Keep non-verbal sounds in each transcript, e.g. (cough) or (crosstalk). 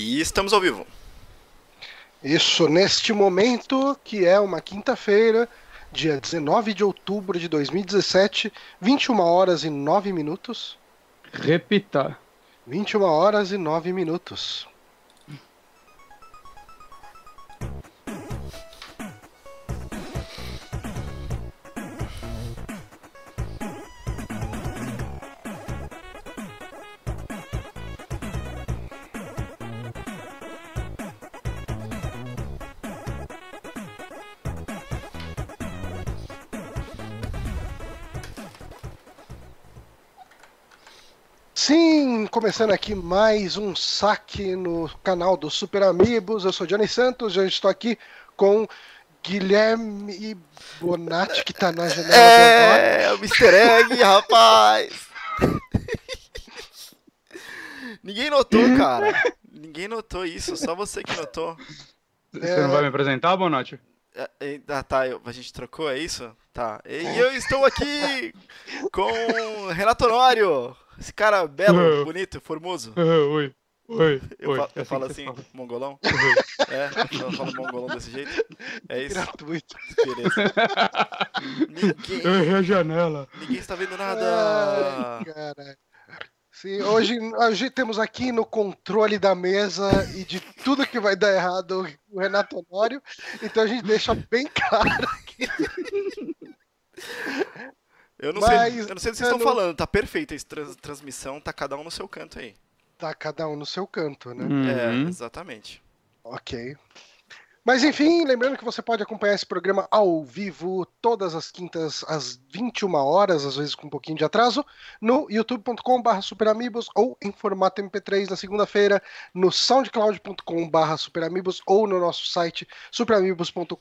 E estamos ao vivo. Isso, neste momento, que é uma quinta-feira, dia 19 de outubro de 2017, 21 horas e 9 minutos. Repita. 21 horas e 9 minutos. Começando aqui mais um saque no canal do Super Amigos. Eu sou Johnny Santos, já estou aqui com Guilherme Bonatti, que tá na janela É, é o Mr. Egg, (laughs) rapaz! Ninguém notou, cara. Ninguém notou isso, só você que notou. Você não vai me apresentar, Bonatti? É, é, Ah, tá, eu- a gente trocou, é isso? Tá. E eu estou aqui com Renato Honório. Esse cara belo, bonito, formoso. Oi. Oi. Eu, Oi. fa- É eu falo assim, fala. mongolão? É, eu falo mongolão desse jeito? É isso, gratuito. beleza. Ninguém, Eu errei a janela. ninguém está vendo Ai, nada. cara. Sim, hoje, hoje temos aqui no controle da mesa e de tudo que vai dar errado o Renato Honório, então a gente deixa bem claro aqui. Eu não, Mas, sei, eu não sei do que vocês estão falando, tá perfeita a trans- transmissão, tá cada um no seu canto aí. Tá cada um no seu canto, né? É, Uhum. exatamente. Ok. Mas enfim, lembrando que você pode acompanhar esse programa ao vivo todas as quintas às 21 horas, às vezes com um pouquinho de atraso, no youtube.com.br superamigos ou em formato MP3 na segunda-feira, no soundcloud.com.br superamigos ou no nosso site superamigos.com.br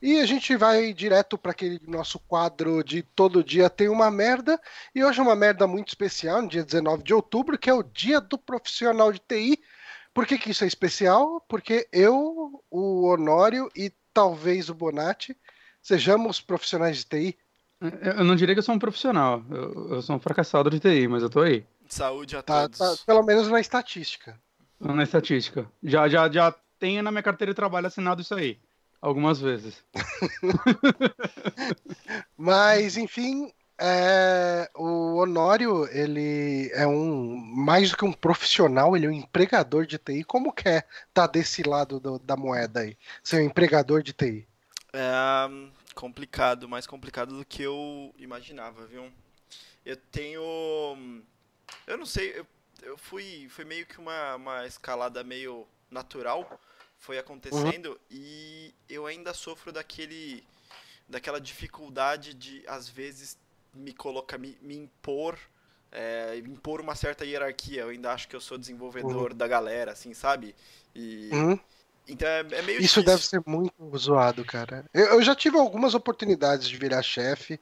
e a gente vai direto para aquele nosso quadro de todo dia tem uma merda. E hoje é uma merda muito especial, no dia 19 de outubro, que é o dia do profissional de TI, por que, que isso é especial? Porque eu, o Honório e talvez o Bonatti sejamos profissionais de TI. Eu não diria que eu sou um profissional. Eu, eu sou um fracassado de TI, mas eu tô aí. Saúde a Tá, todos. tá, pelo menos na estatística. Na estatística. Já, já, já tenho na minha carteira de trabalho assinado isso aí. Algumas vezes. (laughs) Mas, enfim, é, o Honório, ele é um mais do que um profissional, ele é um empregador de TI. Como que é tá desse lado do- da moeda aí? Ser um empregador de TI. É complicado, mais complicado do que eu imaginava, viu? Eu tenho. Eu não sei, eu, eu fui. Foi meio que uma, uma escalada meio natural. Foi acontecendo e eu ainda sofro daquele. daquela dificuldade de, às vezes, me colocar, me, me impor. é, impor uma certa hierarquia. Eu ainda acho que eu sou desenvolvedor da galera, assim, sabe? E. Uhum. Então é, é meio Isso difícil. deve ser muito zoado, cara. Eu, eu já tive algumas oportunidades de virar chefe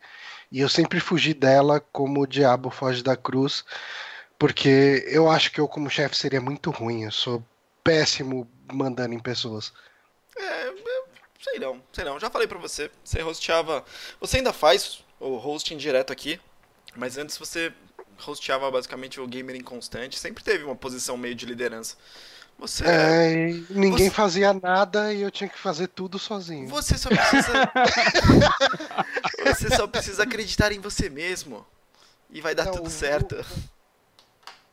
e eu sempre fugi dela como o diabo foge da cruz, porque eu acho que eu, como chefe, seria muito ruim. Eu sou péssimo mandando em pessoas. É, eu sei não, sei não. Já falei pra você, você hosteava. Você ainda faz o hosting direto aqui, mas antes você hosteava basicamente o gamer inconstante, sempre teve uma posição meio de liderança. Você, É, e ninguém Você- fazia nada e eu tinha que fazer tudo sozinho. você só precisa. (laughs) você só precisa acreditar em você mesmo. E vai dar Não, tudo certo.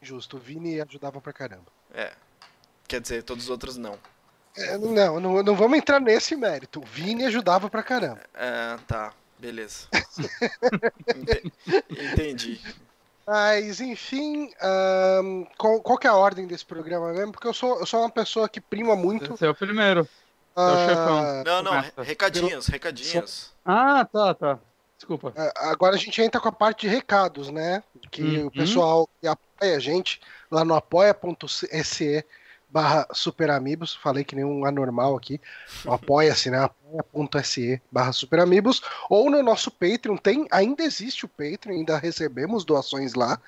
Justo, o Vini ajudava pra caramba. É. Quer dizer, todos os outros não. É, não, não, não vamos entrar nesse mérito. O Vini ajudava pra caramba. É, tá, beleza. Ente- (laughs) Entendi. Mas, enfim, ahn, qual, qual que é a ordem desse programa mesmo? Porque eu sou, eu sou uma pessoa que prima muito. Você é o primeiro. é o chefão. ah, Não, não, começa. recadinhos, recadinhos. Ah, tá, tá. Desculpa. ah, agora a gente entra com a parte de recados, né? Que Uhum. o pessoal que apoia a gente lá no apoia.se barra superamigos, falei que nem um anormal aqui, apoia-se, né? apoia.se barra superamigos, ou no nosso Patreon, tem, ainda existe o Patreon, ainda recebemos doações lá,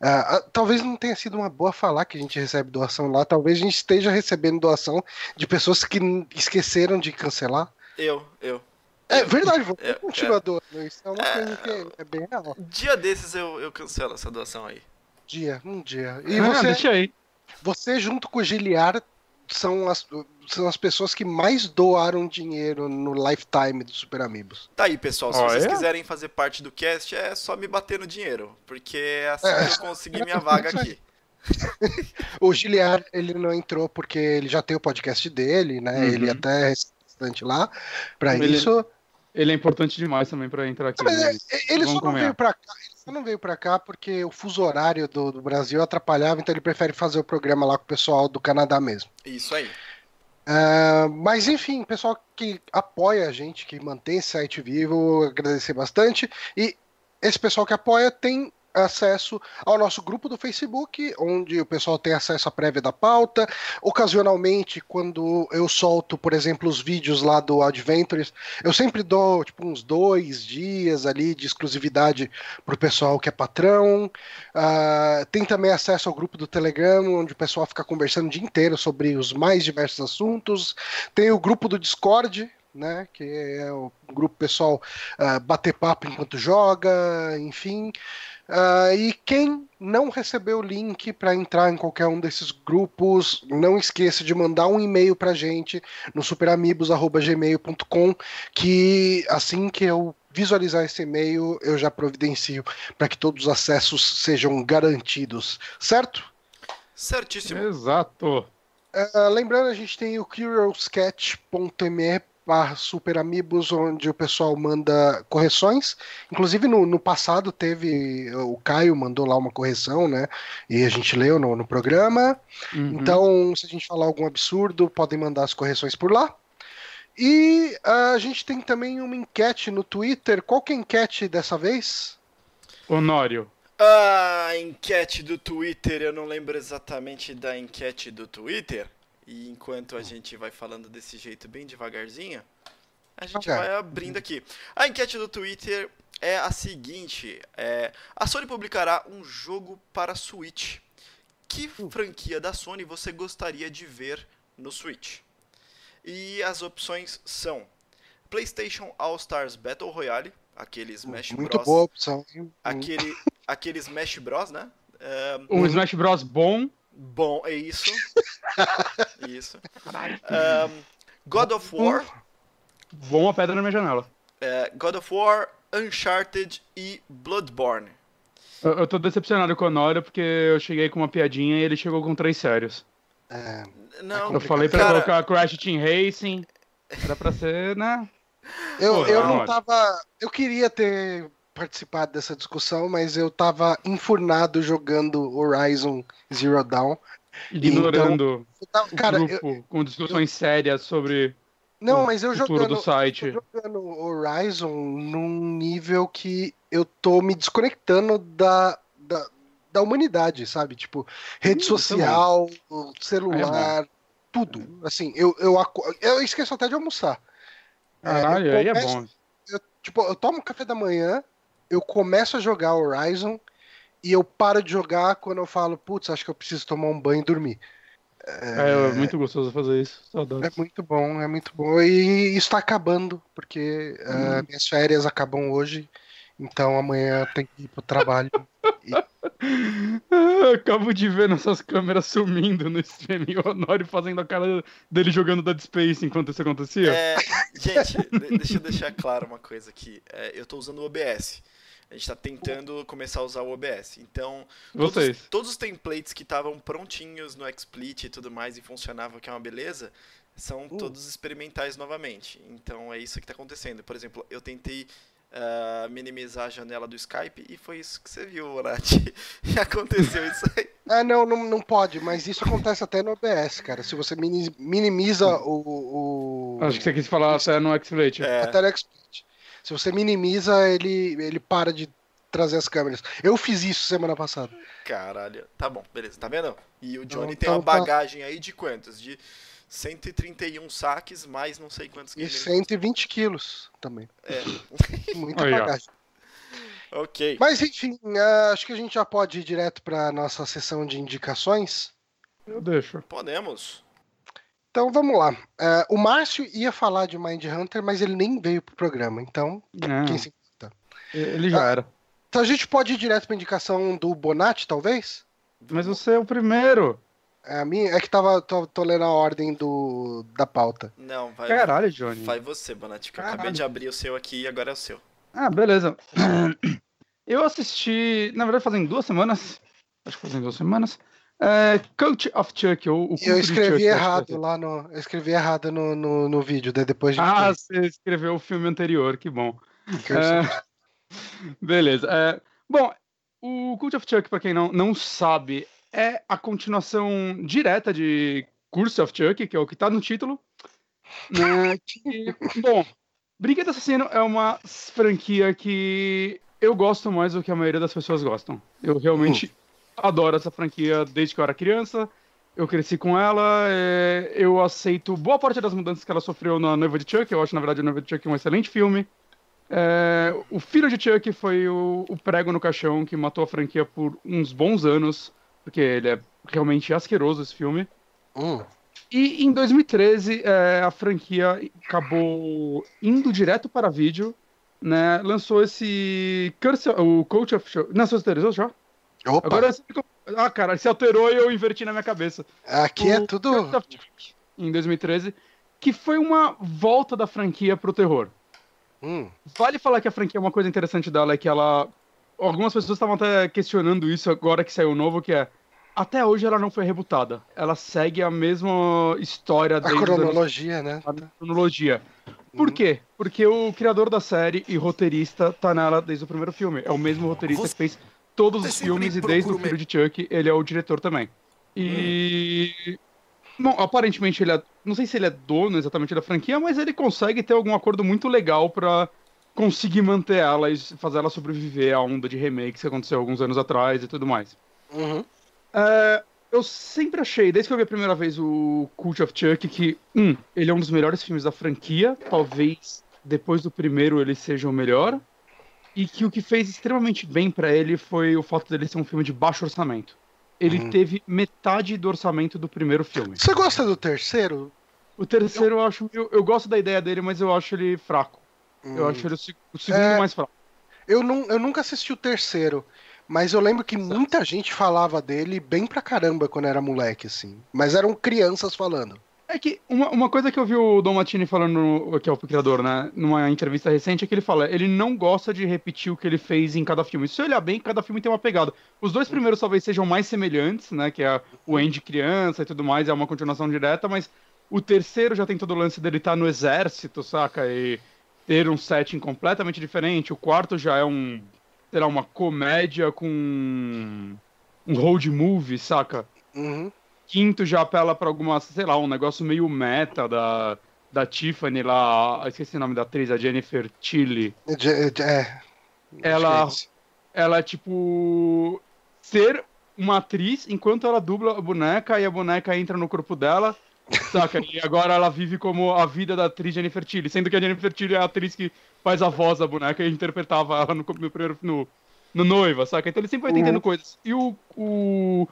ah, talvez não tenha sido uma boa falar que a gente recebe doação lá, talvez a gente esteja recebendo doação de pessoas que esqueceram de cancelar. Eu, eu. É verdade, você É, continua é. doando, isso é uma coisa que é bem real. Dia desses eu, eu cancelo essa doação aí. Dia, um dia. E Ah, você, deixa aí. Você, junto com o Giliar, são as, são as pessoas que mais doaram dinheiro no lifetime do Super Amigos. Tá aí, pessoal. Se Ó, vocês é? quiserem fazer parte do cast, é só me bater no dinheiro. Porque é assim É. que eu consegui minha vaga aqui. (laughs) O Giliar, ele não entrou porque ele já tem o podcast dele, né? Uhum. Ele até é bastante lá pra Ele- isso. Ele é importante demais também pra entrar aqui. Mas, né? é, ele Vamos só não veio pra cá. Só não veio pra cá porque o fuso horário do, do Brasil atrapalhava, então ele prefere fazer o programa lá com o pessoal do Canadá mesmo. Isso aí. Ah, mas enfim, pessoal que apoia a gente, que mantém esse site vivo, agradecer bastante. E esse pessoal que apoia tem acesso ao nosso grupo do Facebook, onde o pessoal tem acesso à prévia da pauta. Ocasionalmente, quando eu solto, por exemplo, os vídeos lá do Adventures, eu sempre dou tipo uns dois dias ali de exclusividade pro pessoal que é patrão. Ah, tem também acesso ao grupo do Telegram, onde o pessoal fica conversando o dia inteiro sobre os mais diversos assuntos. Tem o grupo do Discord, né? Que é o grupo pessoal ah, bater papo enquanto joga, enfim. Ah, e quem não recebeu o link para entrar em qualquer um desses grupos, não esqueça de mandar um e-mail para gente no superamigos.gmail.com que assim que eu visualizar esse e-mail, eu já providencio para que todos os acessos sejam garantidos, certo? Certíssimo. Exato. Ah, lembrando, a gente tem o curiosketch.me barra superamigos, onde o pessoal manda correções. Inclusive, no, no passado teve, o Caio mandou lá uma correção, né? E a gente leu no, no programa. Uhum. Então, se a gente falar algum absurdo, podem mandar as correções por lá. E ah, a gente tem também uma enquete no Twitter. Qual que é a enquete dessa vez? Honório. A enquete do Twitter, eu não lembro exatamente da enquete do Twitter. E enquanto a gente vai falando desse jeito bem devagarzinho, a gente Ok. vai abrindo aqui. A enquete do Twitter é a seguinte: é, a Sony publicará um jogo para Switch. Que franquia da Sony você gostaria de ver no Switch? E as opções são PlayStation All Stars Battle Royale, aquele Smash Muito Bros. boa opção. hein? Aquele, (laughs) aquele Smash Bros, né? É, Um Smash Bros. bom. Bom, é isso. (laughs) isso. Um, God of War, Bom a pedra na minha janela. é, God of War, Uncharted e Bloodborne. Eu, eu tô decepcionado com o Honório porque eu cheguei com uma piadinha e ele chegou com três sérios. É, Não, Eu falei pra cara, colocar Crash Team Racing. Era pra ser, né? Eu, Pô, eu não, não tava. Eu queria ter participado dessa discussão, mas eu tava enfurnado jogando Horizon Zero Dawn. Ignorando Eu tava- o Cara, eu- grupo com discussões sérias sobre não, o mas eu futuro jogando, do site. tô jogando Horizon num nível que eu tô me desconectando da, da, da humanidade, sabe? Tipo, rede Hum, social, celular, tudo. Assim, eu, eu, eu esqueço até de almoçar. É, eu Caralho, aí é bom. eu, tipo, eu tomo café da manhã, eu começo a jogar Horizon e eu paro de jogar quando eu falo, putz, acho que eu preciso tomar um banho e dormir. É, é muito gostoso fazer isso. É Saudades. muito bom, é muito bom. E isso tá acabando, porque ah, minhas férias acabam hoje, então amanhã eu tenho que ir pro trabalho. (laughs) Ah, Acabo de ver nossas câmeras sumindo no stream e o Honório fazendo a cara dele jogando Dead Space enquanto isso acontecia. É, gente, de- deixa eu deixar claro uma coisa aqui. É, eu tô usando o OBS. A gente tá tentando começar a usar o OBS. Então, todos, todos os templates que estavam prontinhos no XSplit e tudo mais e funcionavam, que é uma beleza, são Uh. todos experimentais novamente. Então é isso que tá acontecendo. Por exemplo, eu tentei ah, minimizar a janela do Skype e foi isso que você viu, Nath. E (laughs) aconteceu isso aí. Ah, não, não, não pode, mas isso acontece até no OBS, cara. Se você mini- minimiza o. o... Acho que você quis falar até no XSplit. É, Até no XSplit. Se você minimiza, ele, ele para de trazer as câmeras. Eu fiz isso semana passada. caralho. Tá bom, beleza, tá vendo? E o Johnny Então, tem uma tá. bagagem aí de quantos? De 131 saques, mais não sei quantos E games. 120 quilos também. É. (laughs) Muita Aí, ó. bagagem. Ok. Mas enfim, ah, acho que a gente já pode ir direto para nossa sessão de indicações. Eu deixo. Podemos. Então vamos lá. Ah, o Márcio ia falar de Mind Hunter, mas ele nem veio pro programa. Então, É, quem se importa? ele já era. Então a gente pode ir direto para indicação do Bonatti, talvez? Mas você é o primeiro. É a minha. É que tava, tô, tô lendo a ordem do, da pauta. Não, vai, Caralho, Johnny. vai você, Bonatti, que eu acabei de abrir o seu aqui e agora é o seu. Ah, beleza. (clears throat) Eu assisti, na verdade, fazem duas semanas. Acho que fazem duas semanas. É, Coach of Chuck, ou o eu escrevi Chuck, errado lá no. Eu escrevi errado no, no, no vídeo, daí depois. Ah, você escreveu o filme anterior, que bom. É, beleza. é, bom, o Cult of Chuck, pra quem não, não sabe, é a continuação direta de Curse of Chuck, que é o que tá no título. né, que, bom, Brinquedo Assassino é uma franquia que eu gosto mais do que a maioria das pessoas gostam. Eu realmente adoro essa franquia desde que eu era criança. Eu cresci com ela, é, eu aceito boa parte das mudanças que ela sofreu na Noiva de Chuck. Eu acho, na verdade, a Noiva de Chuck um excelente filme. É, o filho de Chuck foi o, o prego no caixão que matou a franquia por uns bons anos, porque ele é realmente asqueroso esse filme. Hum. E em 2013, é, a franquia acabou indo direto para vídeo, né? Lançou esse Curse, o Coach of Show. Não, você autorizou já? Opa, Agora eu- Ah, cara, se alterou e eu inverti na minha cabeça. aqui é O tudo. Of Chuck, Em 2013, que foi uma volta da franquia pro terror. Hum. Vale falar que a franquia, uma coisa interessante dela é que ela. Algumas pessoas estavam até questionando isso agora que saiu o novo, que é. Até hoje ela não foi rebutada. Ela segue a mesma história A desde os anos cronologia, né? a cronologia. Por quê? Porque o criador da série e roteirista tá nela desde o primeiro filme. É o mesmo roteirista que fez todos os filmes e desde o filho de Chuck, ele é o diretor também. E. Bom, aparentemente ele é. Não sei se ele é dono exatamente da franquia, mas ele consegue ter algum acordo muito legal pra conseguir manter ela e fazer ela sobreviver à onda de remakes que aconteceu alguns anos atrás e tudo mais. Uhum. É, eu sempre achei, desde que eu vi a primeira vez o Cult of Chuck, que, um, ele é um dos melhores filmes da franquia, talvez depois do primeiro ele seja o melhor, e que o que fez extremamente bem pra ele foi o fato dele ser um filme de baixo orçamento. Ele Uhum. teve metade do orçamento do primeiro filme. Você gosta do terceiro? O terceiro eu acho, eu, eu gosto da ideia dele, mas eu acho ele fraco. Eu Hum. acho ele o segundo É. mais fraco. Eu, não, eu nunca assisti o terceiro, mas eu lembro que muita gente falava dele bem pra caramba quando era moleque, assim. Mas eram crianças falando. É que uma, uma coisa que eu vi o Martini falando, que é o criador, né, numa entrevista recente, é que ele fala, ele não gosta de repetir o que ele fez em cada filme. Se você olhar bem, cada filme tem uma pegada. Os dois primeiros talvez sejam mais semelhantes, né, que é o Andy criança e tudo mais, é uma continuação direta, mas o terceiro já tem todo o lance dele estar no exército, saca, e ter um setting completamente diferente. O quarto já é um, sei lá, uma comédia com um road movie, saca? Uhum. Quinto já apela pra alguma, sei lá, um negócio meio meta da, da Tiffany lá, esqueci o nome da atriz, a Jennifer Tilly. É, Ela- é. Ela é tipo ser uma atriz enquanto ela dubla a boneca e a boneca entra no corpo dela. Saca? E agora ela vive como a vida da atriz Jennifer Tilly, sendo que a Jennifer Tilly é a atriz que faz a voz da boneca e interpretava ela no, no primeiro no, no noiva, saca? Então ele sempre vai tentando coisas. E o, o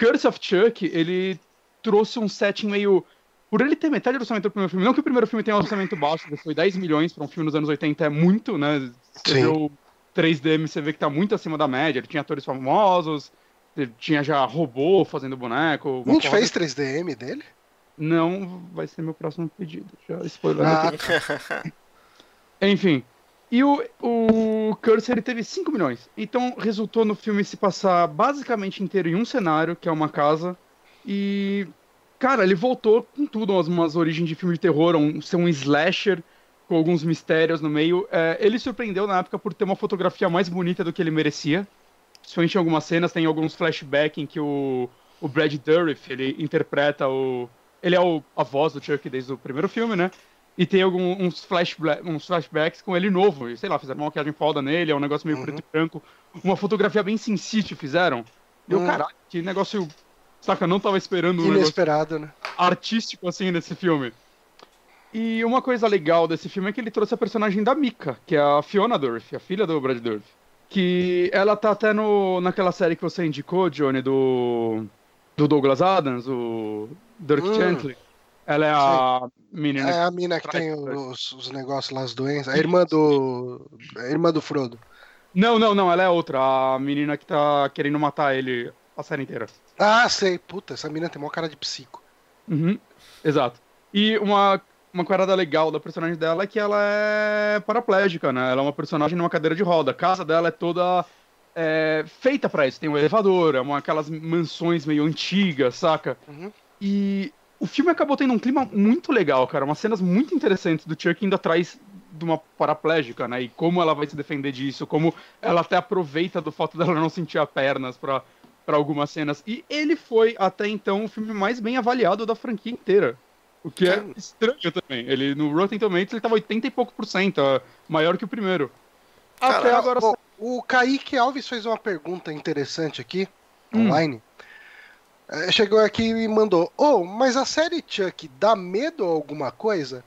Curse of Chuck, ele trouxe um setting meio. Por ele ter metade do orçamento do primeiro filme, não que o primeiro filme tenha um orçamento baixo, foi 10 milhões para um filme nos anos 80, é muito, né? Você Sim. vê o 3DM, você vê que tá muito acima da média. Ele tinha atores famosos, ele tinha já robô fazendo boneco. A gente fez 3DM dele? não vai ser meu próximo pedido. Já spoiler. Ah, aqui. Enfim. E o, o Curse ele teve 5 milhões. Então resultou no filme se passar basicamente inteiro em um cenário, que é uma casa. E. Cara, ele voltou com tudo, umas, umas origens de filme de terror, um, ser um slasher com alguns mistérios no meio. É, ele surpreendeu na época por ter uma fotografia mais bonita do que ele merecia. Principalmente em algumas cenas, tem alguns flashbacks em que o, o Brad Dourif, ele interpreta o, ele é o, a voz do Chuck desde o primeiro filme, né? E tem alguns uns, flashbla- uns flashbacks com ele novo. E, sei lá, fizeram uma maquiagem foda nele, é um negócio meio Uhum. preto e branco. Uma fotografia bem Sin City fizeram. E eu, Uhum. caralho, que negócio. Saca, eu não tava esperando um negócio Inesperado, né? artístico assim nesse filme. E uma coisa legal desse filme é que ele trouxe a personagem da Mika, que é a Fiona Dourif, a filha do Brad Dourif. Que ela tá até no, naquela série que você indicou, Johnny, do, do Douglas Adams, o Dirk Hum. Gently. Ela é a menina. É a mina que tem os, os negócios lá, as doenças. A irmã do. A irmã do Frodo. Não, não, não, ela é outra. A menina que tá querendo matar ele a série inteira. Ah, sei. Puta, essa mina tem maior cara de psico. Uhum, exato. E uma, uma parada legal da personagem dela é que ela é paraplégica, né? Ela é uma personagem numa cadeira de roda. A casa dela é toda é, feita para isso. Tem um elevador, é uma, aquelas mansões meio antigas, saca? Uhum. E o filme acabou tendo um clima muito legal, cara. Umas cenas muito interessantes do Chuck indo atrás de uma paraplégica, né? E como ela vai se defender disso, como ela até aproveita do fato dela não sentir as pernas pra, pra algumas cenas. E ele foi, até então, o filme mais bem avaliado da franquia inteira. O que é estranho também. Ele, no Rotten Tomatoes, ele tava 80 e pouco por cento, maior que o primeiro. Até Cara, agora... Bom, o Kaique Alves fez uma pergunta interessante aqui, hum. online. É, chegou aqui e mandou: Oh, mas a série Chuck dá medo a alguma coisa?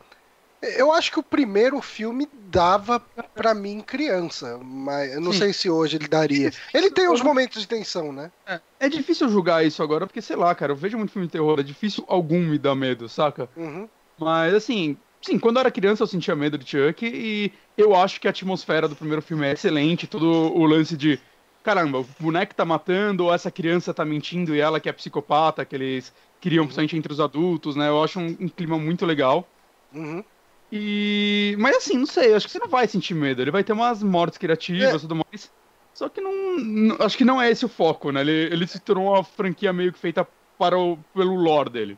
Eu acho que o primeiro filme dava para mim criança, mas eu não Sim. sei se hoje ele daria. Ele tem uns momentos de tensão, né? É, é, difícil julgar isso agora, porque sei lá, cara, eu vejo muito filme de terror, é difícil algum me dar medo, saca? Uhum. Mas assim, sim, quando eu era criança eu sentia medo de Chuck e eu acho que a atmosfera do primeiro filme é excelente, todo o lance de caramba, o boneco tá matando, ou essa criança tá mentindo e ela que é psicopata, que eles criam, uhum. principalmente entre os adultos, né? Eu acho um, um clima muito legal. Uhum. E. Mas assim, não sei, acho que você não vai sentir medo. Ele vai ter umas mortes criativas e é. tudo mais. Só que não, não, Acho que não é esse o foco, né? Ele, ele se tornou uma franquia meio que feita para o, pelo lore dele.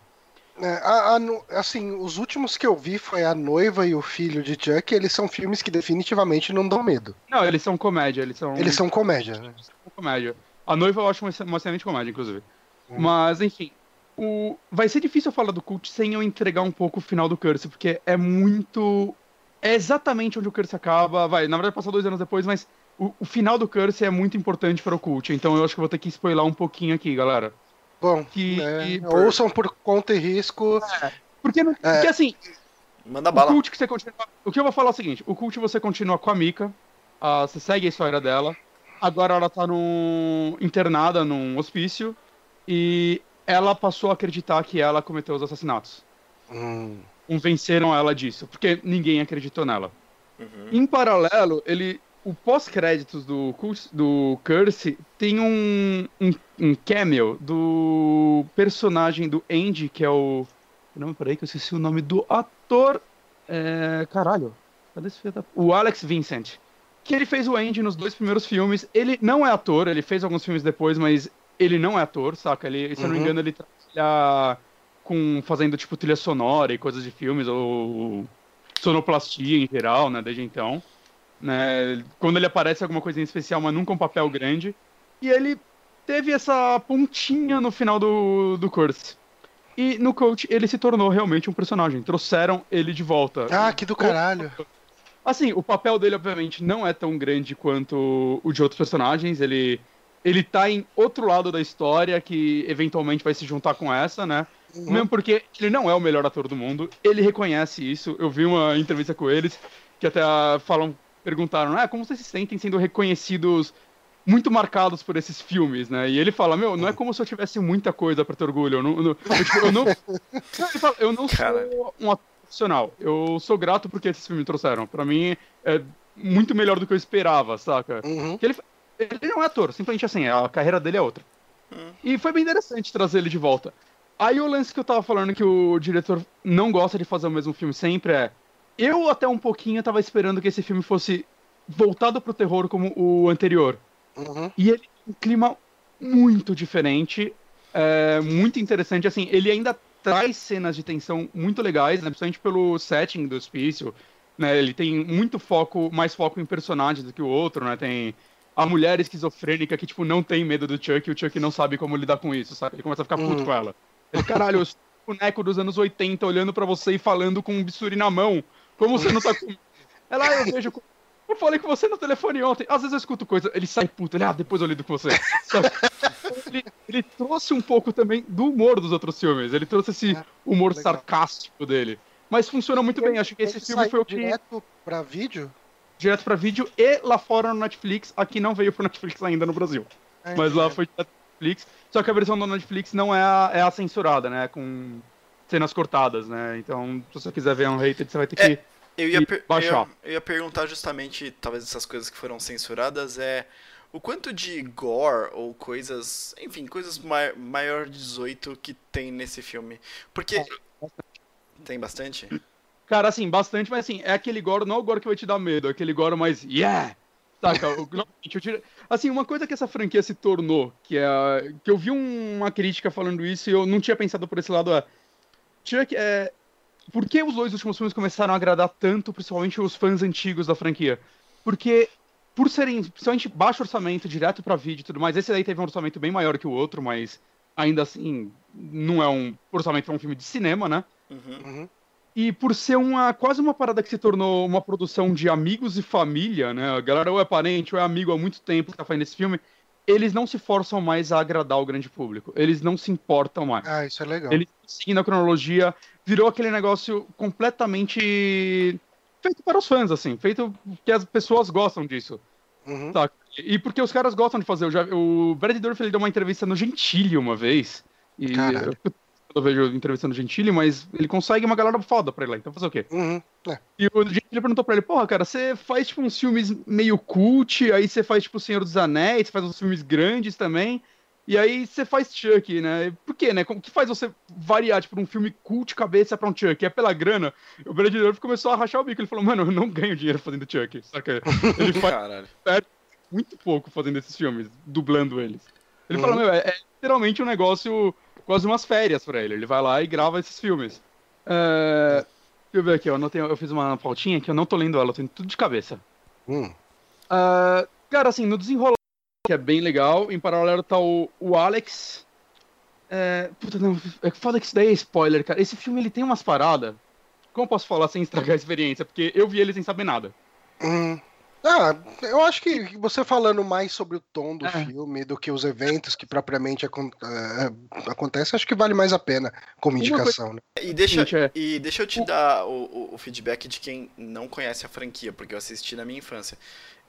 É, a, a, assim, os últimos que eu vi foi A Noiva e o Filho de Chuck, eles são filmes que definitivamente não dão medo. Não, eles são comédia, eles são. Eles são comédia, né? Eles são comédia. A Noiva eu acho uma, excelente comédia, inclusive. Hum. Mas, enfim, o... vai ser difícil falar do Cult sem eu entregar um pouco o final do Curse, porque é muito. É exatamente onde o Curse acaba. Vai, na verdade, passou dois anos depois, mas o, o final do Curse é muito importante para o Cult. Então eu acho que vou ter que spoiler um pouquinho aqui, galera. Bom, que, é, por... ouçam por conta e risco. É, porque, não, é. porque assim. Manda bala. O Cult que você continua. O que eu vou falar é o seguinte: o Cult você continua com a Mika. Uh, você segue a história dela. Agora ela tá num, internada num hospício. E ela passou a acreditar que ela cometeu os assassinatos. Hum. Convenceram ela disso, porque ninguém acreditou nela. Uhum. Em paralelo, ele, o pós-créditos do, do Curse tem um, um, um, cameo do personagem do Andy, que é o. Não, peraí, que eu esqueci o nome do ator. É, caralho, cadê esse filho da... O Alex Vincent. Que ele fez o Andy nos dois primeiros filmes. Ele não é ator, ele fez alguns filmes depois, mas ele não é ator, saca? Ele, se eu não me uhum. engano, ele trabalha com fazendo tipo trilha sonora e coisas de filmes ou sonoplastia em geral, né, desde então. Né? Quando ele aparece alguma coisa em especial, mas nunca um papel grande. E ele teve essa pontinha no final do, do curso. E no coach ele se tornou realmente um personagem. Trouxeram ele de volta. Ah, que do caralho. Assim, o papel dele, obviamente, não é tão grande quanto o de outros personagens. Ele ele tá em outro lado da história que eventualmente vai se juntar com essa, né? Uhum. Mesmo porque ele não é o melhor ator do mundo, ele reconhece isso. Eu vi uma entrevista com eles que até falam, perguntaram, ah, como vocês se sentem sendo reconhecidos muito marcados por esses filmes, né? E ele fala, meu, não é como se eu tivesse muita coisa para ter orgulho. Eu não, eu, tipo, eu não, (laughs) fala, eu não sou um ator profissional. Eu sou grato porque esses filmes me trouxeram. Para mim é muito melhor do que eu esperava, saca? Uhum. Ele, ele não é ator, simplesmente assim, a carreira dele é outra. Hum. E foi bem interessante trazer ele de volta. Aí o lance que eu tava falando que o diretor não gosta de fazer o mesmo filme sempre é. Eu até um pouquinho tava esperando que esse filme fosse voltado pro terror como o anterior. Uhum. E ele tem um clima muito diferente, é, muito interessante. Assim, ele ainda traz cenas de tensão muito legais, né, principalmente pelo setting do hospício. Né, ele tem muito foco, mais foco em personagens do que o outro, né? Tem a mulher esquizofrênica que, tipo, não tem medo do Chuck e o Chuck não sabe como lidar com isso, sabe? Ele começa a ficar puto uhum. com ela. Ele, caralho, um boneco dos anos 80 olhando para você e falando com um bisturi na mão. Como você não tá com. Ela, ah, eu vejo. Eu falei com você no telefone ontem. Às vezes eu escuto coisa, ele sai puto, ele, ah, depois eu lido com você. ele, ele, trouxe um pouco também do humor dos outros filmes. Ele trouxe esse é, humor legal. sarcástico dele. Mas funciona muito bem. Acho que esse filme foi o que. direto pra vídeo? direto para vídeo e lá fora no Netflix. Aqui não veio pro Netflix ainda no Brasil. É, mas lá foi direto pro Netflix. Só que a versão do Netflix não é a, é a censurada, né? Com cenas cortadas, né? Então, se você quiser ver um hater, você vai ter que. É, eu, ia baixar. Eu, eu ia perguntar justamente, talvez essas coisas que foram censuradas, é o quanto de gore ou coisas, enfim, coisas mai maior de 18 que tem nesse filme. Porque. Tem bastante? Cara, assim, bastante, mas assim, é aquele gore, não é o gore que vai te dar medo, é aquele gore mais, yeah! Saca? (laughs) assim, uma coisa que essa franquia se tornou, que é. que eu vi uma crítica falando isso e eu não tinha pensado por esse lado, é. Chuck, é. Por que os dois últimos filmes começaram a agradar tanto, principalmente os fãs antigos da franquia? Porque por serem principalmente baixo orçamento, direto para vídeo e tudo mais, esse daí teve um orçamento bem maior que o outro, mas ainda assim não é um orçamento para um filme de cinema, né? Uhum. uhum. E por ser uma quase uma parada que se tornou uma produção de amigos e família, né? A galera ou é parente ou é amigo há muito tempo que tá fazendo esse filme, eles não se forçam mais a agradar o grande público. Eles não se importam mais. Ah, isso é legal. Eles seguindo a cronologia, virou aquele negócio completamente feito para os fãs, assim, feito que as pessoas gostam disso. Uhum. Tá? E porque os caras gostam de fazer. Já, o Brad Dourif ele deu uma entrevista no Gentili uma vez. E Caralho. eu, eu vejo entrevistando o Gentili, mas ele consegue uma galera foda pra ele lá, então fazer o quê? Uhum. É. E o Gentili perguntou pra ele, porra, cara, você faz tipo uns filmes meio cult, aí você faz tipo O Senhor dos Anéis, faz uns filmes grandes também. E aí você faz Chuck, né? Por quê, né? O que faz você variar, tipo, um filme cult cabeça pra um Chuck? É pela grana? O Dourif começou a rachar o bico. Ele falou, mano, eu não ganho dinheiro fazendo Chuck. Saca? Ele (laughs) faz muito pouco fazendo esses filmes, dublando eles. Ele uhum. falou, meu, é, é, literalmente um negócio, quase umas férias pra ele. Ele vai lá e grava esses filmes. É... Deixa eu ver aqui, eu, anotei, eu fiz uma pautinha que eu não tô lendo ela, eu tô tudo de cabeça. Hum. Uh, cara, assim, no desenrolar que é bem legal. Em paralelo tá o, o Alex. É, puta, não, é foda que isso daí é spoiler, cara. Esse filme ele tem umas paradas. Como eu posso falar sem estragar a experiência? Porque eu vi ele sem saber nada. Hum. Ah, eu acho que você falando mais sobre o tom do é. filme do que os eventos que propriamente acon uh, acontecem, acho que vale mais a pena como indicação. Né? E, deixa, é. e deixa eu te dar o, o, feedback de quem não conhece a franquia, porque eu assisti na minha infância.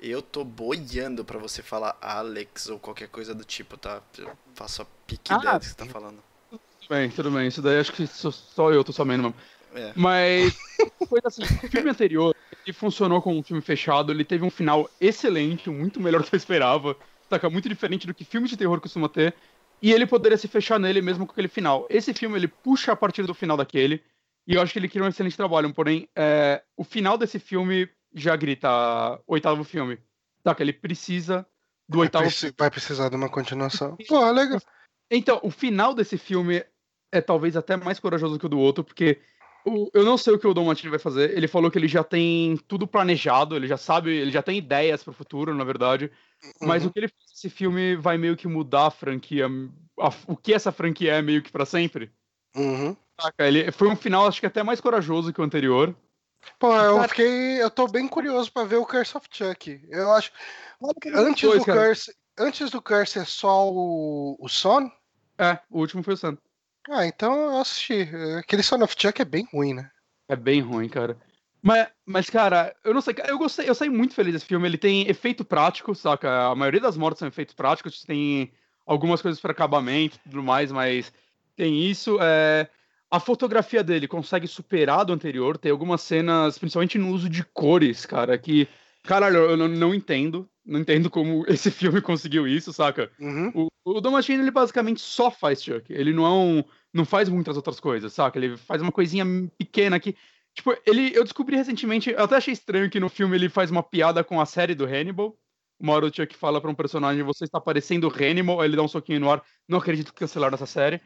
Eu tô boiando para você falar Alex ou qualquer coisa do tipo, tá? Eu faço a pique ah, ideia do que você tá falando. Tudo bem, tudo bem. Isso daí acho que só eu tô sabendo mesmo. É. Mas, (laughs) coisa assim, o filme anterior, ele funcionou como um filme fechado, ele teve um final excelente, muito melhor do que eu esperava, saca? Muito diferente do que filme de terror costuma ter, e ele poderia se fechar nele mesmo com aquele final. Esse filme, ele puxa a partir do final daquele, e eu acho que ele cria um excelente trabalho, porém, é, o final desse filme já grita oitavo filme. Tá, que ele precisa do vai oitavo filme. Vai precisar de uma continuação. Pô, legal. Então, o final desse filme é talvez até mais corajoso que o do outro, porque o, eu não sei o que o Dom Martini vai fazer. Ele falou que ele já tem tudo planejado, ele já sabe, ele já tem ideias para o futuro, na verdade. Uhum. Mas o que ele fez nesse filme vai meio que mudar a franquia, a, o que essa franquia é meio que para sempre. Uhum. Ele, foi um final, acho que até mais corajoso que o anterior. Pô, eu fiquei. Eu tô bem curioso pra ver o Curse of Chuck. Eu acho. Antes do Curse. Antes do Curse é só o, o Son? É, o último foi o Son. Ah, então eu assisti. Aquele Son of Chuck é bem ruim, né? É bem ruim, cara. Mas, mas, cara, eu não sei, eu gostei, eu saí muito feliz desse filme. Ele tem efeito prático, saca? A maioria das mortes são efeitos práticos, tem algumas coisas para acabamento e tudo mais, mas tem isso. É a fotografia dele consegue superar do anterior. Tem algumas cenas, principalmente no uso de cores, cara, que. Caralho, eu não, não entendo. Não entendo como (laughs) esse filme conseguiu isso, saca? Uhum. O, o Dom Machine, ele basicamente só faz Chuck. Ele não é um, não faz muitas outras coisas, saca? Ele faz uma coisinha pequena que. Tipo, ele, eu descobri recentemente, eu até achei estranho que no filme ele faz uma piada com a série do Hannibal. Uma hora o Chuck fala pra um personagem, você está parecendo Hannibal, aí ele dá um soquinho no ar. Não acredito que cancelaram essa série.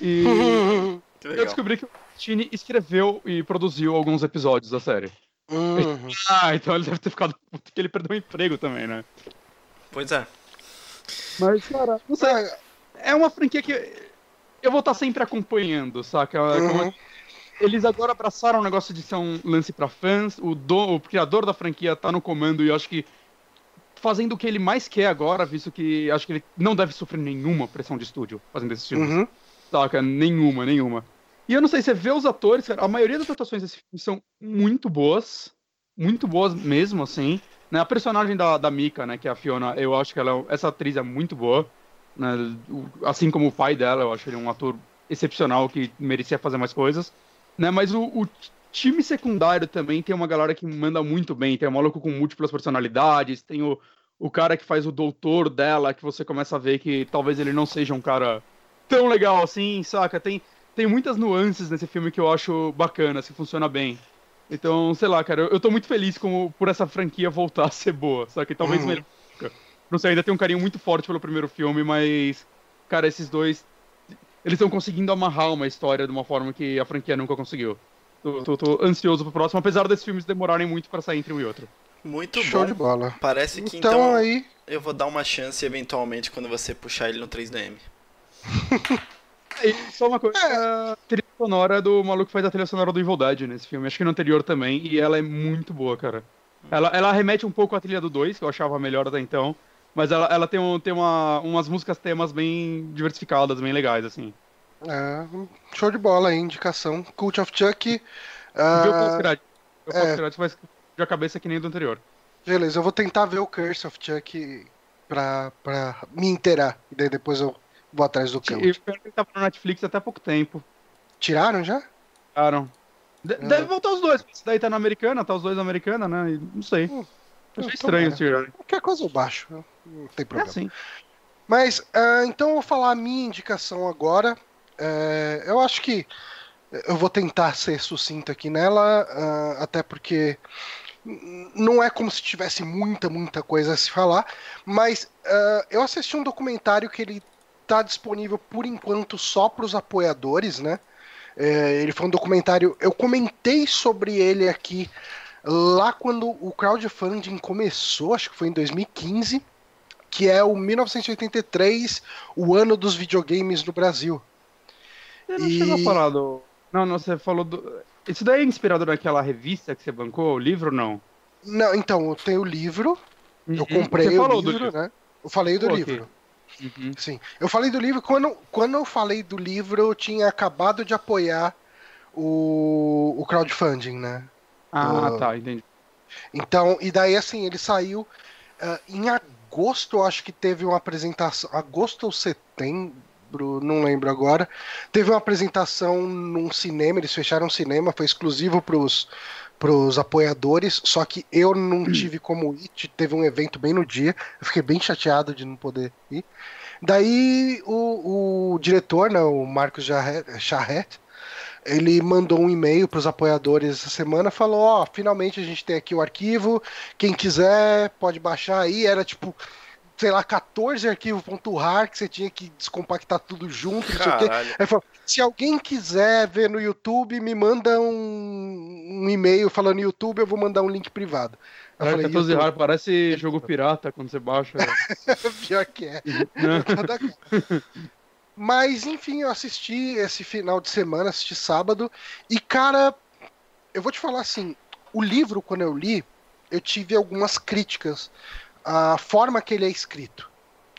E. (laughs) Eu descobri que o Tini escreveu e produziu alguns episódios da série. Uhum. (laughs) Ah, então ele deve ter ficado puto que ele perdeu o emprego também, né? Pois é. Mas, cara, não sei. É uma franquia que eu vou estar sempre acompanhando, saca? É uhum. Eles agora abraçaram o negócio de ser um lance para fãs. O, do, o criador da franquia tá no comando e eu acho que fazendo o que ele mais quer agora, visto que acho que ele não deve sofrer nenhuma pressão de estúdio fazendo esses filmes. Uhum. Saca? Nenhuma, nenhuma. E eu não sei, você vê os atores, cara, a maioria das atuações desse filme são muito boas. Muito boas mesmo, assim. Né? A personagem da, da Mika, né, que é a Fiona, eu acho que ela, essa atriz é muito boa. Né? Assim como o pai dela, eu acho ele um ator excepcional que merecia fazer mais coisas. Né? Mas o, o time secundário também tem uma galera que manda muito bem. Tem um maluco com múltiplas personalidades, tem o, o cara que faz o doutor dela, que você começa a ver que talvez ele não seja um cara tão legal assim, saca? Tem, tem muitas nuances nesse filme que eu acho bacana, se funciona bem. Então, sei lá, cara, eu, eu tô muito feliz com, por essa franquia voltar a ser boa, saca? E talvez Uhum. melhor. Não sei, ainda tenho um carinho muito forte pelo primeiro filme, mas, cara, esses dois. Eles estão conseguindo amarrar uma história de uma forma que a franquia nunca conseguiu. Tô, tô- tô ansioso pro próximo, apesar desses filmes demorarem muito pra sair entre um e outro. Muito Show bom. de bola. Parece que Então, então, aí, eu vou dar uma chance eventualmente quando você puxar ele no 3DM. (laughs) E só uma coisa, É. a trilha sonora do maluco que faz a trilha sonora do Evil Dead nesse filme, acho que no anterior também, e ela é muito boa, cara. Ela, ela remete um pouco à trilha do 2, que eu achava melhor até então, mas ela, ela tem, um, tem uma, umas músicas temas bem diversificadas, bem legais, assim. é, show de bola aí, indicação. Cult of Chuck. Vê o ah, Conspirate. Vê o é. De cabeça que nem do anterior. beleza, eu vou tentar ver o Curse of Chuck pra, pra me inteirar. E daí depois eu vou atrás do que ele tava no Netflix até há pouco tempo. Tiraram já? Tiraram. De- É. Deve voltar os dois, esse daí tá na americana, tá os dois na americana, né? E não sei. Hum, Achei estranho tirarem. Qualquer coisa eu baixo. Não tem É problema. assim. Mas, ah, então eu vou falar a minha indicação agora. É, eu acho que eu vou tentar ser sucinto aqui nela, ah, até porque não é como se tivesse muita, muita coisa a se falar, mas ah, eu assisti um documentário que ele está disponível por enquanto só para os apoiadores, né? É, ele foi um documentário. Eu comentei sobre ele aqui lá quando o crowdfunding começou, acho que foi em 2015 que é o 1983, o ano dos videogames no Brasil. Você não E- chegou a falar do. Não, não, você falou do. Isso daí é inspirado naquela revista que você bancou, o livro ou não? Não, então, eu tenho o livro, eu Uhum. comprei Você o falou do livro, né? Eu falei do Pô, livro. Uhum. Sim. Eu falei do livro quando, quando eu falei do livro, eu tinha acabado de apoiar o, o crowdfunding, né? Ah, Do- tá, entendi. Então, e daí assim, ele saiu ah, em agosto, eu acho que teve uma apresentação, agosto ou setembro, não lembro agora. Teve uma apresentação num cinema, eles fecharam um cinema, foi exclusivo pros pros apoiadores, só que eu não tive como ir, te- teve um evento bem no dia, eu fiquei bem chateado de não poder ir. Daí o, o diretor, né, o Marcos Charret, ele mandou um e-mail para os apoiadores essa semana, falou, ó, finalmente a gente tem aqui o arquivo, quem quiser pode baixar aí, era tipo, sei lá, 14 arquivos.rar que você tinha que descompactar tudo junto, não sei o quê. Aí falou, se alguém quiser ver no YouTube, me manda um, um e-mail falando YouTube, eu vou mandar um link privado. Eu Cara, falei, 14 YouTube, raros, parece jogo pirata quando você baixa. (laughs) pior que é. né? (laughs) Cada cara. Mas, enfim, eu assisti esse final de semana, assisti sábado, e, cara, eu vou te falar assim, o livro, quando eu li, eu tive algumas críticas à forma que ele é escrito.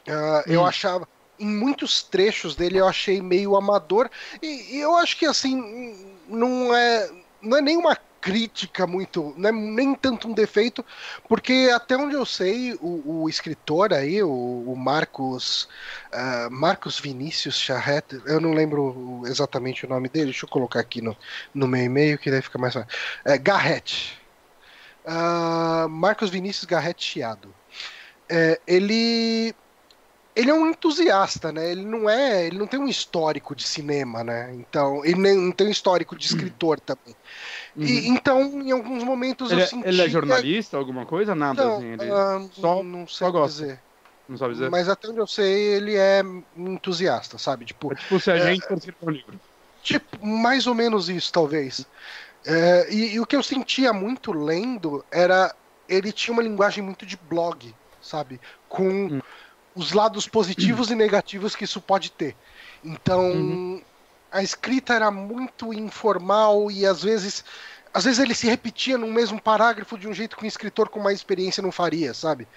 Ah, Eu Hum. achava, em muitos trechos dele, eu achei meio amador, e, e eu acho que, assim, não é, não é nenhuma crítica muito, não é nem tanto um defeito, porque até onde eu sei, o, o escritor aí, o, o Marcos ah, Marcos Vinícius Charret, eu não lembro exatamente o nome dele, deixa eu colocar aqui no, no meu e-mail que daí fica mais fácil. É, Garrett. Ah, Marcos Vinícius Garrett Chiado. É, ele ele é um entusiasta, né? Ele não é, ele não tem um histórico de cinema, né? Então, ele não tem um histórico de escritor também. E, então, em alguns momentos Uhum. ele, eu é- senti ele é jornalista, alguma coisa? Nada, Não, assim. Ele ah, só- não sei só gosta. dizer. não sabe dizer. Mas até onde eu sei, ele é um entusiasta, sabe? Tipo, É tipo se a gente fosse escrever um livro. tipo mais ou menos isso, talvez. É, e, e o que eu sentia muito lendo era ele tinha uma linguagem muito de blog, sabe? Com Hum. os lados positivos e negativos que isso pode ter. Então, Uhum. a escrita era muito informal e às vezes às vezes ele se repetia no mesmo parágrafo de um jeito que um escritor com mais experiência não faria, sabe?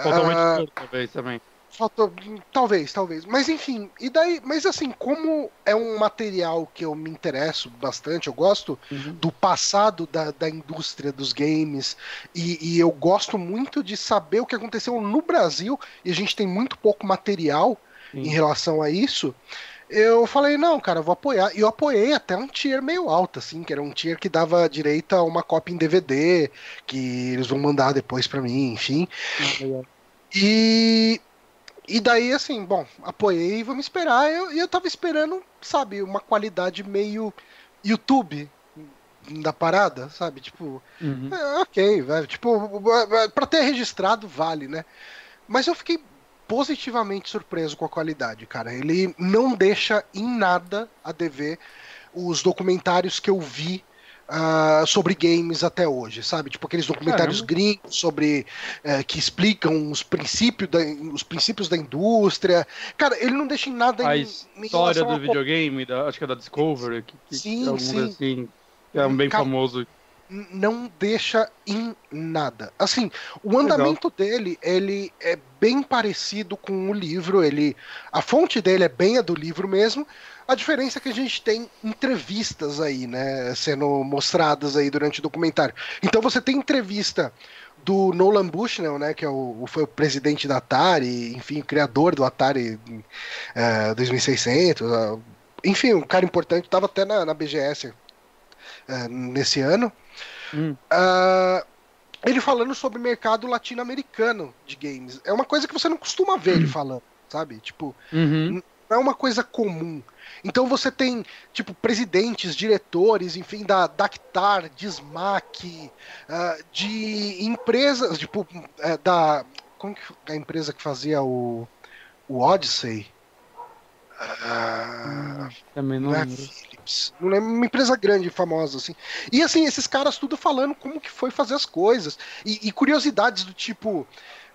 Totalmente Ah, torto, talvez, também. Faltou, talvez, talvez. Mas enfim, e daí, mas assim, como é um material que eu me interesso bastante, eu gosto Uhum. do passado da, da indústria dos games e, e eu gosto muito de saber o que aconteceu no Brasil e a gente tem muito pouco material Sim. em relação a isso. Eu falei, não, cara, vou apoiar. E eu apoiei até um tier meio alto, assim, que era um tier que dava direito a uma cópia em DVD, que eles vão mandar depois pra mim, enfim. E, e daí, assim, bom, apoiei, vamos esperar. E eu, eu tava esperando, sabe, uma qualidade meio YouTube da parada, sabe? Tipo, Uhum. é, ok, velho. Tipo, pra ter registrado, vale, né? Mas eu fiquei positivamente surpreso com a qualidade, cara. Ele não deixa em nada a dever os documentários que eu vi ah, sobre games até hoje, sabe? Tipo aqueles documentários Caramba. gringos sobre eh, que explicam os princípios da, os princípios da indústria. Cara, ele não deixa em nada A em, em História relação do a videogame, da, acho que é da Discovery, que, que Sim, é sim. assim. É um bem famoso. não deixa em nada. Assim, o andamento dele, ele é bem parecido com o livro, ele a fonte dele é bem a do livro mesmo. A diferença é que a gente tem entrevistas aí, né, sendo mostradas aí durante o documentário. Então você tem entrevista do Nolan Bushnell, né, que é o, foi o presidente da Atari, enfim, o criador do Atari eh, 2600, ah, enfim, um cara importante, estava até na, na BGS eh, nesse ano. Hum. Ah, ele falando sobre o mercado latino-americano de games. É uma coisa que você não costuma ver ele falando, sabe? Tipo, Uhum. não é uma coisa comum. Então você tem, tipo, presidentes, diretores, enfim, da Dactar, de SMAC, ah, de empresas, tipo, é, da. Como que é a empresa que fazia o, o Odyssey? Ah, Também não não é lembro. Philips. Não lembro, uma empresa grande, famosa, assim. E assim, esses caras tudo falando como que foi fazer as coisas. E, e curiosidades do tipo.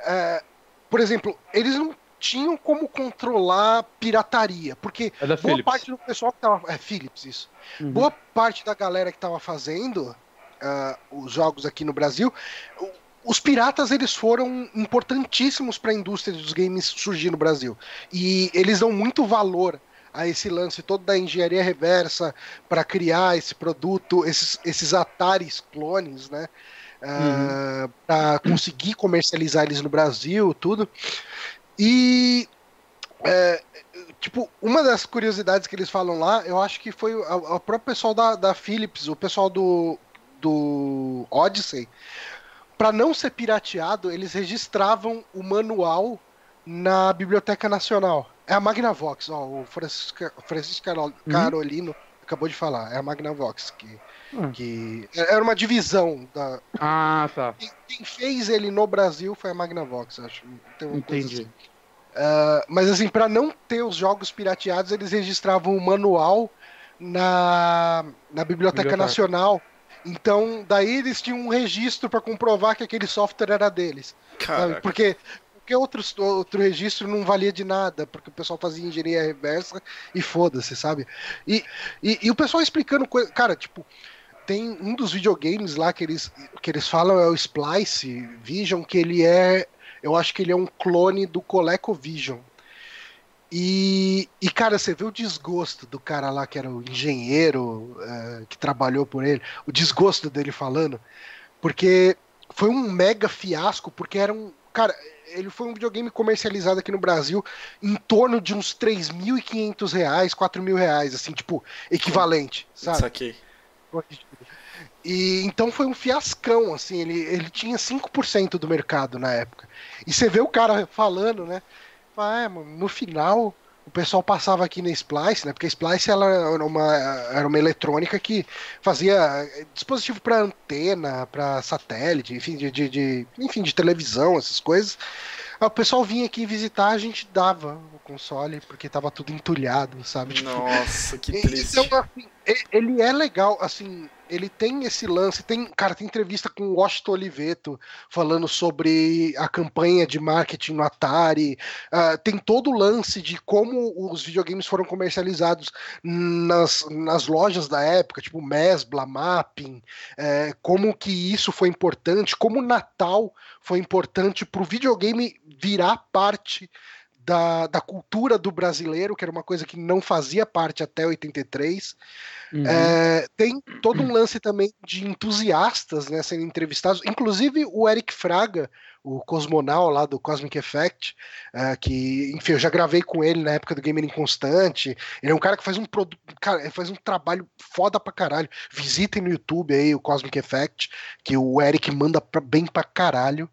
é, por exemplo, eles não tinham como controlar pirataria. Porque É boa Philips. parte do pessoal que tava. É Philips, isso. Uhum. Boa parte da galera que tava fazendo ah, os jogos aqui no Brasil. Os piratas eles foram importantíssimos para a indústria dos games surgir no Brasil. E eles dão muito valor a esse lance todo da engenharia reversa para criar esse produto, esses, esses Ataris clones, né? para conseguir comercializar eles no Brasil, tudo. E é, tipo, uma das curiosidades que eles falam lá, eu acho que foi o próprio pessoal da, da Philips, o pessoal do, do Odyssey, para não ser pirateado, eles registravam o manual na Biblioteca Nacional. É a Magnavox, ó, o Francisco, Francisco Carol- Carolino acabou de falar, é a Magnavox que, Hum. que era uma divisão da Ah, tá. quem- quem fez ele no Brasil foi a Magnavox, acho. Entendi. assim. Ah, mas assim, para não ter os jogos pirateados, eles registravam o manual na, na Biblioteca Biblioteca. Nacional. Então, daí eles tinham um registro para comprovar que aquele software era deles. Porque porque outro, outro registro não valia de nada, porque o pessoal fazia engenharia reversa e foda-se, sabe? E, e, e o pessoal explicando coisa. Cara, tipo, tem um dos videogames lá que eles, que eles falam é o Splice Vision, que ele é. Eu acho que ele é um clone do ColecoVision. E, e, cara, você vê o desgosto do cara lá que era o engenheiro eh, que trabalhou por ele, o desgosto dele falando, porque foi um mega fiasco, porque era um. Cara, ele foi um videogame comercializado aqui no Brasil em torno de uns 3.500 reais, 4 mil reais, assim, tipo, equivalente, sabe? Saquei. E então foi um fiascão, assim, ele, ele tinha 5% do mercado na época. E você vê o cara falando, né? Fala, mano, no final o pessoal passava aqui na Splice, né? Porque a Splice ela era uma, era uma eletrônica que fazia eh, dispositivo para antena, para satélite, enfim, de, de, de- enfim, de televisão, essas coisas. Aí o pessoal vinha aqui visitar, a gente dava o console, porque tava tudo entulhado, sabe? Nossa, que (laughs) e- triste. Então, assim, ele é legal, assim, ele tem esse lance, tem, cara, tem entrevista com o Washington Oliveto falando sobre a campanha de marketing no Atari, ah, tem todo o lance de como os videogames foram comercializados nas, nas lojas da época, tipo Mesbla, Mapping, eh, como que isso foi importante, como o Natal foi importante para o videogame virar parte da, da cultura do brasileiro, que era uma coisa que não fazia parte até 83. Uhum. É, tem todo um lance também de entusiastas né, sendo entrevistados, inclusive o Eric Fraga, o cosmonal lá do Cosmic Effect, é, que, enfim, eu já gravei com ele na época do Gamer Inconstante. Ele é um cara que faz um produto, faz um trabalho foda pra caralho. Visitem no YouTube aí o Cosmic Effect, que o Eric manda pra- bem pra caralho.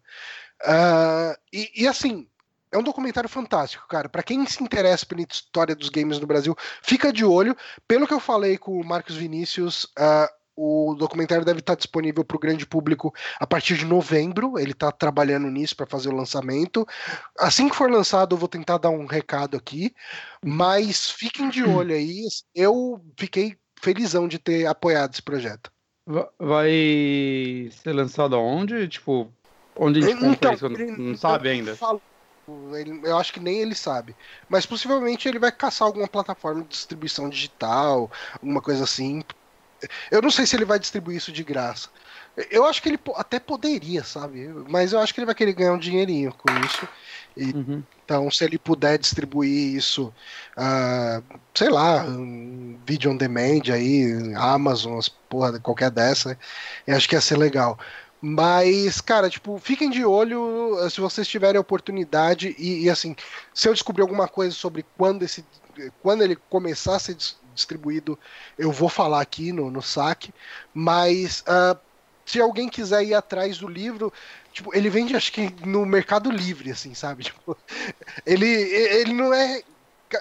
Uh, e, e, assim, é um documentário fantástico, cara. Para quem se interessa pela história dos games no Brasil, fica de olho. Pelo que eu falei com o Marcos Vinícius, uh, o documentário deve estar disponível para o grande público a partir de novembro. Ele está trabalhando nisso para fazer o lançamento. Assim que for lançado, eu vou tentar dar um recado aqui. Mas fiquem de olho aí. Eu fiquei felizão de ter apoiado esse projeto. Vai ser lançado aonde? Tipo, onde a gente então, isso? Não sabe ainda. Falo, ele, eu acho que nem ele sabe. Mas possivelmente ele vai caçar alguma plataforma de distribuição digital, alguma coisa assim, eu não sei se ele vai distribuir isso de graça. Eu acho que ele até poderia, sabe? Mas eu acho que ele vai querer ganhar um dinheirinho com isso. E, uhum. Então, se ele puder distribuir isso, uh, sei lá, um vídeo on demand aí, Amazon, porra, qualquer dessa, eu acho que ia ser legal. Mas, cara, tipo, fiquem de olho se vocês tiverem a oportunidade e, e assim, se eu descobrir alguma coisa sobre quando esse quando ele começar a ser distribuído, eu vou falar aqui no, no saque, mas uh, se alguém quiser ir atrás do livro, tipo, ele vende acho que no Mercado Livre, assim, sabe? (laughs) Tipo, ele, ele não é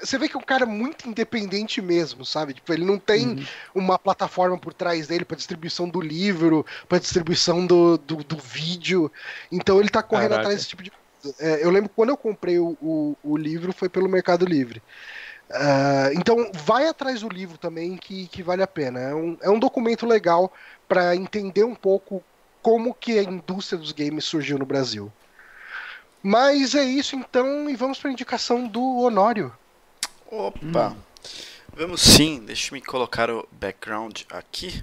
você vê que é um cara muito independente mesmo, sabe? Tipo, ele não tem uhum. uma plataforma por trás dele para distribuição do livro, para distribuição do, do, do, vídeo. Então ele tá correndo Caraca. atrás desse tipo de coisa. É, eu lembro quando eu comprei o, o, o, livro foi pelo Mercado Livre. Uh, então vai atrás do livro também que, que vale a pena. É um, é um documento legal para entender um pouco como que a indústria dos games surgiu no Brasil. Mas é isso então e vamos para a indicação do Honório. Opa! Hum. Vamos sim, deixa me colocar o background aqui.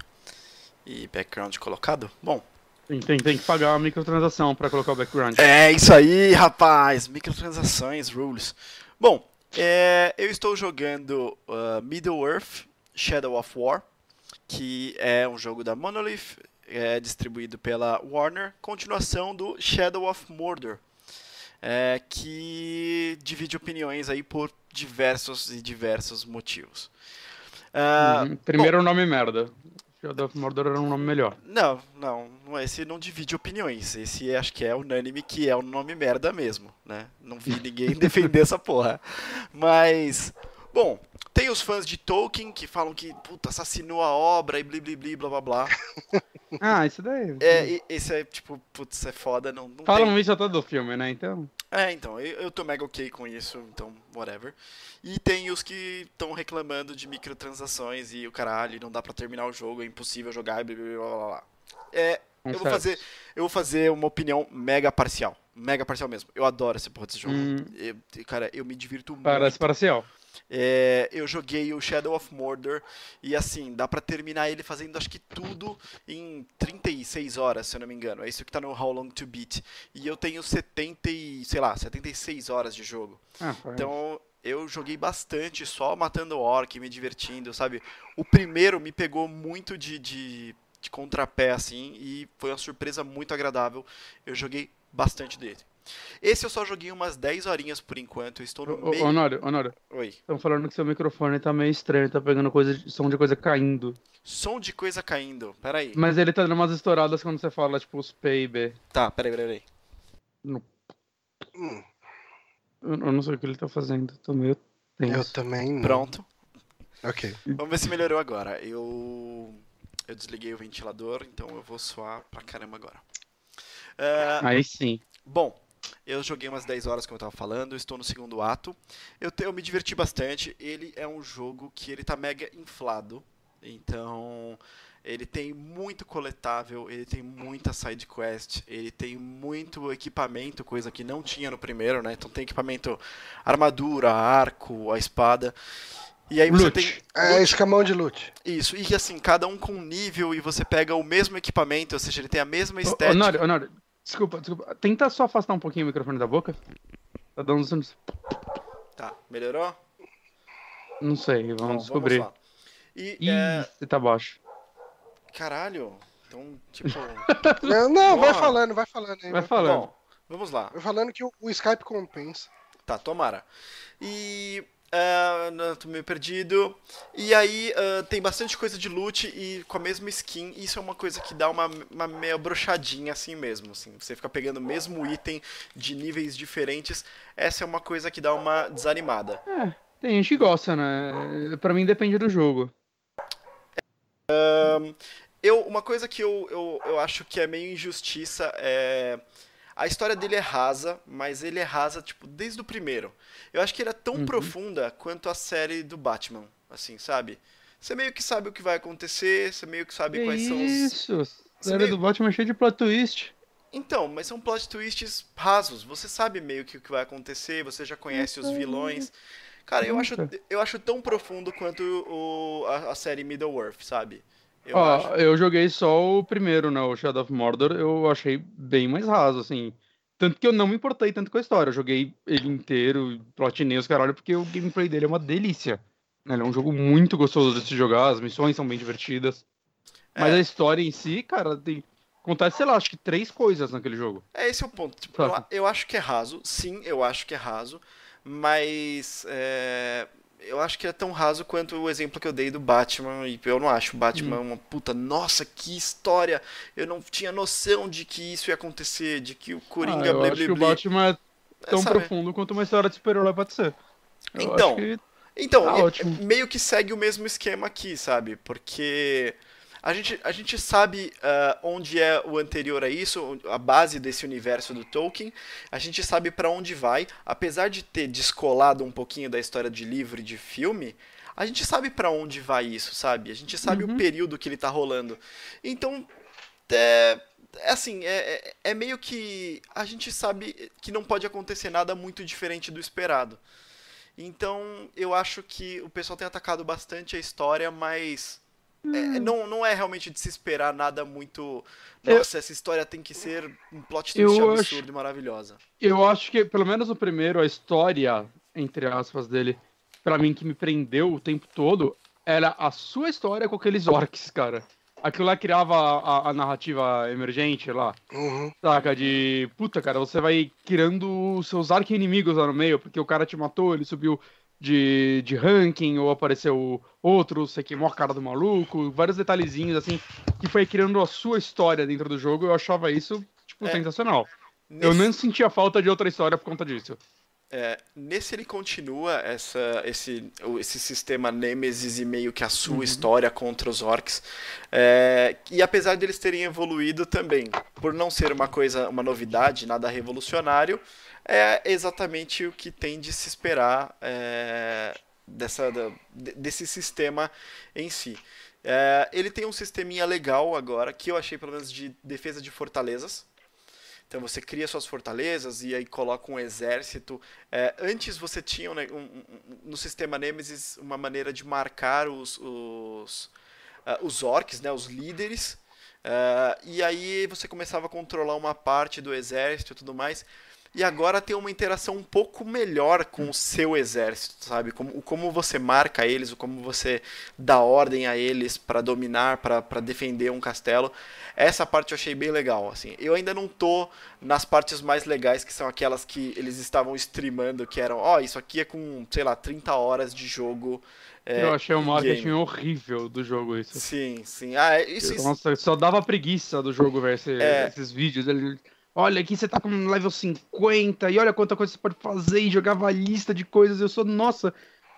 E background colocado? Bom. Tem, tem, tem que pagar a microtransação para colocar o background. É isso aí, rapaz! Microtransações, rules. Bom, é, eu estou jogando uh, Middle-earth Shadow of War, que é um jogo da Monolith, é distribuído pela Warner, continuação do Shadow of Mordor, é, que divide opiniões aí por diversos e diversos motivos. Uh, uhum. Primeiro bom, nome merda. Shadow of Mordor era um nome melhor. Não, não, esse não divide opiniões. Esse acho que é unânime que é um nome merda mesmo, né? Não vi ninguém (laughs) defender essa porra. Mas, bom, tem os fãs de Tolkien que falam que, puta, assassinou a obra e blá blá blá blá. (laughs) ah, isso daí. É, esse é tipo, putz, é foda, não, não Falam tem... isso a todo filme, né? Então. É, então, eu, eu tô mega ok com isso, então, whatever. E tem os que estão reclamando de microtransações e o caralho, não dá para terminar o jogo, é impossível jogar e blá blá blá blá. É, eu vou fazer, eu vou fazer uma opinião mega parcial, mega parcial mesmo. Eu adoro esse porra desse jogo. Hum. Eu, cara, eu me divirto muito. Parece parcial. É, eu joguei o Shadow of Mordor e assim, dá para terminar ele fazendo acho que tudo em 36 horas, se eu não me engano. É isso que tá no How Long to Beat. E eu tenho 70, sei lá, 76 horas de jogo. Ah, então, eu joguei bastante só matando orc, me divertindo, sabe? O primeiro me pegou muito de, de, de contrapé, assim, e foi uma surpresa muito agradável. Eu joguei bastante dele. Esse eu só joguei umas 10 horinhas por enquanto. Eu estou no ô, meio. Honório, Honório. Oi. Estão falando que seu microfone tá meio estranho, tá pegando coisa, som de coisa caindo. Som de coisa caindo, peraí. Mas ele tá dando umas estouradas quando você fala, tipo, os P e B. Tá, peraí, peraí, peraí. Hum. Eu, eu, não sei o que ele tá fazendo, tô meio tenso. Eu também. Não. Pronto. Ok. Vamos ver se melhorou agora. Eu. Eu desliguei o ventilador, então eu vou suar pra caramba agora. Uh... Aí sim. Bom, eu joguei umas 10 horas, como eu estava falando, estou no segundo ato. Eu, te, eu me diverti bastante. Ele é um jogo que ele tá mega inflado. Então, ele tem muito coletável, ele tem muita side quest, ele tem muito equipamento, coisa que não tinha no primeiro, né? Então tem equipamento armadura, arco, a espada. E aí você loot. tem. É, escamão de loot. Isso, e assim, cada um com nível e você pega o mesmo equipamento, ou seja, ele tem a mesma estética. Honório, Honório, Desculpa, desculpa. Tenta só afastar um pouquinho o microfone da boca. Tá dando uns. Tá, melhorou? Não sei, vamos Bom, descobrir. Vamos e, Ih, é... tá baixo. Caralho. Então, tipo. (laughs) não, não vai falando, vai falando aí. Vai, vai falando. Bom, vamos lá. Vai falando que o, o Skype compensa. Tá, tomara. E Uh, tô meio perdido. E aí uh, tem bastante coisa de loot e com a mesma skin. Isso é uma coisa que dá uma, uma meia brochadinha assim mesmo. Assim. Você fica pegando o mesmo item de níveis diferentes. Essa é uma coisa que dá uma desanimada. É, tem gente que gosta, né? Pra mim depende do jogo. Uh, eu, uma coisa que eu, eu, eu acho que é meio injustiça é a história dele é rasa, mas ele é rasa, tipo, desde o primeiro. Eu acho que ele é tão uhum. profunda quanto a série do Batman, assim, sabe? Você meio que sabe o que vai acontecer, você meio que sabe que quais são os. Isso! A série meio... do Batman é cheia de plot twist. Então, mas são plot twists rasos. Você sabe meio que o que vai acontecer, você já conhece os vilões. Cara, eu acho, eu acho tão profundo quanto o, a, a série Middle-earth, sabe? Eu, acho... eu joguei só o primeiro, né? O Shadow of Mordor, eu achei bem mais raso, assim. Tanto que eu não me importei tanto com a história. Eu joguei ele inteiro, platinei os caralho, porque o gameplay dele é uma delícia. Ele é um jogo muito gostoso de se jogar, as missões são bem divertidas. Mas é. a história em si, cara, tem. Acontece, sei lá, acho que três coisas naquele jogo. É esse é o ponto. Tipo, eu, eu, acho que é raso, sim, eu acho que é raso, mas é, eu acho que é tão raso quanto o exemplo que eu dei do Batman. E eu não acho o Batman uhum. uma puta. Nossa, que história! Eu não tinha noção de que isso ia acontecer, de que o Coringa. Ah, eu acho que o Batman é tão é, profundo quanto uma história de super-herói pode ser. Eu então, que... então tá meio que segue o mesmo esquema aqui, sabe? Porque a gente, a gente sabe uh, onde é o anterior a isso, a base desse universo do Tolkien. A gente sabe para onde vai, apesar de ter descolado um pouquinho da história de livro e de filme. A gente sabe para onde vai isso, sabe? A gente sabe uhum. o período que ele tá rolando. Então, é, é assim, é, é, é meio que a gente sabe que não pode acontecer nada muito diferente do esperado. Então, eu acho que o pessoal tem atacado bastante a história, mas é, não, não é realmente de se esperar nada muito. Nossa, eu, essa história tem que ser um plot twist absurdo acho, e maravilhosa. Eu acho que, pelo menos o primeiro, a história, entre aspas, dele, para mim, que me prendeu o tempo todo, era a sua história com aqueles orcs, cara. Aquilo lá criava a, a narrativa emergente lá. Uhum. Saca? De. Puta, cara, você vai criando os seus arqui-inimigos lá no meio, porque o cara te matou, ele subiu de, de ranking, ou apareceu outro, você queimou a cara do maluco, vários detalhezinhos, assim, que foi criando a sua história dentro do jogo, eu achava isso, tipo, é. sensacional. Nesse... Eu não sentia falta de outra história por conta disso. É, nesse ele continua essa, esse, esse sistema Nemesis e meio que a sua uhum. história contra os orcs. É, e apesar deles terem evoluído também, por não ser uma coisa, uma novidade, nada revolucionário, é exatamente o que tem de se esperar é, dessa, da, desse sistema em si. É, ele tem um sisteminha legal agora, que eu achei pelo menos de defesa de fortalezas. Então você cria suas fortalezas e aí coloca um exército. É, antes você tinha um, um, no sistema Nemesis uma maneira de marcar os, os, uh, os orcs, né, os líderes. Uh, e aí você começava a controlar uma parte do exército e tudo mais e agora tem uma interação um pouco melhor com o seu exército, sabe? Como, como você marca eles, como você dá ordem a eles para dominar, para defender um castelo. Essa parte eu achei bem legal, assim. Eu ainda não tô nas partes mais legais, que são aquelas que eles estavam streamando, que eram, ó, oh, isso aqui é com, sei lá, 30 horas de jogo. É, eu achei o marketing horrível do jogo isso. Sim, sim. Ah, é, isso, Nossa, só dava preguiça do jogo ver esse, é... esses vídeos. Ele Olha, aqui você tá com level 50 e olha quanta coisa você pode fazer e jogava lista de coisas. Eu sou, nossa,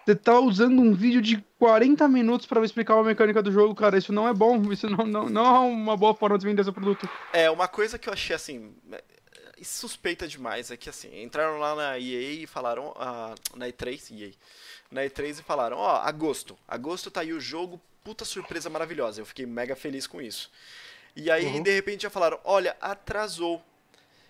você tá usando um vídeo de 40 minutos para explicar a mecânica do jogo, cara. Isso não é bom. (laughs) Isso não, não, não é uma boa forma de vender seu produto. É, uma coisa que eu achei assim. É, suspeita demais é que assim, entraram lá na EA e falaram. Uh, na E3, EA. Na E3 e falaram: Ó, oh, agosto. Agosto tá aí o jogo, puta surpresa maravilhosa. Eu fiquei mega feliz com isso. E aí, uhum. de repente, já falaram: olha, atrasou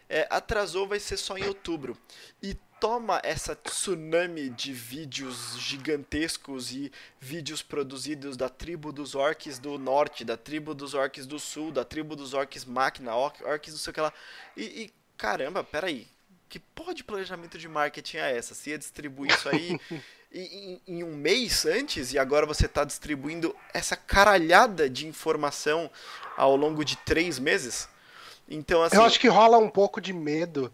é, atrasou, vai ser só em outubro. E toma essa tsunami de vídeos gigantescos e vídeos produzidos da tribo dos orcs do norte, da tribo dos orcs do sul, da tribo dos orcs máquina, orcs não sei o que lá. E, e caramba, peraí. Que porra de planejamento de marketing é essa? Se ia distribuir isso aí (laughs) em, em, um mês antes e agora você está distribuindo essa caralhada de informação ao longo de três meses? Então, assim. Eu acho que rola um pouco de medo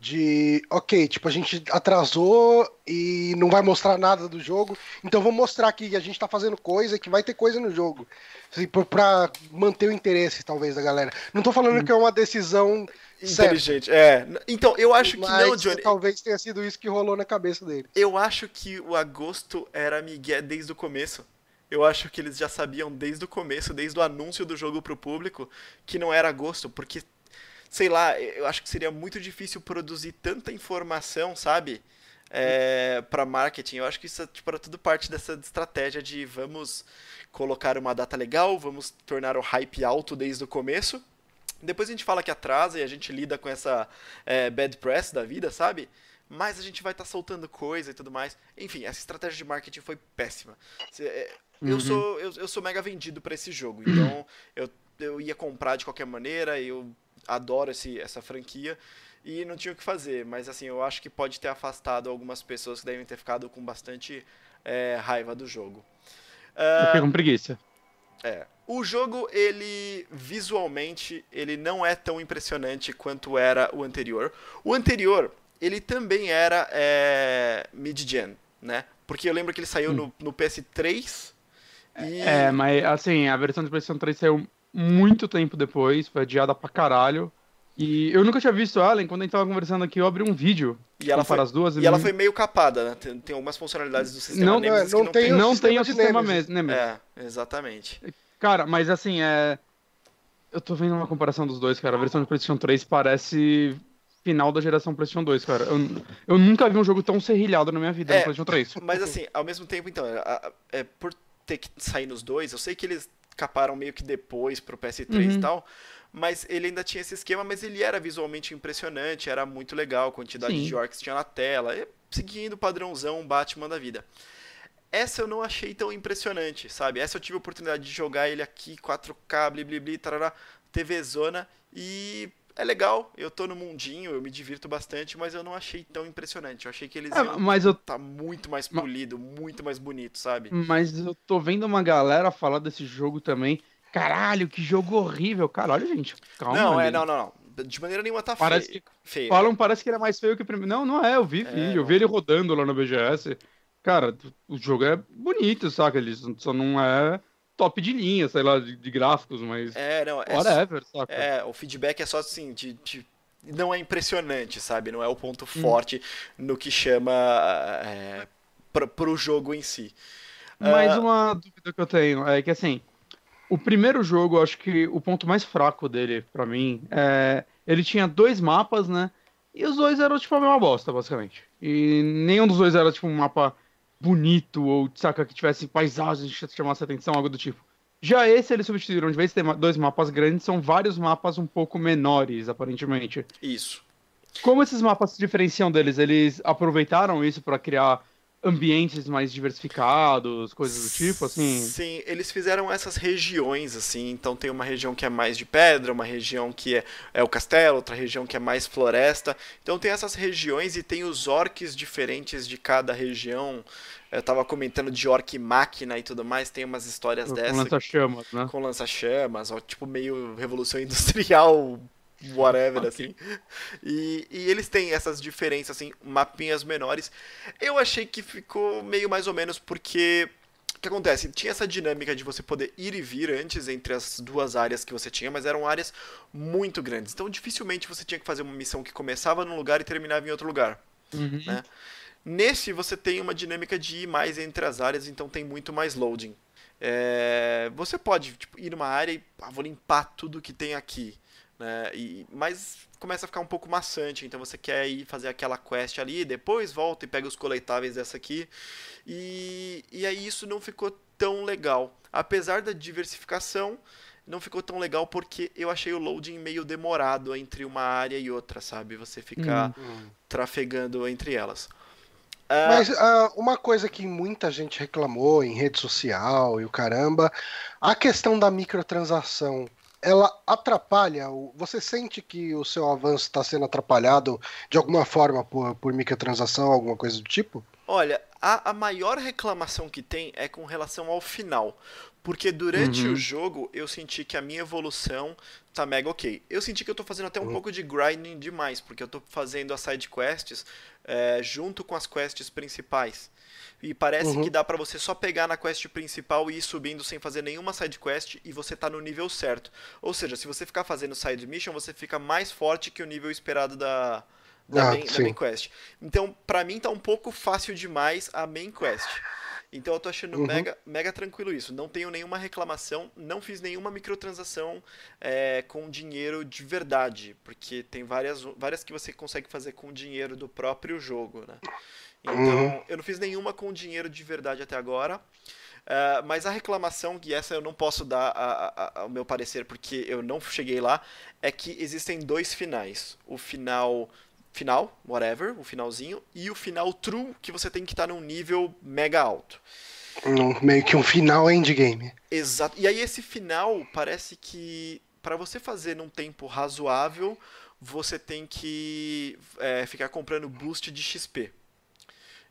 de, ok, tipo, a gente atrasou e não vai mostrar nada do jogo, então vamos mostrar que a gente tá fazendo coisa, que vai ter coisa no jogo. Assim, pra manter o interesse, talvez, da galera. Não tô falando que é uma decisão inteligente. É. Então, eu acho que Mas, não, Johnny. Talvez tenha sido isso que rolou na cabeça dele. Eu acho que o agosto era Miguel desde o começo. Eu acho que eles já sabiam desde o começo, desde o anúncio do jogo pro público, que não era agosto, porque sei lá, eu acho que seria muito difícil produzir tanta informação, sabe? É, para marketing. Eu acho que isso é tipo, era tudo parte dessa estratégia de vamos colocar uma data legal, vamos tornar o hype alto desde o começo. Depois a gente fala que atrasa e a gente lida com essa é, bad press da vida, sabe? Mas a gente vai estar tá soltando coisa e tudo mais. Enfim, essa estratégia de marketing foi péssima. Eu, uhum. sou, eu, eu sou mega vendido para esse jogo, então (clears throat) eu, eu ia comprar de qualquer maneira, eu adoro esse, essa franquia e não tinha o que fazer. Mas assim, eu acho que pode ter afastado algumas pessoas que devem ter ficado com bastante é, raiva do jogo. Uh, eu fico com preguiça. É. O jogo, ele visualmente, ele não é tão impressionante quanto era o anterior. O anterior, ele também era é, mid-gen, né? Porque eu lembro que ele saiu no, no PS3 e... É, mas assim, a versão de PlayStation 3 saiu muito tempo depois, foi adiada pra caralho. E eu nunca tinha visto ela, quando a gente tava conversando aqui, eu abri um vídeo e ela foi, as duas. E, e ela foi meio capada, né? Tem, tem algumas funcionalidades do sistema não, Nemesis não, não tem, não tem o sistema, mesmo. É, exatamente. Cara, mas assim, é... Eu tô vendo uma comparação dos dois, cara. A versão de PlayStation 3 parece final da geração PlayStation 2, cara. Eu, eu nunca vi um jogo tão serrilhado na minha vida é, no PlayStation 3. Mas assim, ao mesmo tempo, então, é, é, por ter que sair nos dois, eu sei que eles caparam meio que depois pro PS3 uhum. e tal, mas ele ainda tinha esse esquema, mas ele era visualmente impressionante, era muito legal, a quantidade Sim. de orcs que tinha na tela, seguindo o padrãozão Batman da vida. Essa eu não achei tão impressionante, sabe? Essa eu tive a oportunidade de jogar ele aqui, 4K, blibli, blibli, tarará, TV Zona, e é legal, eu tô no mundinho, eu me divirto bastante, mas eu não achei tão impressionante. Eu achei que eles é, mas eu... tá muito mais polido, muito mais bonito, sabe? Mas eu tô vendo uma galera falar desse jogo também. Caralho, que jogo horrível. Cara, olha, gente, calma. Não, é, não, não, não. De maneira nenhuma tá parece feio. Que... feio. Falam, parece que ele é mais feio que o primeiro. Não, não é, eu vi é, vídeo, eu vi ele rodando lá no BGS. Cara, o jogo é bonito, saca? Ele só não é top de linha, sei lá, de, de gráficos, mas. É, não, é. Whatever, saca? É, o feedback é só assim, de, de não é impressionante, sabe? Não é o ponto hum. forte no que chama é, pra, pro jogo em si. Mais uh... uma dúvida que eu tenho é que assim, o primeiro jogo, eu acho que o ponto mais fraco dele, para mim, é ele tinha dois mapas, né? E os dois eram tipo a mesma bosta, basicamente. E nenhum dos dois era tipo um mapa bonito ou, saca, que tivesse paisagens que chamasse atenção, algo do tipo. Já esse eles substituíram, de vez ter dois mapas grandes, são vários mapas um pouco menores, aparentemente. Isso. Como esses mapas se diferenciam deles? Eles aproveitaram isso para criar ambientes mais diversificados, coisas do tipo, assim? Sim, eles fizeram essas regiões, assim, então tem uma região que é mais de pedra, uma região que é, é o castelo, outra região que é mais floresta, então tem essas regiões e tem os orcs diferentes de cada região, eu tava comentando de orc máquina e tudo mais, tem umas histórias dessas. Com lança-chamas, né? Com lança-chamas, tipo meio revolução (laughs) industrial whatever, (laughs) assim. E, e eles têm essas diferenças, assim, mapinhas menores. Eu achei que ficou meio mais ou menos porque. O que acontece? Tinha essa dinâmica de você poder ir e vir antes entre as duas áreas que você tinha, mas eram áreas muito grandes. Então dificilmente você tinha que fazer uma missão que começava num lugar e terminava em outro lugar. Uhum. Né? Nesse você tem uma dinâmica de ir mais entre as áreas, então tem muito mais loading. É... você pode tipo, ir numa área e ah, vou limpar tudo que tem aqui. Né? E, mas começa a ficar um pouco maçante, então você quer ir fazer aquela quest ali, depois volta e pega os coletáveis dessa aqui. E, e aí isso não ficou tão legal. Apesar da diversificação, não ficou tão legal porque eu achei o loading meio demorado entre uma área e outra, sabe? Você ficar uhum. trafegando entre elas. Uh... Mas uh, uma coisa que muita gente reclamou em rede social e o caramba, a questão da microtransação ela atrapalha? Você sente que o seu avanço está sendo atrapalhado de alguma forma por, por microtransação, alguma coisa do tipo? Olha, a, a maior reclamação que tem é com relação ao final. Porque durante Uhum. o jogo eu senti que a minha evolução tá mega ok. Eu senti que eu tô fazendo até um Uhum. pouco de grinding demais, porque eu tô fazendo as side quests é, junto com as quests principais. E parece Uhum. que dá pra você só pegar na quest principal e ir subindo sem fazer nenhuma side quest e você tá no nível certo. Ou seja, se você ficar fazendo side mission, você fica mais forte que o nível esperado da, da, Ah, main, da main quest. Então, pra mim tá um pouco fácil demais a main quest. Então eu tô achando Uhum. mega, mega tranquilo isso. Não tenho nenhuma reclamação, não fiz nenhuma microtransação é, com dinheiro de verdade, porque tem várias, várias que você consegue fazer com dinheiro do próprio jogo, né? Então, Uhum. eu não fiz nenhuma com dinheiro de verdade até agora. É, mas a reclamação, que essa eu não posso dar a- a- meu parecer porque eu não cheguei lá, é que existem dois finais. O final final, whatever, o finalzinho, e o final true, que você tem que estar num nível mega alto. Um- meio que um final endgame. Exato. E aí esse final parece que para você fazer num tempo razoável, você tem que é, ficar comprando boost de XP.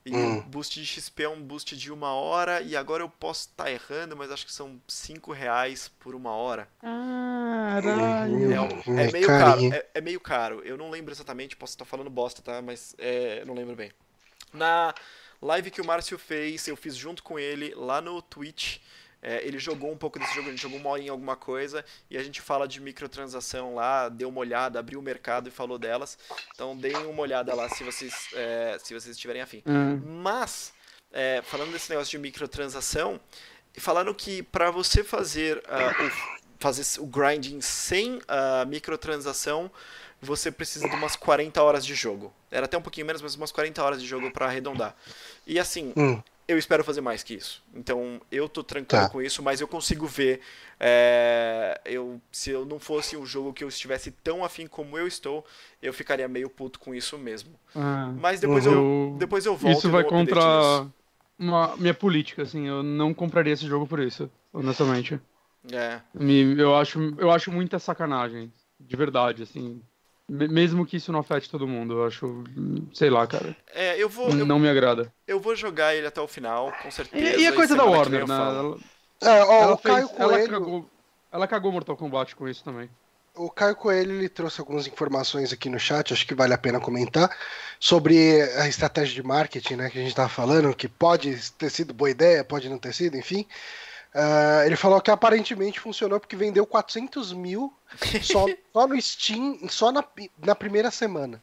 E Hum. o boost de XP é um boost de uma hora, e agora eu posso estar errando, mas acho que são 5 reais por uma hora. Caralho. É, um- é Hum, meio caro, é, é meio caro. Eu não lembro exatamente, posso estar falando bosta, tá? Mas é, não lembro bem. Na live que o Márcio fez, eu fiz junto com ele lá no Twitch. É, ele jogou um pouco desse jogo, gente jogou uma hora em alguma coisa e a gente fala de microtransação lá, deu uma olhada, abriu o mercado e falou delas. Então deem uma olhada lá se vocês, é, se vocês estiverem afim. Ah, Mas, é, falando desse negócio de microtransação, falaram que para você fazer, ah, o, fazer o grinding sem a microtransação, você precisa de umas 40 horas de jogo. Era até um pouquinho menos, mas umas 40 horas de jogo para arredondar. E assim, Hum, eu espero fazer mais que isso. Então, eu tô tranquilo Tá. com isso, mas eu consigo ver. é, eu, se eu não fosse um jogo que eu estivesse tão afim como eu estou, eu ficaria meio puto com isso mesmo. ah. Mas depois Uhum. eu, Eu- depois eu volto. Isso vai contra uma, minha política, assim. Eu não compraria esse jogo por isso, honestamente. É. Me- eu, acho, eu acho muita sacanagem. De verdade, assim. Me- Mesmo que isso não afete todo mundo, eu acho. Sei lá, cara. É, eu vou, eu, Não me agrada. eu vou jogar ele até o final, com certeza. E, e a coisa da Warner, eu né? Ela, É, ó, ela o Caio fez- ela Coelho. cagou, ela cagou Mortal Kombat com isso também. O Caio Coelho ele trouxe algumas informações aqui no chat, acho que vale a pena comentar, sobre a estratégia de marketing né, que a gente estava falando, que pode ter sido boa ideia, pode não ter sido, enfim. Ah, ele falou que aparentemente funcionou porque vendeu 400 mil só, (laughs) só no Steam, só na, na primeira semana.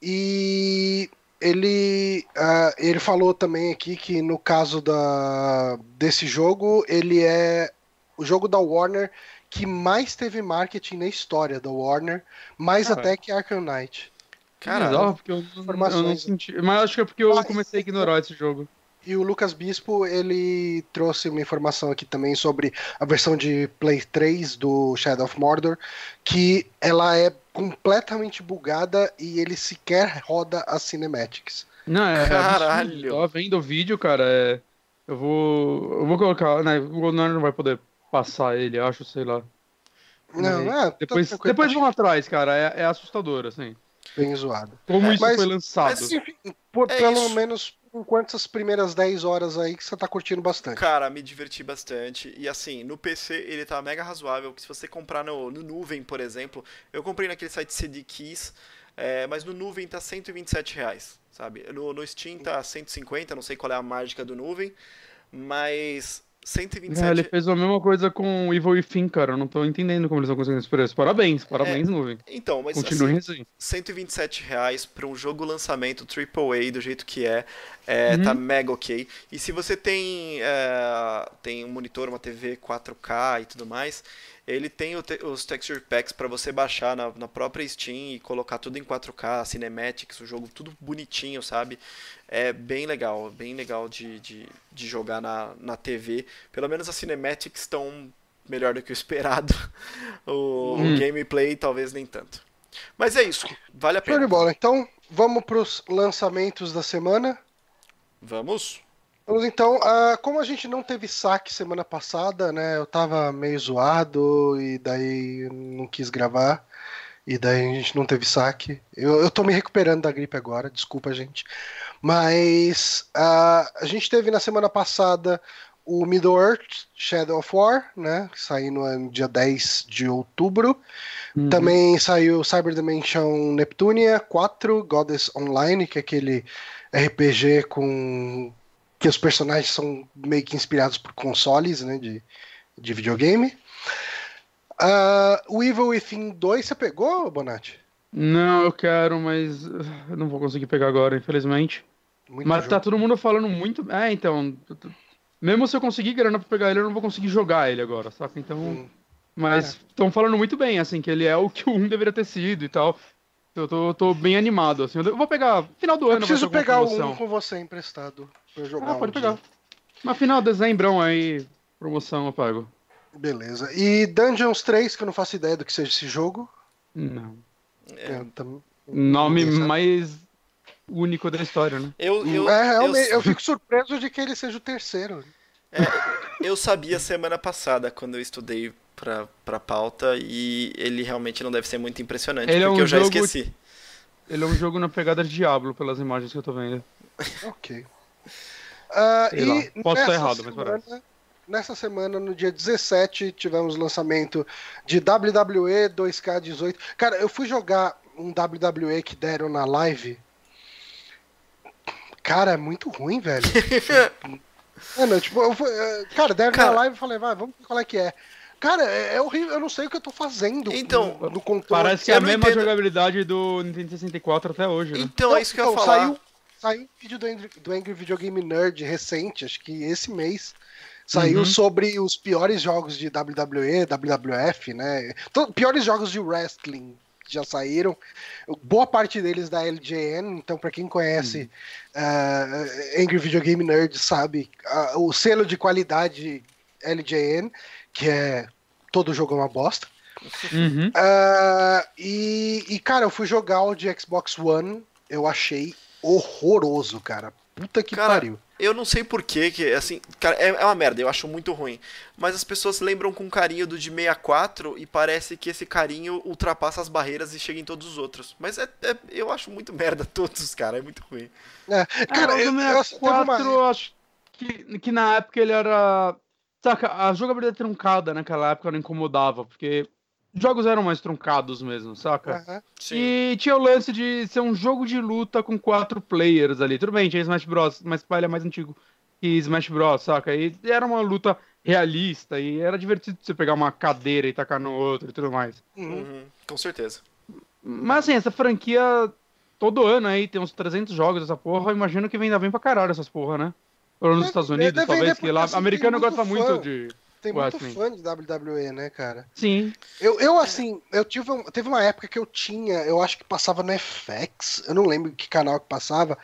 E ele, ah, ele falou também aqui que no caso da, desse jogo, ele é o jogo da Warner que mais teve marketing na história da Warner, mais Cara. até que Arkham Knight. Cara, Bizarro, porque eu, não- eu não senti. Mas acho que é porque eu Ah, comecei a ignorar esse jogo. E o Lucas Bispo, ele trouxe uma informação aqui também sobre a versão de Play 3 do Shadow of Mordor, que ela é completamente bugada e ele sequer roda as cinematics. Não, é. é Caralho. Tava vendo o vídeo, cara. É... Eu vou. Eu vou colocar. Né, o Gonor não vai poder passar ele, acho, sei lá. Não, é, tá Depois, depois vão atrás, cara. É, é assustador, assim. bem zoado. Como É, isso mas- foi lançado. mas- Enfim, por, É pelo isso. menos por enquanto essas primeiras 10 horas aí que você tá curtindo bastante. Cara, me diverti bastante. E assim, no PC ele tá mega razoável. Que se você comprar no, no nuvem, por exemplo, eu comprei naquele site CD Keys, é, mas no nuvem tá 127 reais, sabe? No, no Steam tá 150, não sei qual é a mágica do nuvem, mas É, ele 127. fez a mesma coisa com Evil Within, cara. Eu não tô entendendo como eles estão conseguindo esse preço. Parabéns, parabéns, nuvem. Então, mas Continuem assim, assim. 127 reais para um jogo lançamento AAA do jeito que é, é Uhum. tá mega ok. E se você tem, é, tem um monitor, uma TV 4K e tudo mais, ele tem te- os texture packs para você baixar na, na própria Steam e colocar tudo em 4K, cinematics, o jogo tudo bonitinho, sabe? É bem legal, bem legal de, de, de jogar na, na TV. Pelo menos as cinematics estão melhor do que o esperado. (laughs) O, o Hum. gameplay talvez nem tanto. Mas é isso, vale a Show de pena. bola. Então, vamos pros lançamentos da semana. Vamos? Vamos então, ah, como a gente não teve saque semana passada, né? Eu tava meio zoado e daí não quis gravar. E daí a gente não teve saque. Eu, eu tô me recuperando da gripe agora, desculpa, gente. Mas ah, a gente teve na semana passada o Middle-earth Shadow of War, né? Que saiu no dia 10 de outubro. Uhum. Também saiu Cyber Dimension Neptunia 4, Goddess Online, que é aquele RPG com. que os personagens são meio que inspirados por consoles, né? De, de videogame. Uh, o Evil Within 2 você pegou, Bonatti? Não, eu quero, mas eu não vou conseguir pegar agora, infelizmente. Muito mas tá jogo. todo mundo falando muito. É, então. Mesmo se eu conseguir grana pra pegar ele, eu não vou conseguir jogar ele agora, saca? Então. Hum. Mas É. estão falando muito bem, assim, que ele é o que o 1 deveria ter sido e tal. Eu tô, tô bem animado, assim. Eu vou pegar. Final do Eu ano, vai preciso pegar promoção. um com você emprestado pra eu jogar. Ah, um pode dia. pegar. Mas final de dezembro aí, promoção eu pago. Beleza. E Dungeons 3, que eu não faço ideia do que seja esse jogo. Não. É, Eu tam- Nome mais único da história, né? Eu, eu, é, realmente, eu, eu fico surpreso de que ele seja o terceiro. eu sabia semana passada, quando eu estudei pra, pra pauta, e ele realmente não deve ser muito impressionante, Ele é porque um eu já jogo- esqueci. Ele é um jogo na pegada de Diablo, pelas imagens que eu tô vendo. (laughs) Ok. Sei e posso estar nessa errado, mas semana, parece. nessa semana, no dia 17, tivemos o lançamento de WWE 2K18. Cara, eu fui jogar um WWE que deram na live. Cara, é muito ruim, velho. (laughs) Mano, tipo, eu fui- eh, cara, deram Cara- na live e falei, vai, vamos ver qual é que é. Cara, é, é horrível, eu não sei o que eu tô fazendo Então, no, no controle. Parece que é a mesma entendo. jogabilidade do Nintendo 64 até hoje, né? Então, Não, é isso que eu ia então, falar. Saiu, saiu um vídeo do Angry, do Angry Video Game Nerd recente, acho que esse mês. Saiu Uhum. sobre os piores jogos de WWE, WWF, né? Piores jogos de wrestling já saíram. Boa parte deles da LJN, então pra quem conhece ah, Angry Video Game Nerd sabe ah, o selo de qualidade LJN, que é todo jogo é uma bosta. Uhum. Ah, e, e, cara, eu fui jogar o de Xbox One, eu achei horroroso, cara. Puta que Cara, pariu. Eu não sei porquê, que assim, cara, é, é uma merda, eu acho muito ruim. Mas as pessoas lembram com carinho do de 64 e parece que esse carinho ultrapassa as barreiras e chega em todos os outros. Mas é, é- eu acho muito merda (laughs) todos, cara, é muito ruim. É, cara, o eu, do eu, teve 64, uma- eu acho que, que na época ele era. Saca, a jogabilidade truncada naquela época não incomodava, porque jogos eram mais truncados mesmo, saca? Sim. E tinha o lance de ser um jogo de luta com quatro players ali. Tudo bem, tinha Smash Bros, mas ele é mais antigo que Smash Bros, saca? E era uma luta realista e era divertido você pegar uma cadeira e tacar no outro e tudo mais. Uhum. Uhum, com certeza. Mas assim, essa franquia, todo ano aí, tem uns 300 jogos dessa porra. Eu imagino que ainda bem pra caralho essas porra, né? Ou nos Estados Unidos, talvez, que lá, assim, americano muito gosta fã. muito de. Tem muito Wrestling. fã de WWE, né, cara? Sim. Eu, eu assim, eu tive um- teve uma época que eu tinha, eu acho que passava no FX, eu não lembro que canal que passava,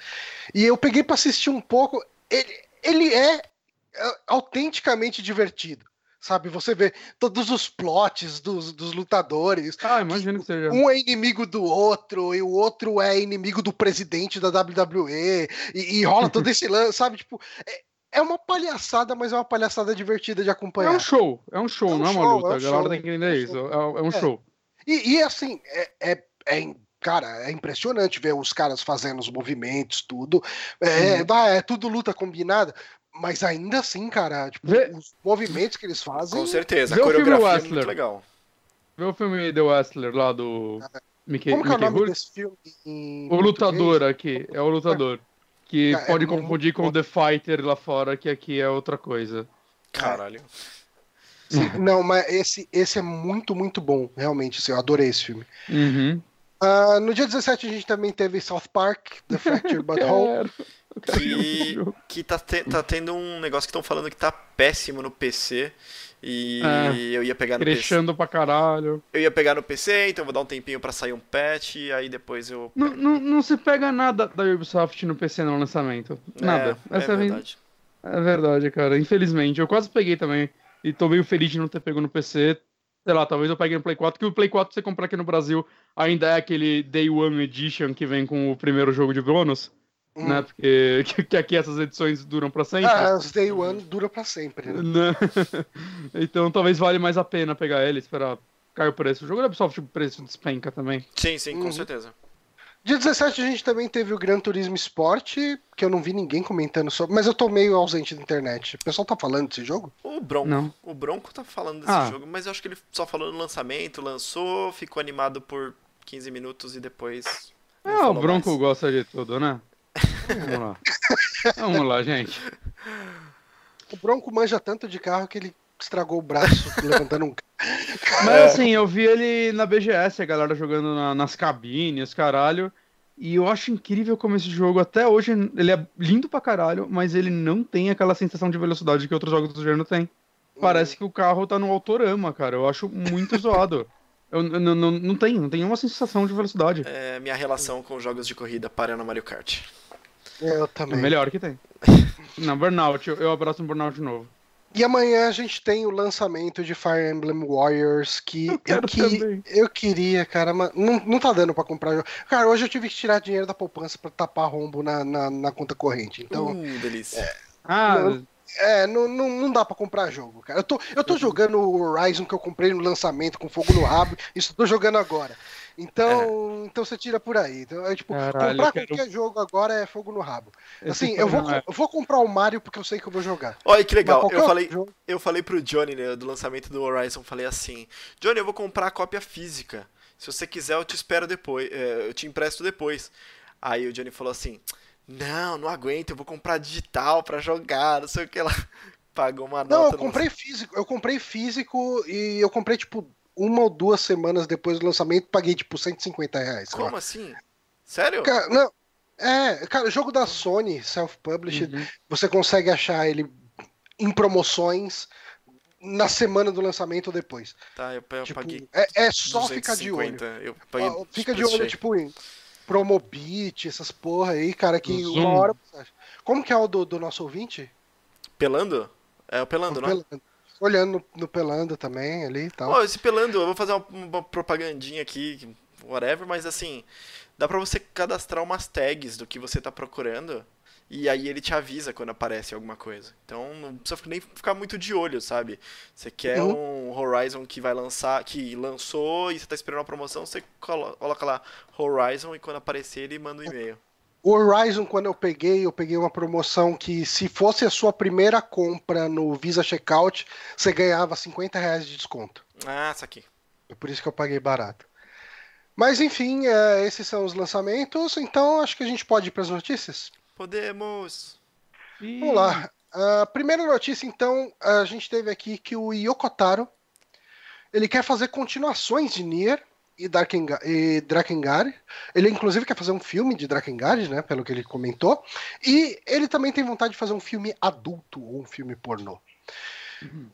e eu peguei pra assistir um pouco. Ele, ele é é, autenticamente divertido, sabe? Você vê todos os plots dos, dos lutadores. Ah, imagino que seja. Um é inimigo do outro, e o outro é inimigo do presidente da WWE, e, e rola todo esse (laughs) lance, sabe? Tipo, é, é uma palhaçada, mas é uma palhaçada divertida de É acompanhar. um show, é um show, É um não é uma show, luta. é um a galera show, tem que é entender isso. É, é um É. show. E, e, assim, é, é, é cara, é impressionante ver os caras fazendo os movimentos, tudo. É, vai, é tudo luta combinada, mas ainda assim, cara, tipo, Vê- os movimentos que eles fazem. Com certeza. A Vê o filme coreografia é muito legal. Vê o filme The Wrestler lá do Mickey, Como que é o nome desse filme? em O português? lutador aqui, é o lutador. Que é pode muito confundir com bom. o The Fighter lá fora, que aqui é outra coisa. Caralho. Sim, não, mas esse, esse é muito, muito bom, realmente. Assim, eu adorei esse filme. Uhum. Ah, no dia 17 a gente também teve South Park, The Fractured (laughs) But Whole. Que, que tá, te- tá tendo um negócio que estão falando que tá péssimo no PC. E É. eu ia pegar no PC. Crescendo pra caralho. Eu ia pegar no PC, então vou dar um tempinho pra sair um patch, e aí depois eu. Não, não, não se pega nada da Ubisoft no PC no lançamento. Nada. É, Essa é é, a ver- verdade. é verdade, cara. Infelizmente. Eu quase peguei também. E tô meio feliz de não ter pego no PC. Sei lá, talvez eu pegue no Play 4, que o Play 4 você comprar aqui no Brasil ainda é aquele Day One Edition que vem com o primeiro jogo de bônus, Hum. né? Porque (laughs) que, que aqui essas edições duram pra sempre. Ah, os Day One dura pra sempre, né? Né? (laughs) então talvez vale mais a pena pegar ele, esperar cair o preço. O jogo da Ubisoft o preço despenca também. Sim, sim, com Uhum. certeza. Dia 17 a gente também teve o Gran Turismo Sport, que eu não vi ninguém comentando sobre, mas eu tô meio ausente da internet. O pessoal tá falando desse jogo? O Bronco. Não. O Bronco tá falando desse Ah. jogo, mas eu acho que ele só falou no lançamento, lançou, ficou animado por 15 minutos e depois. Ah, o Bronco mais. gosta de tudo, né? Vamos lá. Vamos lá, gente. O Bronco manja tanto de carro que ele estragou o braço (laughs) levantando um Mas É. assim, eu vi ele na BGS, a galera jogando na- nas cabines, caralho. E eu acho incrível como esse jogo, até hoje, ele é lindo pra caralho, mas ele não tem aquela sensação de velocidade que outros jogos do gênero têm. Parece que o carro tá no autorama, cara. Eu acho muito (laughs) zoado. Eu, eu não, não, não tem, não tem nenhuma sensação de velocidade. É, minha relação com jogos de corrida para no Mario Kart. Eu É o também. melhor que tem. (laughs) Não, Burnout, eu, eu abraço um Burnout novo. E amanhã a gente tem o lançamento de Fire Emblem Warriors, que Eu eu, que, também. eu queria, cara, mas não, não tá dando pra comprar jogo. Cara, hoje eu tive que tirar dinheiro da poupança pra tapar rombo na, na, na conta corrente. Então, uh, delícia. Ah, Não. é, não, não, não dá pra comprar jogo, cara. Eu tô, eu tô jogando o Horizon que eu comprei no lançamento com fogo no rabo, isso eu tô jogando agora. Então, então você tira por aí. Então, é, tipo, Caralho, comprar eu quero- qualquer jogo agora é fogo no rabo. Assim, eu vou, não é. eu vou comprar o Mario porque eu sei que eu vou jogar. Olha que legal. Eu falei, jogo- eu falei pro Johnny, né, do lançamento do Horizon, falei assim: Johnny, eu vou comprar a cópia física. Se você quiser, eu te espero depois. é, eu te empresto depois. Aí o Johnny falou assim: Não, não aguento, eu vou comprar digital pra jogar, não sei o que lá. (laughs) Pagou uma Não, nota. eu no- comprei físico. Eu comprei físico e eu comprei, tipo, uma ou duas semanas depois do lançamento, paguei, tipo, 150 reais. lá. Como assim? Sério? Cara, não. É, cara, jogo da Sony, self-published, Uhum. você consegue achar ele em promoções na semana do lançamento ou depois. Tá, eu, eu Tipo, paguei. é, é só ficar de olho. 250, Eu paguei. Fica de olho, cheio. tipo, em Promobit, essas porra aí, cara, que Zoom. uma hora. Como que é o do, do nosso ouvinte? Pelando? É o Pelando, O não? Pelando. Olhando no, no Pelando também ali e tal. Ó, esse Pelando, eu vou fazer uma, uma propagandinha aqui, whatever, mas assim, dá pra você cadastrar umas tags do que você tá procurando e aí ele te avisa quando aparece alguma coisa. Então não precisa nem ficar muito de olho, sabe? Você quer Uhum. um Horizon que vai lançar, que lançou e você tá esperando uma promoção, você colo- coloca lá Horizon e quando aparecer ele manda um e-mail. O Horizon, quando eu peguei, eu peguei uma promoção que se fosse a sua primeira compra no Visa Checkout, você ganhava 50 reais de desconto. Ah, isso aqui. É por isso que eu paguei barato. Mas enfim, é, esses são os lançamentos, então acho que a gente pode ir para as notícias. Podemos. Vamos lá. A primeira notícia, então, a gente teve aqui que o Yokotaro ele quer fazer continuações de Nier e, Darkenga- e Drakengard. Ele, inclusive, quer fazer um filme de Drakengard, né? Pelo que ele comentou. E ele também tem vontade de fazer um filme adulto ou um filme pornô.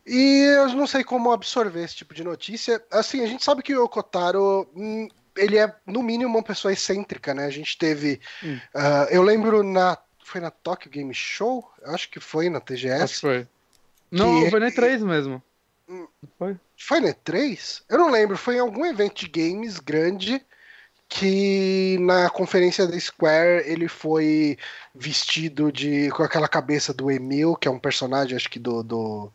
E eu não sei como absorver esse tipo de notícia. Assim, a gente sabe que o Yokotaro. hum, ele é, no mínimo, uma pessoa excêntrica, né? A gente teve. Hum. ah, eu lembro na. Foi na Tokyo Game Show? Acho que foi na Acho que TGS. foi. Não, Que- foi na E3 mesmo. Foi? Foi na E3? Eu não lembro. Foi em algum evento de games grande que na conferência da Square ele foi vestido de com aquela cabeça do Emil, que é um personagem, acho que do, do,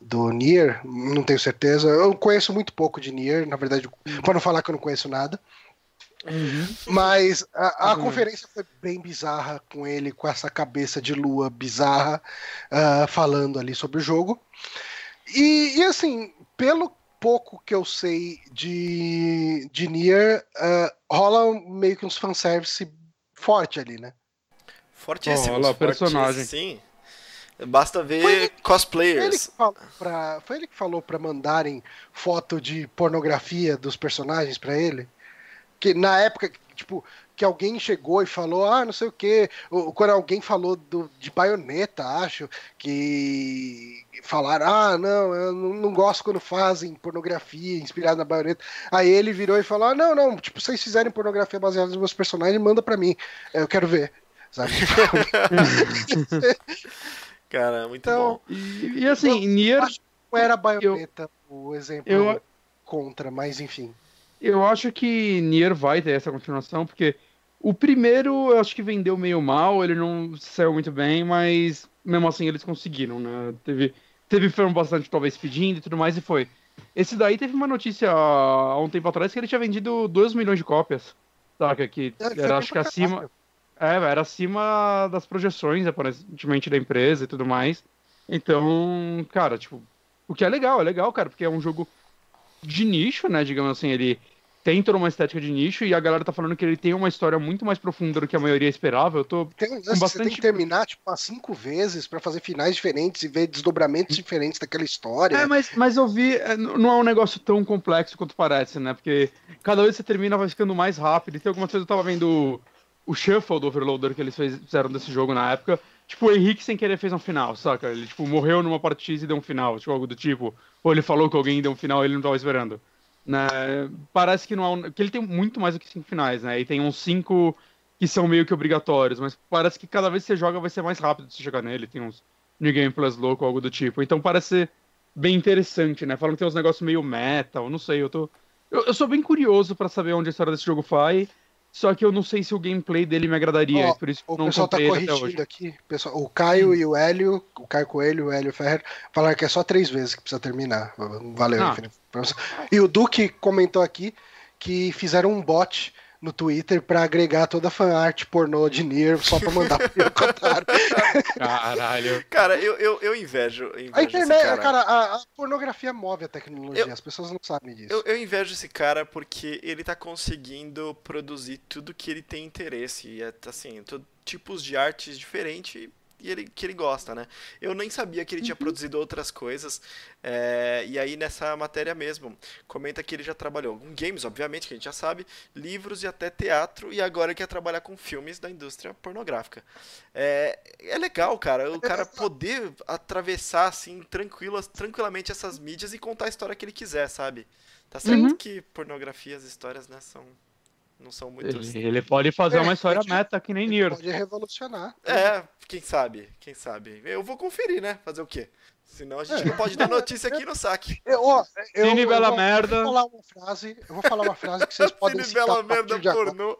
do Nier, não tenho certeza. Eu conheço muito pouco de Nier, na verdade, para não falar que eu não conheço nada. Mas a, a Uhum. conferência foi bem bizarra com ele, com essa cabeça de lua bizarra, ah, falando ali sobre o jogo. E, e, assim, pelo pouco que eu sei de, de Nier, ah, rola meio que uns fanservice forte ali, né? Fortíssimos. Olha lá, personagem. Sim. Basta ver Foi ele- Foi ele, cosplayers. que falou pra, foi ele que falou pra mandarem foto de pornografia dos personagens pra ele? Que na época, tipo, que alguém chegou e falou, ah, não sei o quê. Ou quando alguém falou do, de baioneta, acho, que falaram, ah, não, eu não, não gosto quando fazem pornografia inspirada na baioneta. Aí ele virou e falou, ah, não, não, tipo, vocês fizerem pornografia baseada nos meus personagens, manda pra mim. Eu quero ver. Sabe? (laughs) Cara, muito Então, bom. E, e assim, Nier, acho Não era baioneta o exemplo eu- contra, mas enfim. Eu acho que Nier vai ter essa continuação, porque o primeiro eu acho que vendeu meio mal, ele não saiu muito bem, mas mesmo assim eles conseguiram, né? Teve, teve fã bastante talvez pedindo e tudo mais, e foi. Esse daí teve uma notícia há um tempo atrás que ele tinha vendido 2 milhões de cópias. Saca? Que É, era, bem acho que acima. É, era acima das projeções, aparentemente, da empresa e tudo mais. Então, cara, tipo, o que é legal, é legal, cara, porque é um jogo de nicho, né? Digamos assim, ele tem toda uma estética de nicho e a galera tá falando que ele tem uma história muito mais profunda do que a maioria esperava. Eu tô. Tem um lance bastante- Você tem que terminar, tipo, umas cinco vezes pra fazer finais diferentes e ver desdobramentos diferentes daquela história. É, mas, mas eu vi, é, não é um negócio tão complexo quanto parece, né? Porque cada vez que você termina vai ficando mais rápido. E tem algumas coisas, eu tava vendo o, Shuffle do Overloader que eles fizeram desse jogo na época. Tipo, o Henrique sem querer fez um final, saca? Ele, tipo, morreu numa parte X e deu um final, tipo, algo do tipo. Ou ele falou que alguém deu um final e ele não tava esperando. Né? Parece que não é um, que ele tem muito mais do que cinco finais, né? E tem uns cinco que são meio que obrigatórios, mas parece que cada vez que você joga vai ser mais rápido de você chegar nele. Tem uns New Game Plus louco, algo do tipo. Então parece bem interessante, né? Falam que tem uns negócios meio metal, não sei, eu tô. Eu, eu sou bem curioso pra saber onde a história desse jogo vai, só que eu não sei se o gameplay dele me agradaria, Ó, por isso que O não pessoal tá corrigindo aqui. Pessoal, o Caio e o Hélio, o Caio Coelho e o Hélio Ferrer, falaram que é só três vezes que precisa terminar. Valeu, Ah. E o Duque comentou aqui que fizeram um bot no Twitter pra agregar toda a fanart pornô de Nier só pra mandar pro Kotaro. (laughs) Caralho. Cara, eu, eu, eu invejo, eu invejo A esse internet, cara. cara, a, a pornografia move a tecnologia, Eu- as pessoas não sabem disso. Eu, eu invejo esse cara porque ele tá conseguindo produzir tudo que ele tem interesse. E é assim, to- tipos de artes diferentes ele, que ele gosta, né? Eu nem sabia que ele tinha produzido outras coisas. é, e aí nessa matéria mesmo, comenta que ele já trabalhou com games, obviamente, que a gente já sabe, livros e até teatro, e agora quer trabalhar com filmes da indústria pornográfica. É, é legal, cara, o cara poder atravessar assim tranquila, tranquilamente essas mídias e contar a história que ele quiser, sabe? Tá certo Uhum. que pornografia, as histórias, né, são não são muito Ele, ele pode fazer É, uma história pode- meta que nem Nier. Pode revolucionar. É, quem sabe, quem sabe. Eu vou conferir, né? Fazer o quê? Senão a gente É. não pode dar notícia aqui no saque. Eu, ó, eu, Cine eu Bela vou- Merda. Eu vou falar uma frase, eu vou falar uma frase que vocês (laughs) podem Cine citar Bela merda pornô.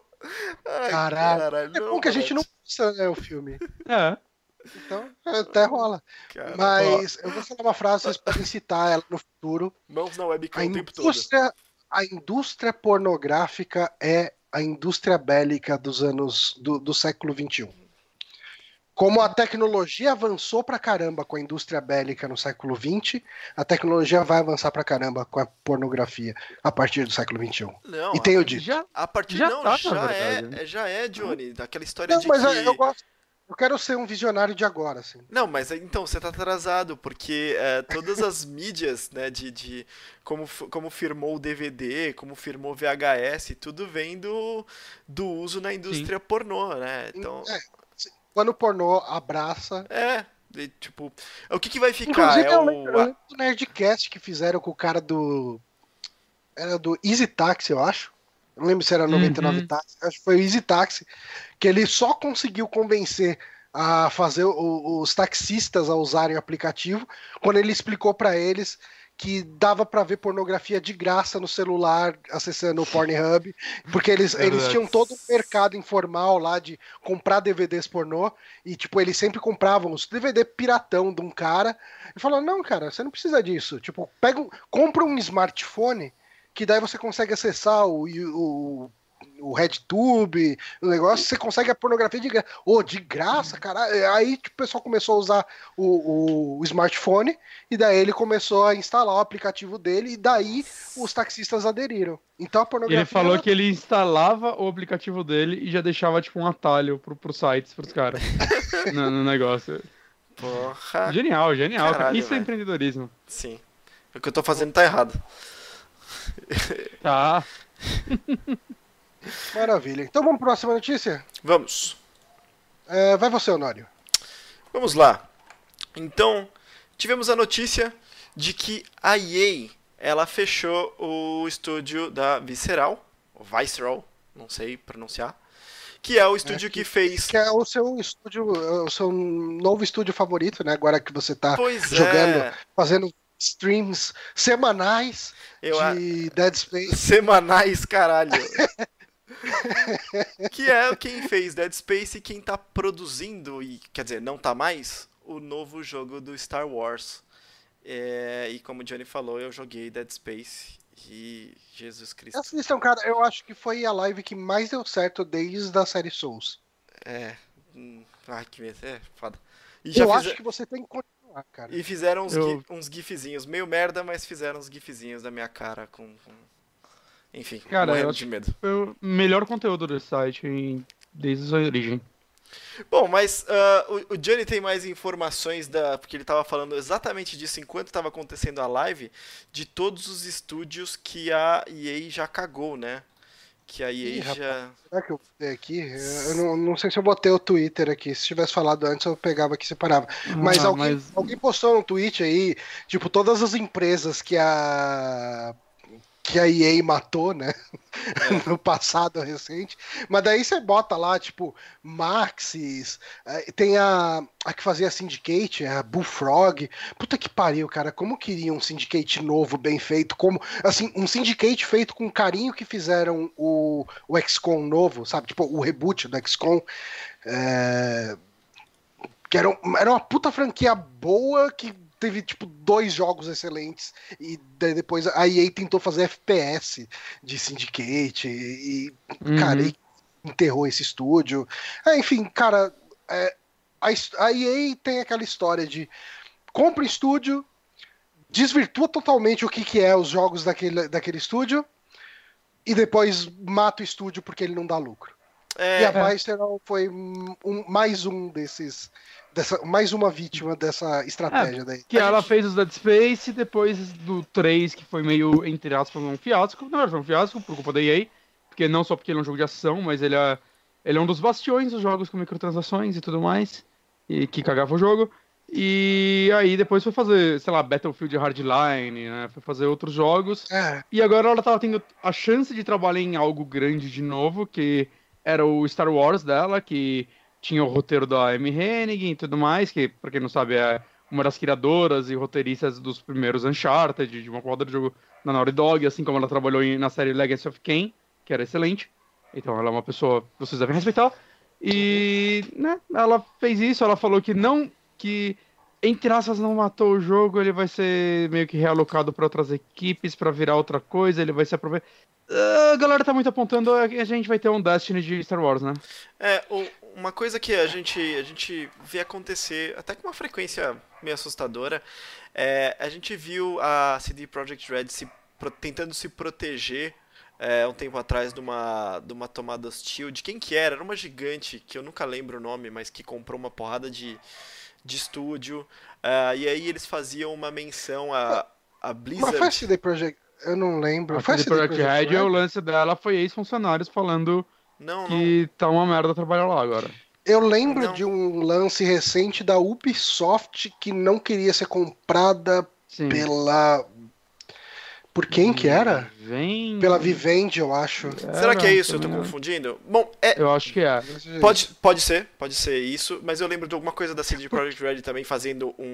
Ai, Caralho. É bom que a gente não precisa né, o filme. É. Então, até rola. cara. Mas eu vou falar uma frase, vocês podem citar ela no futuro. Mãos na A webcam o tempo todo. Indústria, a indústria pornográfica é a indústria bélica dos anos do, do século XXI. Como a tecnologia avançou pra caramba com a indústria bélica no século XX, a tecnologia vai avançar pra caramba com a pornografia a partir do século XXI. Não, E tem o dito. Já, a partir já não, tá, já verdade, né? é, já é, Johnny, daquela história Não, de mas que eu gosto. Eu quero ser um visionário de agora, assim. Não, mas então você tá atrasado, porque é, todas as (laughs) mídias, né, de, de como, como firmou o DVD, como firmou VHS, tudo vem do, do uso na indústria pornô, né? Então, É, quando o pornô abraça. é, e, tipo, o que que vai ficar? Inclusive, É eu o, lembro, lembro do Nerdcast que fizeram com o cara do. Era do Easy Taxi, eu acho. Não lembro se era 99 Uhum. Taxi, acho que foi o Easy Taxi, que ele só conseguiu convencer a fazer o- os taxistas a usarem o aplicativo quando ele explicou pra eles que dava pra ver pornografia de graça no celular acessando o Pornhub, porque eles, (laughs) eles Verdade. tinham todo um mercado informal lá de comprar DVDs pornô e tipo eles sempre compravam os DVD piratão de um cara e falou não cara você não precisa disso tipo pega um, compra um smartphone que daí você consegue acessar o, o, o RedTube, o negócio, você consegue a pornografia de graça. Ô, de graça, caralho. Aí tipo, o pessoal começou a usar o, o, smartphone, e daí ele começou a instalar o aplicativo dele, e daí os taxistas aderiram. Então a pornografia. Ele falou que ele instalava o aplicativo dele e já deixava tipo um atalho pro, pro sites pros caras (laughs) no, no negócio. Porra, Genial, genial. cara. Caralho, Isso é velho. empreendedorismo. sim. O que eu tô fazendo tá errado. (laughs) Tá. Maravilha. Então vamos para a próxima notícia? Vamos. É, vai você, Honório. Vamos lá. Então, tivemos a notícia de que a EA ela fechou o estúdio da Visceral, Visceral, não sei pronunciar, que é o estúdio que, fez. Que é o seu estúdio, o seu novo estúdio favorito, né? Agora que você tá Pois jogando. é, fazendo streams semanais eu a- de Dead Space. semanais, caralho. (laughs) que é quem fez Dead Space e quem tá produzindo e quer dizer, não tá mais o novo jogo do Star Wars. É, e como o Johnny falou, eu joguei Dead Space e Jesus Cristo. Essa lição, cara, eu acho que foi a live que mais deu certo desde a série Souls. É. hum, Ai, que medo. É, foda. Eu fize- acho que você tem que continuar, cara. E fizeram uns, Eu- uns gifzinhos. Meio merda, mas fizeram uns gifzinhos da minha cara com. com- Enfim, Cara, morrendo de medo. Foi o melhor conteúdo desse site em- desde sua origem. Bom, mas ah, o, o Johnny tem mais informações da. Porque ele tava falando exatamente disso enquanto estava acontecendo a live, de todos os estúdios que a EA já cagou, né? Que a EA Ih, já. Será que eu botei aqui? Eu não, não sei se eu botei o Twitter aqui. Se tivesse falado antes, eu pegava aqui e separava. Mas, Ah, alguém, mas- alguém postou um tweet aí, tipo, todas as empresas que a que a EA matou, né? (laughs) no passado recente. Mas daí você bota lá, tipo, Maxis, eh, tem a, a que fazia Syndicate, a Bullfrog. Puta que pariu, cara. Como queria um Syndicate novo, bem feito? Como, assim, um Syndicate feito com carinho que fizeram o, o XCOM novo, sabe? Tipo, o reboot do XCOM. É, que era, um- era uma puta franquia boa que teve tipo dois jogos excelentes e depois a EA tentou fazer FPS de Syndicate e, Uhum. cara, e enterrou esse estúdio. É, enfim, cara, é, a, a EA tem aquela história de compra estúdio, desvirtua totalmente o que, que é os jogos daquele, daquele estúdio e depois mata o estúdio porque ele não dá lucro. É, E a Visceral foi um, mais um desses. Dessa, mais uma vítima dessa estratégia daí. Que ela gente- fez os Dead Space, depois do 3, que foi meio, entre aspas, um fiasco. Verdade, foi um fiasco por culpa da EA. Porque não só porque ele é um jogo de ação, mas ele é, ele é um dos bastiões dos jogos com microtransações e tudo mais. E que cagava o jogo. E aí depois foi fazer, sei lá, Battlefield Hardline, né? Foi fazer outros jogos. É, E agora ela tava tendo a chance de trabalhar em algo grande de novo, que era o Star Wars dela, que tinha o roteiro da Amy Hennig e tudo mais, que, pra quem não sabe, é uma das criadoras e roteiristas dos primeiros Uncharted, de uma porrada de jogo da Naughty Dog, assim como ela trabalhou na série Legacy of Kain, que era excelente. Então ela é uma pessoa que vocês devem respeitar. E, né, ela fez isso, ela falou que não, que entre aspas não matou o jogo, ele vai ser meio que realocado para outras equipes para virar outra coisa, ele vai se aproveitar. a galera tá muito apontando que a gente vai ter um Destiny de Star Wars, né? É, uma coisa que a gente, a gente vê acontecer, até com uma frequência meio assustadora, é, a gente viu a CD Projekt Red se, tentando se proteger é, um tempo atrás de uma, de uma tomada hostil. De quem que era? Era uma gigante, que eu nunca lembro o nome, mas que comprou uma porrada de, de estúdio. Ah, e aí eles faziam uma menção a, a mas Blizzard. foi a CD Projekt. Eu não lembro. A foi a CD CD Projekt Red, o Red? lance dela foi ex-funcionários falando Não, não. que tá uma merda trabalhar lá agora. Eu lembro Não. de um lance recente da Ubisoft que não queria ser comprada Sim. pela. Por quem que era? Pela Vivendi, eu acho. Será que é isso? Eu tô confundindo? Bom, é, Eu acho que é. Pode, pode ser, pode ser isso, mas eu lembro de alguma coisa da CD Projekt Red também fazendo um,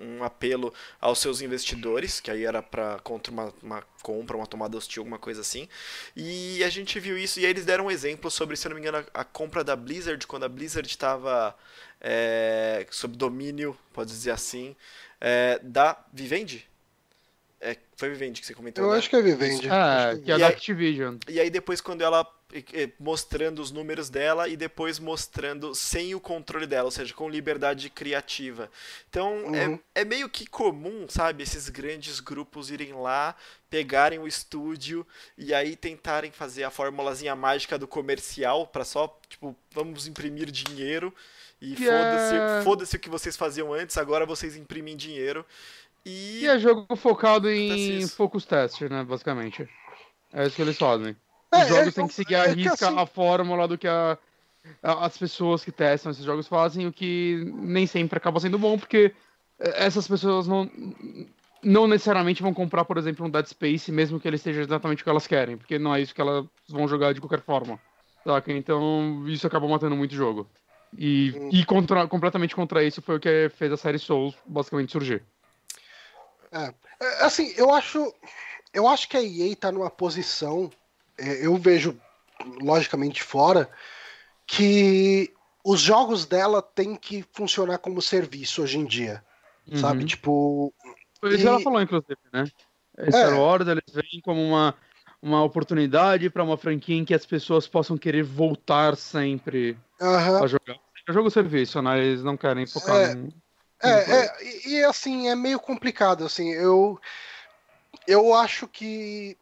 um- um apelo aos seus investidores, que aí era para contra uma, uma compra, uma tomada hostil, alguma coisa assim. E a gente viu isso, e aí eles deram um exemplo sobre, se eu não me engano, a, a compra da Blizzard, quando a Blizzard estava é, sob domínio, pode dizer assim, é, da Vivendi. É, foi Vivendi que você comentou, Eu né? acho que é Vivendi. É, Acho que é E da aí- Activision. E aí depois quando ela mostrando os números dela e depois mostrando sem o controle dela, ou seja, com liberdade criativa. Então Uhum. é, é meio que comum, sabe, esses grandes grupos irem lá, pegarem o estúdio e aí tentarem fazer a formulazinha mágica do comercial pra só, tipo, vamos imprimir dinheiro e foda-se, é- foda-se o que vocês faziam antes, agora vocês imprimem dinheiro. E E é jogo focado em focus test, né, basicamente. É isso que eles fazem. É, Os jogos é, têm que seguir à é risca assim- a fórmula do que a- a- as pessoas que testam esses jogos fazem, o que nem sempre acaba sendo bom, porque eh, essas pessoas não, não necessariamente vão comprar, por exemplo, um Dead Space, mesmo que ele esteja exatamente o que elas querem, porque não é isso que elas vão jogar de qualquer forma. Saca? Então, isso acaba matando muito o jogo. E, Hum. e contra- completamente contra isso foi o que fez a série Souls basicamente surgir. É, Assim, eu acho. Eu acho que a EA tá numa posição. é, Eu vejo, logicamente, fora, que os jogos dela têm que funcionar como serviço hoje em dia. Sabe? Uhum. Tipo. Isso E- ela falou, inclusive, né? Star Wars, eles vêm como uma, uma oportunidade para uma franquia em que as pessoas possam querer voltar sempre Aham. a jogar. É jogo serviço, né? Eles não querem focar É. num- É, é, e, assim, é meio complicado, assim, eu eu acho que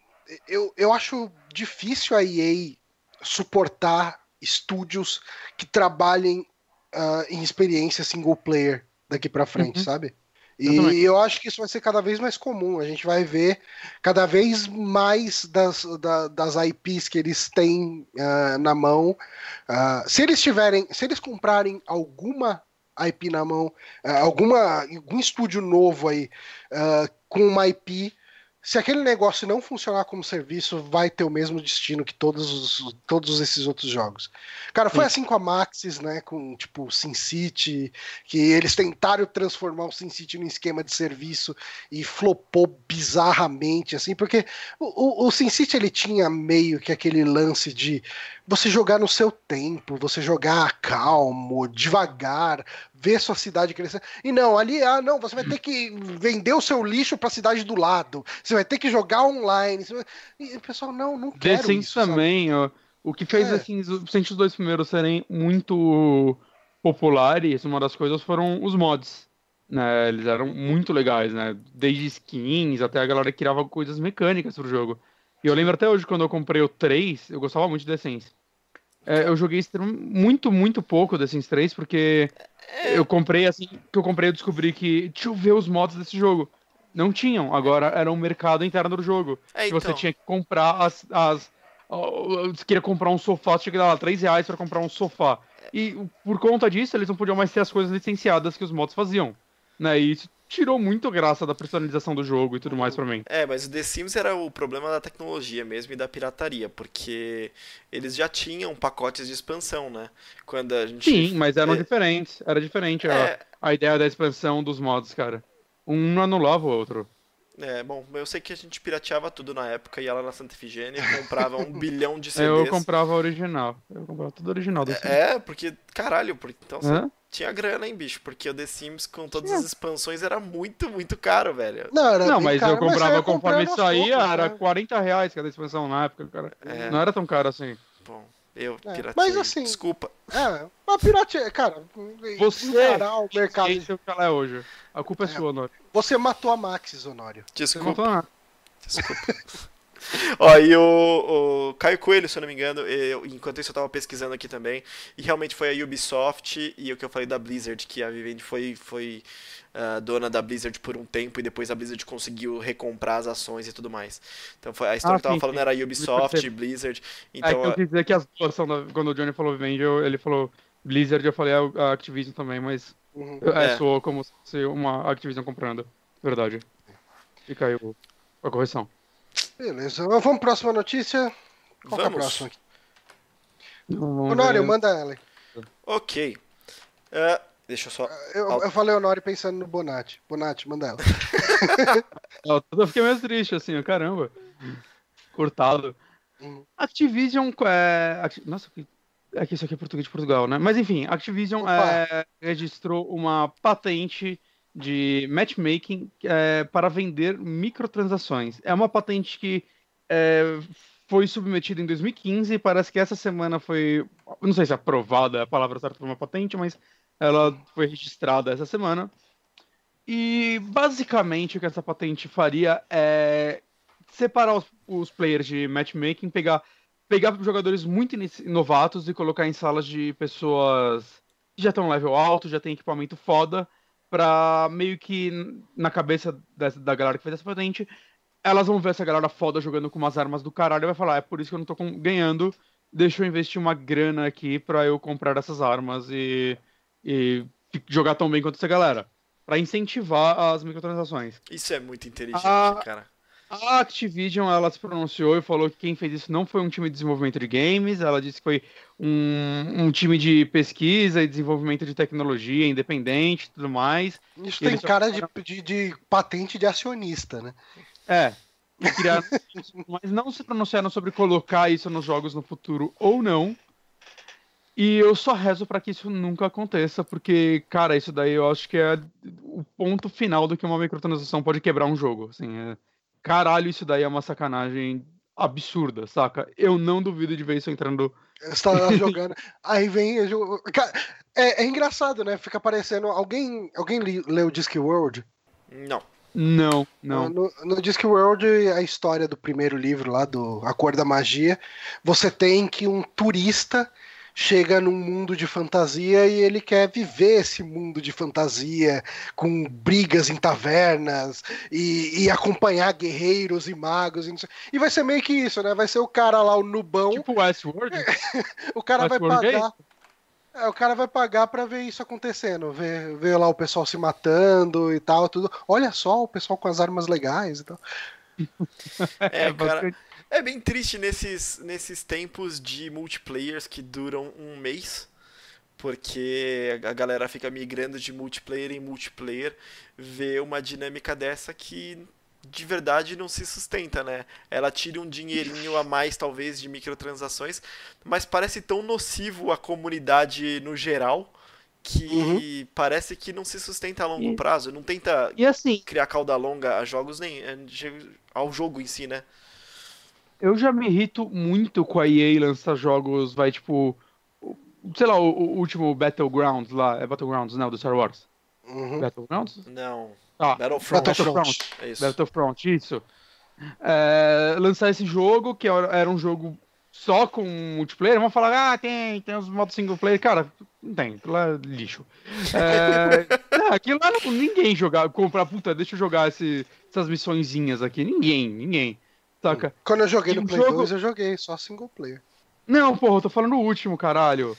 eu, eu acho difícil a EA suportar estúdios que trabalhem ah, em experiência single player daqui pra frente, Uhum. sabe? Eu. E eu acho que isso vai ser cada vez mais comum. A gente vai ver cada vez mais das, da- das IPs que eles têm ah, na mão. Ah, se eles tiverem, se eles comprarem alguma IP na mão, ah, alguma, algum estúdio novo aí ah, com uma IP, se aquele negócio não funcionar como serviço, vai ter o mesmo destino que todos, os, todos esses outros jogos. Cara, foi Sim. assim com a Maxis, né? Com tipo SimCity, que eles tentaram transformar o SimCity num esquema de serviço e flopou bizarramente, assim, porque o, o, o SimCity ele tinha meio que aquele lance de você jogar no seu tempo, você jogar calmo, devagar, ver sua cidade crescer. E não, ali, ah, não, você vai ter que vender o seu lixo para a cidade do lado, você vai ter que jogar online. vai- E o pessoal, não, não quero The Sims isso. também, ó. O que fez É. assim, os dois primeiros serem muito populares, uma das coisas foram os mods. Né? Eles eram muito legais, né? Desde skins até a galera que criava coisas mecânicas pro jogo. E eu lembro até hoje quando eu comprei o 3, eu gostava muito de The Sims. É, eu joguei muito, muito pouco The Sims 3, porque eu comprei assim, que eu comprei eu descobri que deixa eu ver os mods desse jogo. Não tinham, agora era um mercado interno do jogo. É, então. você tinha que comprar as. as você queria comprar um sofá, você tinha que dar lá 3 reais pra comprar um sofá. E por conta disso, eles não podiam mais ter as coisas licenciadas que os mods faziam. Né? E isso tirou muito graça da personalização do jogo e tudo mais pra mim. É, mas o The Sims era o problema da tecnologia mesmo e da pirataria, porque eles já tinham pacotes de expansão, né? Quando a gente. Sim, mas eram É. diferentes. Era diferente a, É, a ideia da expansão dos mods, cara. Um não anulava o outro. É, bom, eu sei que a gente pirateava tudo na época, ia lá na Santa Efigênia e comprava um (laughs) bilhão de Eu CDs. comprava original. Eu comprava tudo original do Sims. É, porque, caralho, porque, então você Hã? tinha grana, hein, bicho? Porque o The Sims com todas Tinha. as expansões era muito, muito caro, velho. Não, era Não, mas caro, eu comprava ia conforme saía, poucos, era né? 40 reais cada expansão na época, cara. É. Não era tão caro assim. Bom, eu É, pirateei. mas assim, Desculpa. É, uma pirateia, cara. Você- encarar o mercado. Esse é o que ela é hoje. A culpa é, É. sua, Honório. Você matou a Maxis, Honório. Você Desculpa. Desculpa. (laughs) (laughs) Ó, e o, o Caio Coelho, se eu não me engano, eu- enquanto isso eu tava pesquisando aqui também, e realmente foi a Ubisoft e o que eu falei da Blizzard, que a Vivendi foi, foi ah, dona da Blizzard por um tempo e depois a Blizzard conseguiu recomprar as ações e tudo mais. Então foi, a história Ah, que eu tava sim, falando era Ubisoft, Blizzard. Blizzard. é Então, que eu quis dizer que as duas são da... Quando o Johnny falou Vivendi, eu- ele falou Blizzard, eu falei a Activision também, mas Uhum. é, É. soou como se uma Activision comprando. Verdade. Aí o- a correção. Beleza. Vamos pra próxima notícia. Qual que é a Vamos. próxima aqui? Vamos Honório, ver. manda ela. ok. Ah, deixa eu só. Eu, eu falei Honório pensando no Bonatti. Bonatti, manda ela. (laughs) Eu fiquei meio triste, assim, caramba. Cortado. Uhum. Activision é. Nossa, é que isso aqui é português de Portugal, né? Mas enfim, Activision é, registrou uma patente de matchmaking é, para vender microtransações. É uma patente que é, foi submetida em 2015 e parece que essa semana foi. Não sei se aprovada é a palavra certa para uma patente, mas ela foi registrada essa semana. E basicamente o que essa patente faria é separar os, os players de matchmaking, pegar, pegar jogadores muito novatos e colocar em salas de pessoas que já estão level alto, já tem equipamento foda, pra meio que na cabeça dessa- da galera que fez essa patente, elas vão ver essa galera foda jogando com umas armas do caralho e vai falar, é por isso que eu não tô com- ganhando, deixa eu investir uma grana aqui pra eu comprar essas armas e, e jogar tão bem quanto essa galera. Pra incentivar as microtransações. Isso é muito inteligente, Ah, cara. A Activision, ela se pronunciou e falou que quem fez isso não foi um time de desenvolvimento de games, ela disse que foi um, um time de pesquisa e desenvolvimento de tecnologia independente e tudo mais. Isso E tem eles só cara de, de, de patente de acionista, né? É, criaram (laughs) mas não se pronunciaram sobre colocar isso nos jogos no futuro ou não. E eu só rezo para que isso nunca aconteça, porque, cara, isso daí eu acho que é o ponto final do que uma microtransação pode quebrar um jogo. Assim, é... Caralho, isso daí é uma sacanagem absurda, saca? Eu não duvido de ver isso entrando. Você tá lá (laughs) jogando. Aí vem. É, é, engraçado, né? Fica parecendo. Alguém, alguém leu Discworld? Não. Não, não. No, no Discworld, a história do primeiro livro lá, do A Cor da Magia, você tem que um turista chega num mundo de fantasia e ele quer viver esse mundo de fantasia com brigas em tavernas e, e acompanhar guerreiros e magos e, e, vai ser meio que isso, né? Vai ser o cara lá, o nubão. Tipo Westworld? (laughs) o cara Westworld vai pagar. É, o cara vai pagar para ver isso acontecendo, ver, ver lá o pessoal se matando e tal, tudo. Olha só o pessoal com as armas legais e tal. É, (laughs) cara, é bem triste nesses, nesses tempos de multiplayers que duram um mês, porque a galera fica migrando de multiplayer em multiplayer, vê uma dinâmica dessa que de verdade não se sustenta, né? Ela tira um dinheirinho a mais, talvez, de microtransações, mas parece tão nocivo à comunidade no geral que uhum. parece que não se sustenta a longo e, prazo. Não tenta assim, criar cauda longa a jogos nem ao jogo em si, né? Eu já me irrito muito com a EA lançar jogos, vai tipo. Sei lá, o, o último Battlegrounds lá. É Battlegrounds, não, do Star Wars. Uhum. Battlegrounds? Não. Ah, Battlefront. Battlefront. É isso. Battlefront, isso. É, lançar esse jogo, que era um jogo só com multiplayer, vão falar, ah, tem, tem os modos single player. Cara, não tem, aquilo é lixo. É, (laughs) não, aquilo lá não, ninguém jogar, comprar, puta, deixa eu jogar esse, essas missõezinhas aqui. Ninguém, ninguém. Saca? Quando eu joguei e no Play jogo... 2, eu joguei só single player. Não, porra, eu tô falando o último, caralho.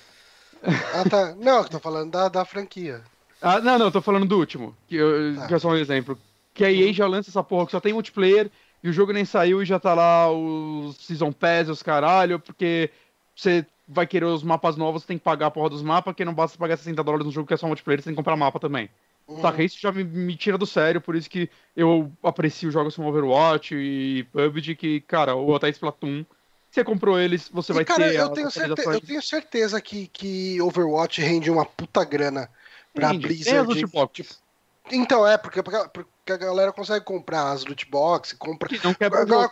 Ah, tá. Não, eu tô falando da, da franquia. Ah, não, não, eu tô falando do último. Que, eu, tá. que é só um exemplo. Que a EA já lança essa porra que só tem multiplayer e o jogo nem saiu e já tá lá os Season Pass, os caralho, porque você vai querer os mapas novos, você tem que pagar a porra dos mapas, que não basta pagar 60 dólares no jogo que é só multiplayer, você tem que comprar mapa também. Uhum. Saca? Isso já me, me, tira do sério, por isso que eu aprecio jogos como Overwatch e PUBG, que, cara, ou até Splatoon. Você comprou eles, você e, vai cara, ter. Eu tenho, certeza, eu tenho certeza que, que Overwatch rende uma puta grana pra rende. Blizzard. Tipo, então, é, porque, porque a galera consegue comprar as loot box, compra. não quer a, galera,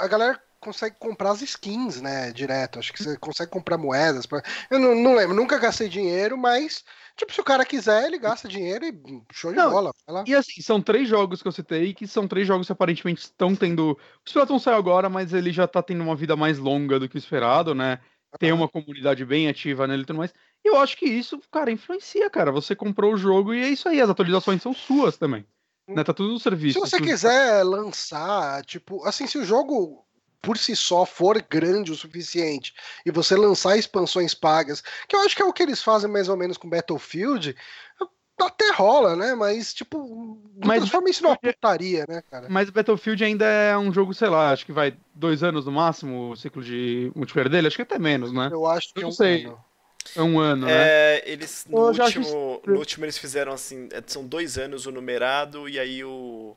a galera consegue comprar as skins, né, direto. Acho que você consegue comprar moedas. Pra... Eu não, não lembro, nunca gastei dinheiro, mas Tipo, se o cara quiser, ele gasta dinheiro e show de não, bola. E assim, são três jogos que eu citei, que são três jogos que aparentemente estão tendo. O Splatoon saiu agora, mas ele já tá tendo uma vida mais longa do que o esperado, né? Tem uma comunidade bem ativa nele e tudo mais. E eu acho que isso, cara, influencia, cara. Você comprou o jogo e é isso aí, as atualizações são suas também. Né? Tá tudo no serviço. Se você quiser lançar, tipo, assim, se o jogo por si só for grande o suficiente e você lançar expansões pagas, que eu acho que é o que eles fazem mais ou menos com Battlefield, até rola, né? Mas, tipo, mas transforma isso numa putaria, né, cara? Mas Battlefield ainda é um jogo, sei lá, acho que vai dois anos no máximo o ciclo de multiplayer dele, acho que até menos, né? Eu acho que eu é um sei. ano. É um ano, né? é, né? Eles, no, último, no último eles fizeram assim, é, são dois anos o numerado e aí o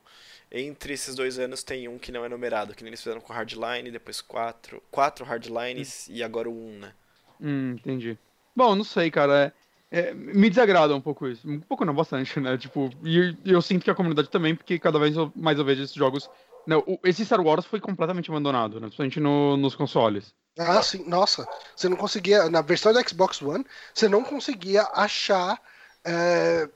entre esses dois anos tem um que não é numerado, que eles fizeram com Hardline, depois quatro, quatro Hardlines hum. e agora o um, né? Hum, entendi. Bom, não sei, cara. É, é, me desagrada um pouco isso. Um pouco não, bastante, né? Tipo, e eu sinto que a comunidade também, porque cada vez mais eu vejo esses jogos. Não, né, esse Star Wars foi completamente abandonado, né? Principalmente no, nos consoles. Ah, sim. Nossa, você não conseguia. Na versão do Xbox One, você não conseguia achar. É,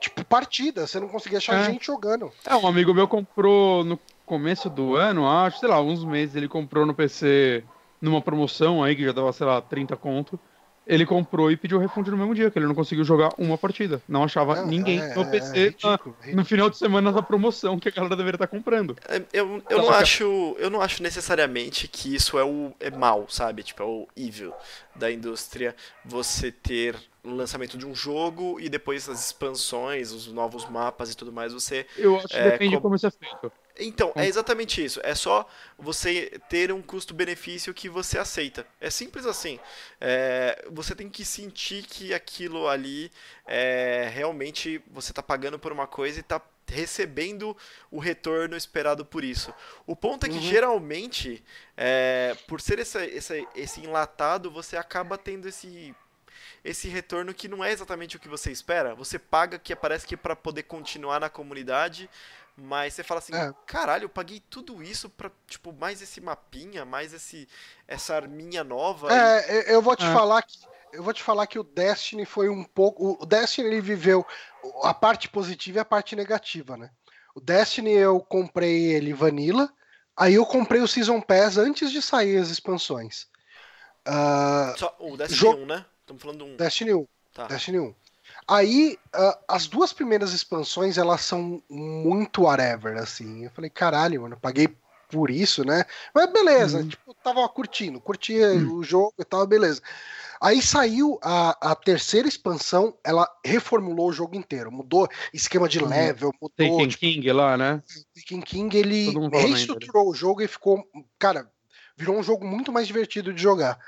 tipo, partida. Você não conseguia achar é. gente jogando. É, um amigo meu comprou no começo do ano, acho, sei lá, uns meses, ele comprou no PC numa promoção aí que já dava, sei lá, 30 conto. Ele comprou e pediu refund no mesmo dia, que ele não conseguiu jogar uma partida. Não achava ninguém é, no PC é ridículo, ridículo. no final de semana da promoção que a galera deveria estar comprando. É, eu, eu, não acho, eu não acho necessariamente que isso é o é mal, sabe? Tipo, é o evil da indústria você ter lançamento de um jogo e depois as expansões, os novos mapas e tudo mais, você. Eu acho que é, depende de como isso é feito. Então, é exatamente isso. É só você ter um custo-benefício que você aceita. É simples assim. É, você tem que sentir que aquilo ali é, realmente você está pagando por uma coisa e está recebendo o retorno esperado por isso. O ponto é que Uhum. geralmente, é, por ser essa, essa- esse enlatado, você acaba tendo esse esse retorno que não é exatamente o que você espera. Você paga que parece que para poder continuar na comunidade, mas você fala assim, É. caralho, eu paguei tudo isso pra, tipo, mais esse mapinha, mais esse essa arminha nova. e- É, eu- eu vou te É. falar que eu vou te falar que o Destiny foi um pouco. O Destiny ele viveu a parte positiva e a parte negativa, né? O Destiny eu comprei ele vanilla, aí eu comprei o Season Pass antes de sair as expansões. Ah, Só, o Destiny Jo- 1, né? Estamos falando de um. Destiny 1. Tá. Destiny 1. Aí, ah, as duas primeiras expansões, elas são muito whatever, assim. Eu falei, caralho, mano, eu paguei por isso, né? Mas beleza, Uhum. tipo, eu tava curtindo, curtia o jogo e tal, beleza. Aí saiu a, a terceira expansão, ela reformulou o jogo inteiro, mudou esquema de Uhum. level, mudou, Taken tipo, King lá, né? o King King, ele bem reestruturou o jogo e ficou, cara, virou um jogo muito mais divertido de jogar.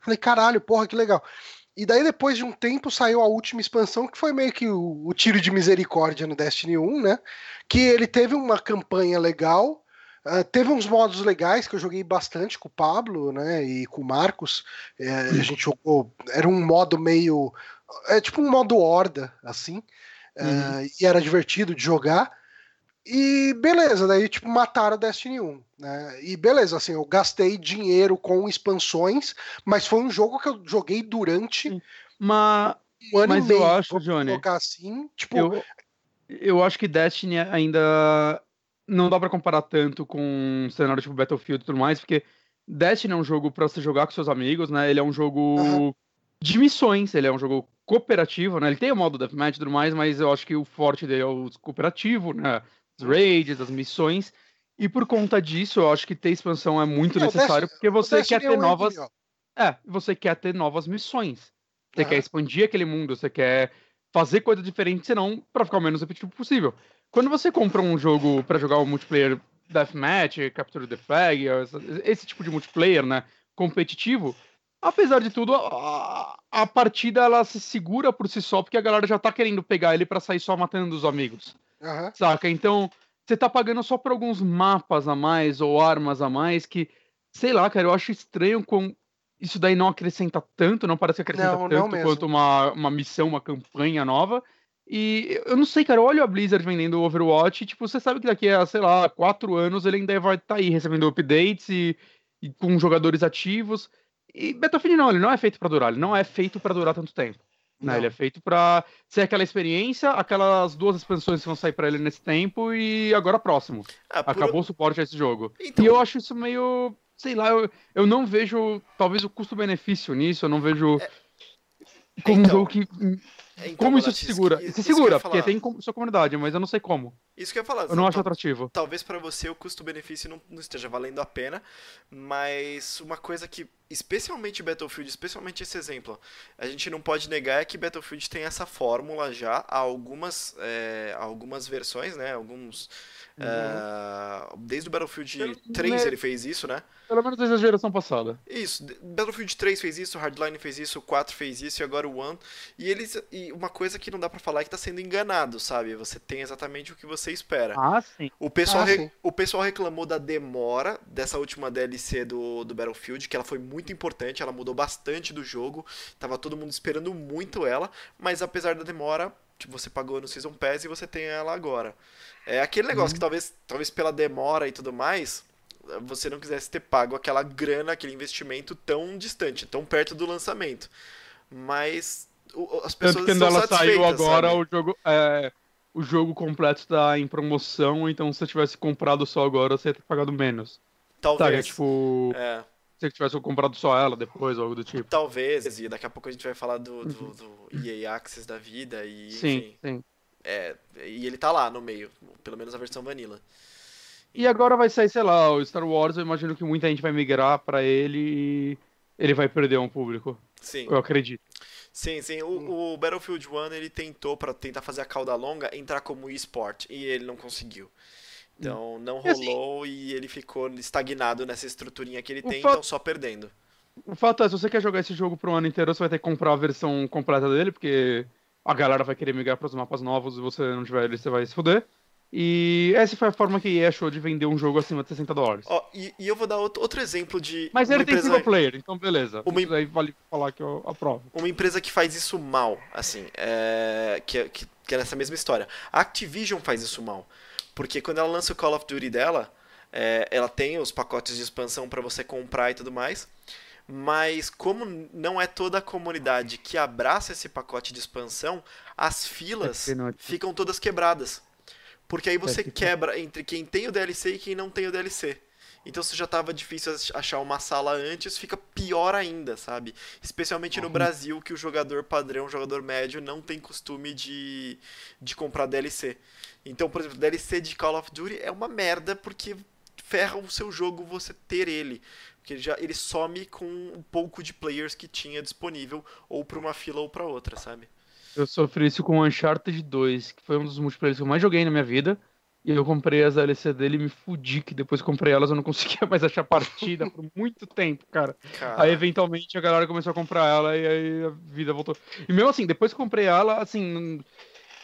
Falei, caralho, porra, que legal. E daí, depois de um tempo, saiu a última expansão, que foi meio que o, o tiro de misericórdia no Destiny 1, né? Que ele teve uma campanha legal, ah, teve uns modos legais que eu joguei bastante com o Pablo, né? E com o Marcos. É, a gente jogou. Era um modo meio. É tipo um modo horda, assim. ah, e era divertido de jogar. E beleza, daí tipo mataram Destiny 1, né? E beleza, assim, eu gastei dinheiro com expansões, mas foi um jogo que eu joguei durante Mas um ano Mas e meio. eu acho, Johnny, colocar assim, tipo, eu, eu acho que Destiny ainda não dá pra comparar tanto com um cenário tipo Battlefield e tudo mais, porque Destiny é um jogo pra você jogar com seus amigos, né? Ele é um jogo Aham. de missões, ele é um jogo cooperativo, né? Ele tem o modo deathmatch e tudo mais, mas eu acho que o forte dele é o cooperativo, né? As raids, as missões. E por conta disso, eu acho que ter expansão é muito É, necessário, porque você quer ter é um novas. É, você quer ter novas missões. Você Aham. quer expandir aquele mundo, você quer fazer coisa diferente, senão pra ficar o menos repetitivo possível. Quando você compra um jogo pra jogar o multiplayer deathmatch, capture the flag, esse tipo de multiplayer, né, competitivo, apesar de tudo, a, a partida ela se segura por si só, porque a galera já tá querendo pegar ele pra sair só matando os amigos. Aham. Saca? Então, você tá pagando só por alguns mapas a mais ou armas a mais que, sei lá, cara, eu acho estranho com isso daí não acrescenta tanto, não parece que acrescenta Não, não tanto mesmo. quanto uma, uma missão, uma campanha nova. E eu não sei, cara, olha a Blizzard vendendo o Overwatch, e, tipo, você sabe que daqui a, sei lá, quatro anos ele ainda vai estar aí recebendo updates e, e com jogadores ativos. E Battlefield não, ele não é feito pra durar, ele não é feito pra durar tanto tempo. Né? Não. Ele é feito pra ser aquela experiência, aquelas duas expansões que vão sair pra ele nesse tempo e agora próximo. Ah, por- Acabou o suporte a esse jogo. Então, E eu acho isso meio. Sei lá, eu, eu não vejo talvez o custo-benefício nisso, eu não vejo. Como um então, jogo que. Então, Como isso se segura? isso- Se segura, porque tem sua comunidade, mas eu não sei como. Isso que eu ia falar. Eu não acho tal- atrativo. Talvez pra você o custo-benefício não, não esteja valendo a pena, mas uma coisa que, especialmente Battlefield, especialmente esse exemplo, a gente não pode negar é que Battlefield tem essa fórmula já há algumas, é, algumas versões, né? Alguns. É, desde o Battlefield Eu- 3 né- ele fez isso, né? Pelo menos desde a geração passada. Isso, Battlefield 3 fez isso, Hardline fez isso, o 4 fez isso e agora o One. E eles e uma coisa que não dá pra falar é que tá sendo enganado, sabe? Você tem exatamente o que você espera. Ah, sim. O pessoal, Ah, re- sim. o pessoal reclamou da demora dessa última DLC do, do Battlefield, que ela foi muito importante, ela mudou bastante do jogo, tava todo mundo esperando muito ela, mas apesar da demora, tipo, você pagou no Season Pass e você tem ela agora. É aquele negócio que talvez, talvez pela demora e tudo mais, você não quisesse ter pago aquela grana, aquele investimento tão distante, tão perto do lançamento. Mas o- as Tanto pessoas que quando estão ela saiu agora, sabe? o jogo. É, o jogo completo tá em promoção, então se você tivesse comprado só agora, você ia ter pagado menos. Talvez. Tipo, É. se você tivesse comprado só ela depois, ou algo do tipo. Talvez, e daqui a pouco a gente vai falar do, do, do EA Access da vida e Uhum. Sim, enfim. sim. É, e ele tá lá no meio, pelo menos a versão vanilla. E agora vai sair, sei lá, o Star Wars, eu imagino que muita gente vai migrar pra ele e ele vai perder um público. Sim, Eu acredito. sim, sim. O, o Battlefield 1 ele tentou pra tentar fazer a cauda longa entrar como eSport e ele não conseguiu. Então não E assim- rolou e ele ficou estagnado nessa estruturinha que ele tem, fato- então só perdendo. O fato é, se você quer jogar esse jogo pro ano inteiro, você vai ter que comprar a versão completa dele, porque a galera vai querer migrar pros mapas novos e você não tiver ele, você vai se fuder. E essa foi a forma que a EA achou de vender um jogo acima de 60 dólares. Ó, e, e eu vou dar outro, outro exemplo de. Mas ele tem empresa- single player, então beleza. Uma Isso aí vale falar que eu aprovo. uma empresa que faz isso mal, assim, é, que, é- que, que é nessa mesma história. A Activision faz isso mal. Porque quando ela lança o Call of Duty dela, é, ela tem os pacotes de expansão para você comprar e tudo mais. Mas como não é toda a comunidade que abraça esse pacote de expansão, as filas É ficam todas quebradas. Porque aí você que- quebra entre quem tem o DLC e quem não tem o DLC. Então se já tava difícil ach- achar uma sala antes, fica pior ainda, sabe? Especialmente no Brasil, que o jogador padrão, o jogador médio, não tem costume de, de comprar DLC. Então, por exemplo, DLC de Call of Duty é uma merda porque ferra o seu jogo você ter ele. Porque ele, já, ele some com um pouco de players que tinha disponível, ou pra uma fila ou pra outra, sabe? Eu sofri isso com Uncharted 2, que foi um dos multiplayers que eu mais joguei na minha vida. E eu comprei as DLC dele e me fudi, que depois que comprei elas eu não conseguia mais achar partida por (laughs) muito tempo, cara. Cara, Aí eventualmente a galera começou a comprar ela e aí a vida voltou. E mesmo assim, depois que comprei ela, assim,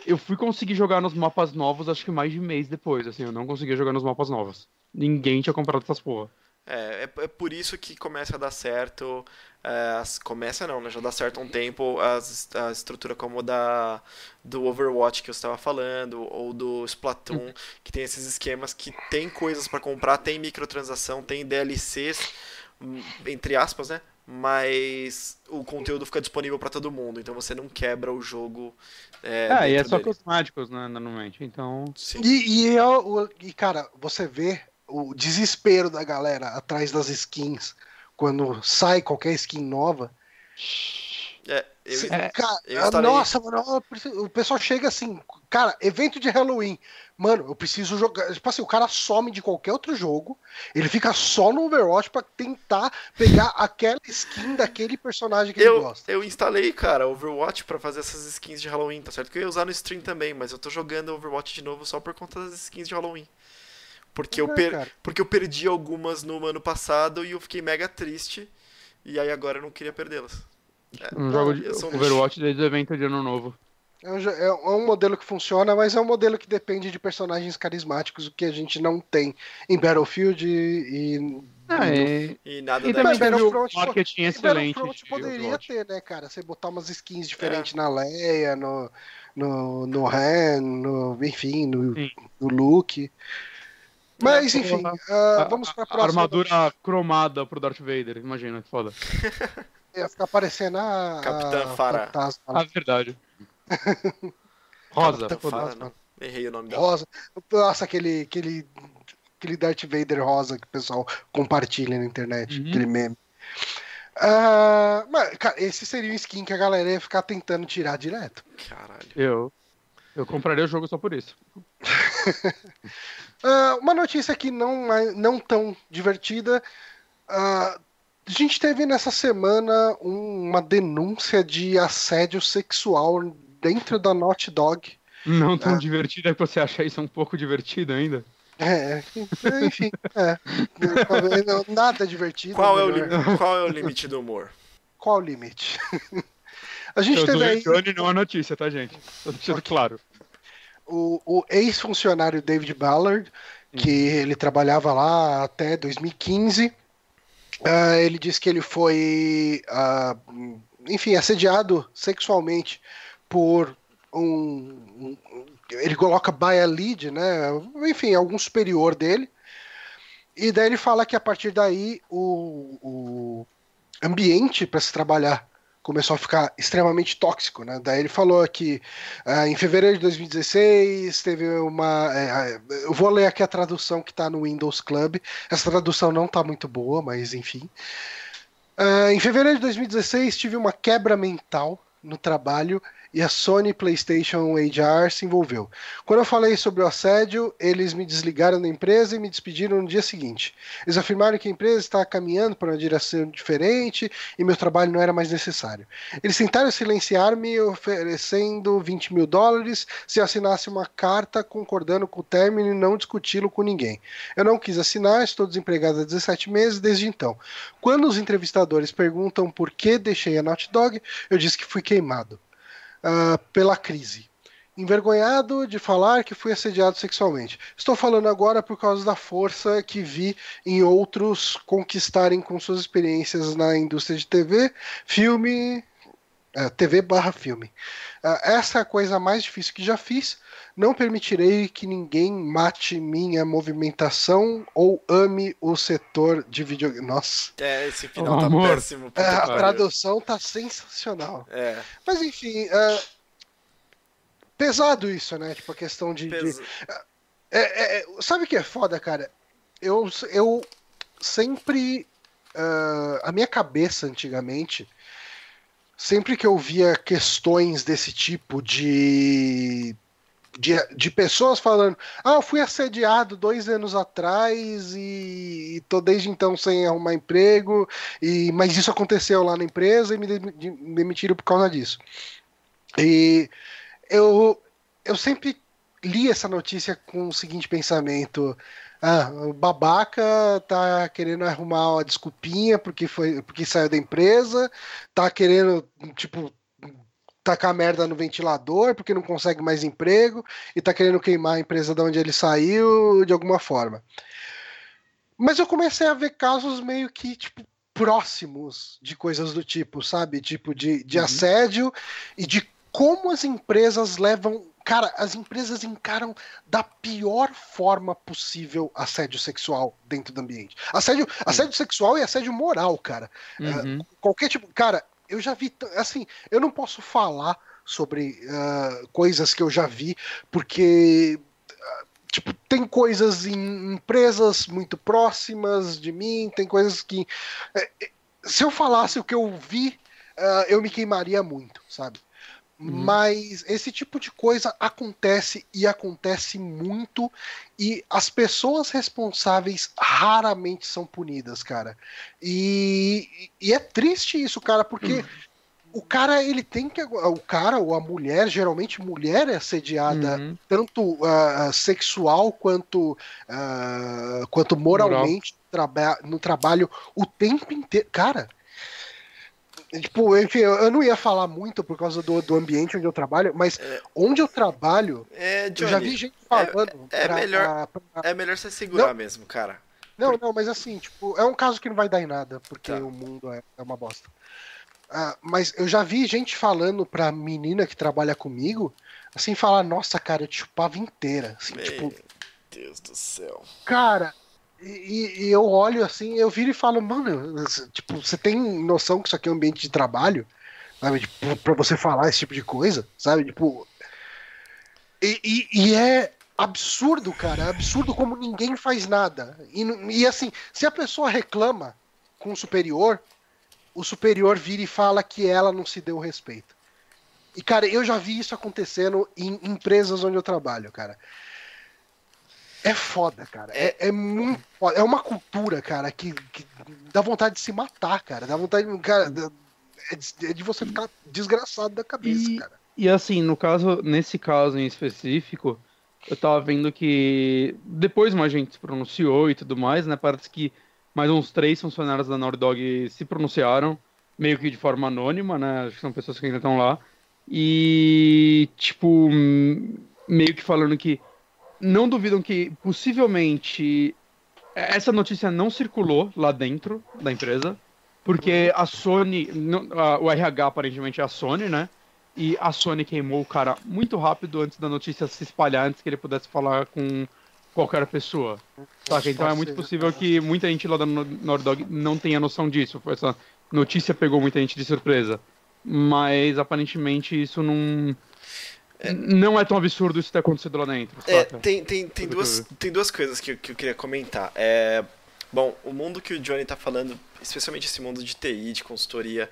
eu fui conseguir jogar nos mapas novos acho que mais de mês depois, assim, eu não conseguia jogar nos mapas novos. Ninguém tinha comprado essas porra. É, é, é por isso que começa a dar certo. é, as- começa não, né? Já dá certo há um tempo as, a estrutura como da do Overwatch que eu estava falando, ou do Splatoon, que tem esses esquemas que tem coisas pra comprar, tem microtransação, tem DLCs, hum, entre aspas, né? Mas o conteúdo fica disponível pra todo mundo, então você não quebra o jogo. É, É, e é só dele. cosméticos, né, normalmente. Então. Sim. E, e, é o- e, cara, você vê o desespero da galera atrás das skins quando sai qualquer skin nova. É, eu- Cê- É, cara, eu nossa, mano, o pessoal chega assim, cara, evento de Halloween. Mano, eu preciso jogar. Tipo assim, o cara some de qualquer outro jogo, ele fica só no Overwatch pra tentar pegar aquela skin daquele personagem que ele Eu, gosta. eu instalei, cara, Overwatch pra fazer essas skins de Halloween, tá certo? Que eu ia usar no stream também, mas eu tô jogando Overwatch de novo só por conta das skins de Halloween. Porque eu, É, per- cara. porque eu perdi algumas no ano passado e eu fiquei mega triste. E aí agora eu não queria perdê-las. Um jogo de um Overwatch desde o evento de ano novo. É um, jo- é um modelo que funciona, mas é um modelo que depende de personagens carismáticos, o que a gente não tem em Battlefield e. e Ah, e, E nada e da também Mas teve o Battlefront, marketing E excelente. Battlefront de poderia Overwatch. ter, né, cara? Você botar umas skins É. diferentes na Leia, no, no, no Han, no, enfim, no, Sim. no Luke. Mas, É, enfim, a- ah, A- vamos pra a próxima. armadura cromada pro Darth Vader, imagina, que foda. (laughs) Ia ficar parecendo a. Capitã a Farah. fantasma, Ah, verdade. (laughs) Rosa, Fantasma. não. Errei o nome dela. rosa. Nossa, aquele, aquele, aquele Darth Vader rosa que o pessoal compartilha na internet, Uhum. aquele meme. Ah, mas, cara, esse seria um skin que a galera ia ficar tentando tirar direto. Caralho. Eu. Eu compraria o jogo só por isso. (laughs) Ah, uma notícia aqui não, é- não tão divertida. Ah, a gente teve nessa semana um- uma denúncia de assédio sexual dentro da Naughty Dog. Não tão Ah. divertido, é que você acha isso um pouco divertido ainda? É, enfim, é. Talvez não- Nada divertido. Qual é, o melhor. lim- qual é o limite do humor? Qual o limite? (laughs) a gente Eu teve aí não a notícia, tá, gente? Tô deixando claro. O, o ex-funcionário David Ballard, que ele trabalhava lá até 2015. Ah, ele disse que ele foi, ah, enfim, assediado sexualmente por um, um- ele coloca by a lead, né? Enfim, algum superior dele. E daí ele fala que a partir daí o, o ambiente para se trabalhar começou a ficar extremamente tóxico, né? Daí ele falou que ah, em fevereiro de 2016 teve uma. é, eu vou ler aqui a tradução que está no Windows Club. Essa tradução não está muito boa, mas enfim. Ah, em fevereiro de 2016 tive uma quebra mental no trabalho e a Sony PlayStation HR se envolveu. Quando eu falei sobre o assédio, eles me desligaram da empresa e me despediram no dia seguinte. Eles afirmaram que a empresa estava caminhando para uma direção diferente e meu trabalho não era mais necessário. Eles tentaram silenciar-me oferecendo 20 mil dólares se eu assinasse uma carta concordando com o término e não discuti-lo com ninguém. Eu não quis assinar, estou desempregado há 17 meses desde então. Quando os entrevistadores perguntam por que deixei a Naughty Dog, eu disse que fui queimado ah, pela crise. envergonhado de falar que fui assediado sexualmente. Estou falando agora por causa da força que vi em outros conquistarem com suas experiências na indústria de TV, filme, é, TV barra filme. É, essa é a coisa mais difícil que já fiz. Não permitirei que ninguém mate minha movimentação ou ame o setor de videogame. Nossa. É, esse final oh, tá amor. péssimo. É, a tradução tá sensacional. É. Mas enfim, uh, pesado isso, né? Tipo, a questão de. de... É, é, é, sabe o que é foda, cara? Eu, eu sempre. Uh, a minha cabeça antigamente. Sempre que eu via questões desse tipo de de, de pessoas falando: Ah, eu fui assediado dois anos atrás e, e tô desde então sem arrumar emprego, e mas isso aconteceu lá na empresa e me demitiram por causa disso. E eu, eu sempre li essa notícia com o seguinte pensamento. Ah, o babaca tá querendo arrumar uma desculpinha porque foi porque saiu da empresa, tá querendo, tipo, tacar merda no ventilador porque não consegue mais emprego e tá querendo queimar a empresa de onde ele saiu de alguma forma. Mas eu comecei a ver casos meio que, tipo, próximos de coisas do tipo, sabe? Tipo, de, de uhum. assédio e de como as empresas levam. Cara, as empresas encaram da pior forma possível assédio sexual dentro do ambiente. Assédio, assédio sexual e assédio moral, cara. Uhum. Uh, qualquer tipo. Cara, eu já vi, assim, eu não posso falar sobre uh, coisas que eu já vi, porque uh, tipo, tem coisas em empresas muito próximas de mim, tem coisas que uh, se eu falasse o que eu vi, eu me queimaria muito, sabe? Uhum. Mas esse tipo de coisa acontece e acontece muito, e as pessoas responsáveis raramente são punidas, cara. E, e é triste isso, cara, porque uhum. o cara ele tem que. O cara ou a mulher, geralmente mulher é assediada, uhum. tanto uh, sexual quanto, uh, quanto moralmente Moral. no, traba no trabalho o tempo inteiro. Cara, Tipo, enfim, eu não ia falar muito por causa do, do ambiente onde eu trabalho, mas é, onde eu trabalho, é, Johnny, eu já vi gente falando. É, é pra, melhor, pra, pra... é melhor você segurar não, mesmo, cara. Não, não, mas assim, tipo, é um caso que não vai dar em nada, porque tá. o mundo é, é uma bosta. Ah, mas eu já vi gente falando pra menina que trabalha comigo, assim, falar, nossa, cara, eu te chupava inteira. Assim, Meu tipo. Deus do céu. Cara, e, e, eu olho assim, eu viro e falo, mano, tipo, você tem noção que isso aqui é um ambiente de trabalho? Sabe, tipo, pra você falar esse tipo de coisa, sabe? Tipo. E, e, e é absurdo, cara. É absurdo como ninguém faz nada. E, e assim, se a pessoa reclama com o superior, o superior vira e fala que ela não se deu respeito. E, cara, eu já vi isso acontecendo em empresas onde eu trabalho, cara. É foda, cara. É, é muito foda. É uma cultura, cara, que, que dá vontade de se matar, cara. Dá vontade. Cara, é de, é de você ficar desgraçado da cabeça, e, cara. E assim, no caso, nesse caso em específico, eu tava vendo que depois uma gente se pronunciou e tudo mais, né? Parece que mais uns três funcionários da Naughty Dog se pronunciaram, meio que de forma anônima, né? Acho que são pessoas que ainda estão lá. E, tipo, meio que falando que não duvidam que possivelmente essa notícia não circulou lá dentro da empresa, porque a Sony, o RH aparentemente é a Sony, né? E a Sony queimou o cara muito rápido antes da notícia se espalhar, antes que ele pudesse falar com qualquer pessoa. Saca? Então é muito possível que muita gente lá da Naughty Dog não tenha noção disso. Essa notícia pegou muita gente de surpresa. Mas aparentemente isso não é, não é tão absurdo isso ter acontecido lá dentro. É, tem, tem, tem, duas, tem duas coisas que, que eu queria comentar. É, bom, o mundo que o Johnny tá falando, especialmente esse mundo de TI, de consultoria,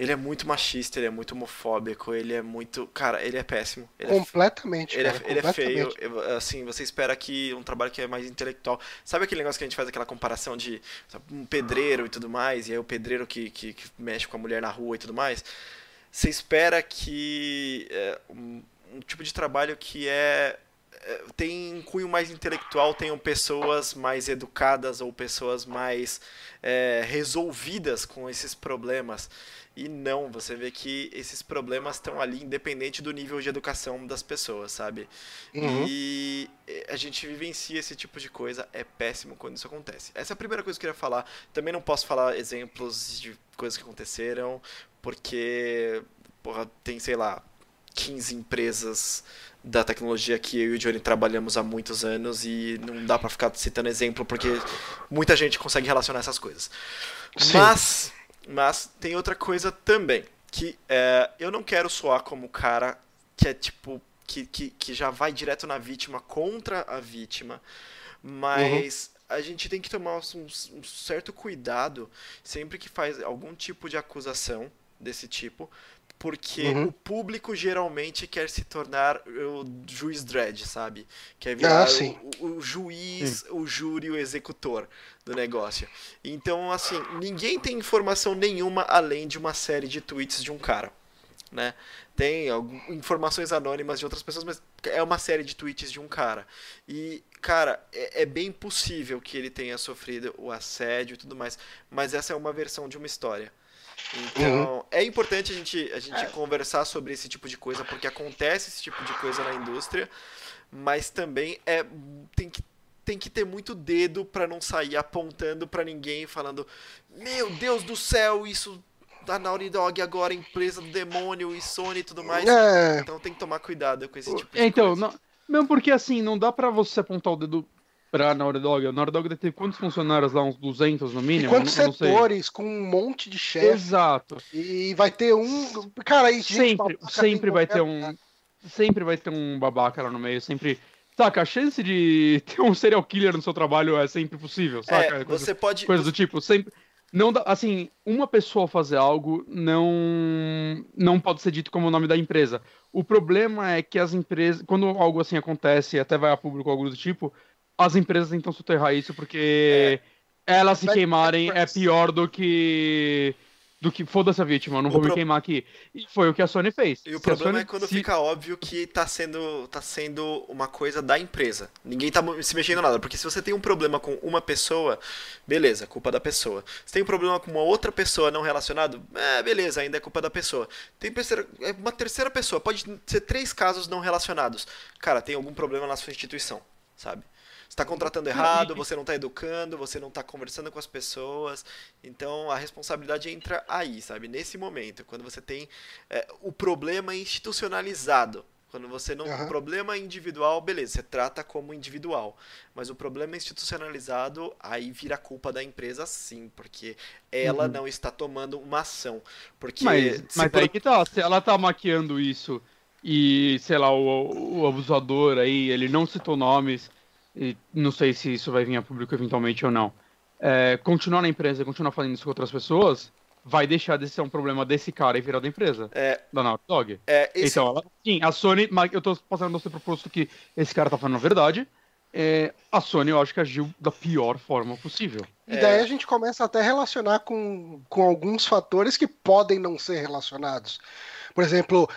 ele é muito machista, ele é muito homofóbico, ele é muito. Cara, ele é péssimo. Ele completamente. É, ele, cara, é, ele é feio. Assim, você espera que um trabalho que é mais intelectual. Sabe aquele negócio que a gente faz aquela comparação de sabe, um pedreiro e tudo mais, e aí o pedreiro que, que, que mexe com a mulher na rua e tudo mais? Você espera que é, um, um, tipo de trabalho que é é, tem um cunho mais intelectual, tenham pessoas mais educadas ou pessoas mais é, resolvidas com esses problemas. E não, você vê que esses problemas estão ali independente do nível de educação das pessoas, sabe? Uhum. E a gente vivencia esse tipo de coisa, é péssimo quando isso acontece. Essa é a primeira coisa que eu queria falar. Também não posso falar exemplos de coisas que aconteceram, porque, porra, tem, sei lá, 15 empresas da tecnologia que eu e o Johnny trabalhamos há muitos anos e não dá para ficar citando exemplo porque muita gente consegue relacionar essas coisas. Sim. Mas, mas tem outra coisa também que é, eu não quero soar como cara que é tipo que, que, que já vai direto na vítima contra a vítima, mas uhum. a gente tem que tomar um, um certo cuidado sempre que faz algum tipo de acusação desse tipo, porque uhum. o público geralmente quer se tornar o juiz dread, sabe? Quer virar ah, o, o, juiz, sim. o júri, o executor do negócio. Então, assim, ninguém tem informação nenhuma além de uma série de tweets de um cara, né? Tem informações anônimas de outras pessoas, mas é uma série de tweets de um cara. E, cara, é, é bem possível que ele tenha sofrido o assédio e tudo mais, mas essa é uma versão de uma história. Então, uhum. é importante a gente, a gente conversar sobre esse tipo de coisa, porque acontece esse tipo de coisa na indústria, mas também é tem que, tem que ter muito dedo para não sair apontando para ninguém falando: Meu Deus do céu, isso da Naughty Dog agora, empresa do demônio e Sony e tudo mais. É. Então tem que tomar cuidado com esse tipo de então, coisa. Então, mesmo porque assim, não dá para você apontar o dedo pra Naughty Dog. A Naughty Dog deve ter quantos funcionários lá? Uns 200 no mínimo? E quantos não, setores, com um monte de chefes. Exato. E vai ter um... Cara, aí Sempre, sempre vai ter um... Sempre vai ter um babaca lá no meio, sempre... Saca, a chance de (laughs) ter um serial killer no seu trabalho é sempre possível, saca? É, você pode... Coisa do tipo, sempre... Não dá, assim, uma pessoa fazer algo não não pode ser dito como o nome da empresa. O problema é que as empresas, quando algo assim acontece, até vai a público algo do tipo, as empresas tentam soterrar isso porque é. elas se queimarem é pior do que do que foda-se a vítima, não o vou pro... me queimar aqui. E foi o que a Sony fez. E o se problema Sony... é quando se... fica óbvio que tá sendo, tá sendo uma coisa da empresa. Ninguém tá se mexendo nada. Porque se você tem um problema com uma pessoa, beleza, culpa da pessoa. Se tem um problema com uma outra pessoa não relacionado, é, beleza, ainda é culpa da pessoa. Tem é uma terceira pessoa, pode ser três casos não relacionados. Cara, tem algum problema na sua instituição, sabe? Está contratando errado, você não está educando, você não está conversando com as pessoas. Então a responsabilidade entra aí, sabe? Nesse momento, quando você tem é, o problema institucionalizado. Quando você não. Uhum. O problema individual, beleza, você trata como individual. Mas o problema institucionalizado, aí vira culpa da empresa sim, porque ela uhum. não está tomando uma ação. Porque. Mas, mas pro... aí que tá, se ela tá maquiando isso e, sei lá, o, o abusador aí, ele não citou nomes e não sei se isso vai vir a público eventualmente ou não, é, continuar na empresa, continuar fazendo isso com outras pessoas, vai deixar de ser um problema desse cara e virar da empresa. É, da Naughty Dog. É, esse... Então, ela, sim, a Sony, eu tô passando você proposto que esse cara tá falando a verdade. É, a Sony, eu acho que agiu da pior forma possível. E daí a gente começa até a relacionar com, com alguns fatores que podem não ser relacionados. Por exemplo,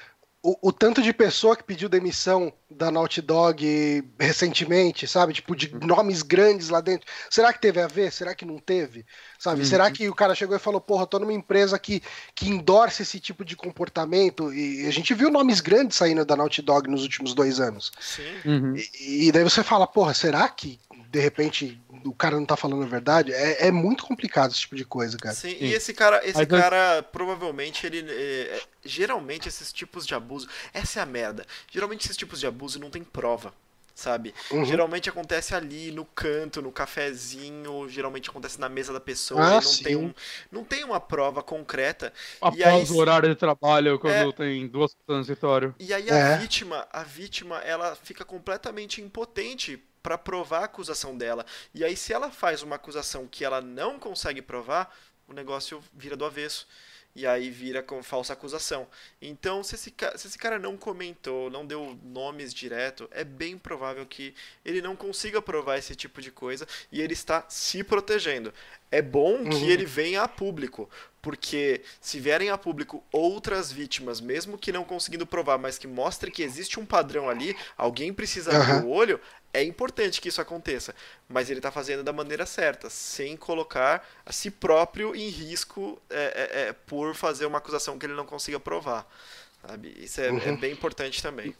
o, o, tanto de pessoa que pediu demissão da Naughty Dog recentemente, sabe? Tipo, de uhum. nomes grandes lá dentro. Será que teve a ver? Será que não teve? Sabe? Uhum. Será que o cara chegou e falou, porra, tô numa empresa que, que endorse esse tipo de comportamento? E a gente viu nomes grandes saindo da Naughty Dog nos últimos dois anos. Sim. Uhum. E, e daí você fala, porra, será que de repente o cara não tá falando a verdade, é, é muito complicado esse tipo de coisa, cara. Sim, Sim. e esse cara, esse cara provavelmente ele é, é, geralmente esses tipos de abuso, essa é a merda. Geralmente esses tipos de abuso não tem prova sabe? Uhum. Geralmente acontece ali no canto, no cafezinho, geralmente acontece na mesa da pessoa, ah, não tem um, não tem uma prova concreta. Após e aí, o horário de trabalho, quando é, tem duas escritório. E aí a é. vítima, a vítima, ela fica completamente impotente para provar a acusação dela. E aí, se ela faz uma acusação que ela não consegue provar, o negócio vira do avesso. e aí vira com falsa acusação. Então, se esse, se esse cara não comentou, não deu nomes direto, é bem provável que ele não consiga provar esse tipo de coisa e ele está se protegendo. É bom uhum. que ele venha a público, porque se vierem a público outras vítimas, mesmo que não conseguindo provar, mas que mostrem que existe um padrão ali, alguém precisa uhum. abrir o olho, é importante que isso aconteça, mas ele está fazendo da maneira certa, sem colocar a si próprio em risco é, é, é, por fazer uma acusação que ele não consiga provar. Sabe? Isso é, é uhum. bem importante também.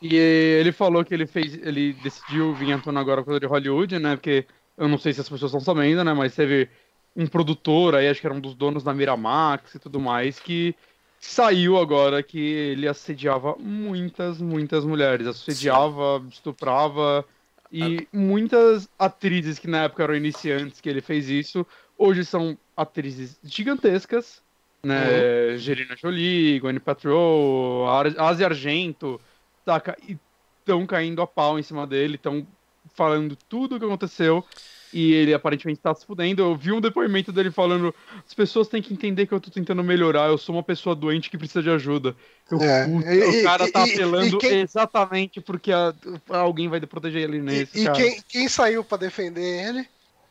E ele falou que ele fez, ele decidiu vir atuando agora com de Hollywood, né? Porque eu não sei se as pessoas estão sabendo, né? Mas teve um produtor aí, acho que era um dos donos da Miramax e tudo mais, que saiu agora que ele assediava muitas, muitas mulheres. Assediava, estuprava. E muitas atrizes que na época eram iniciantes que ele fez isso, hoje são atrizes gigantescas, né? Uhum. Gerina Jolie, Gwen Patrol, Asia Argento, saca? E estão caindo a pau em cima dele, estão falando tudo o que aconteceu e ele aparentemente tá se fudendo. Eu vi um depoimento dele falando: as pessoas têm que entender que eu tô tentando melhorar, eu sou uma pessoa doente que precisa de ajuda. Eu, é, e, o cara tá e, apelando e quem... exatamente porque a, alguém vai proteger ele nesse. E, quem, quem, saiu para defender ele?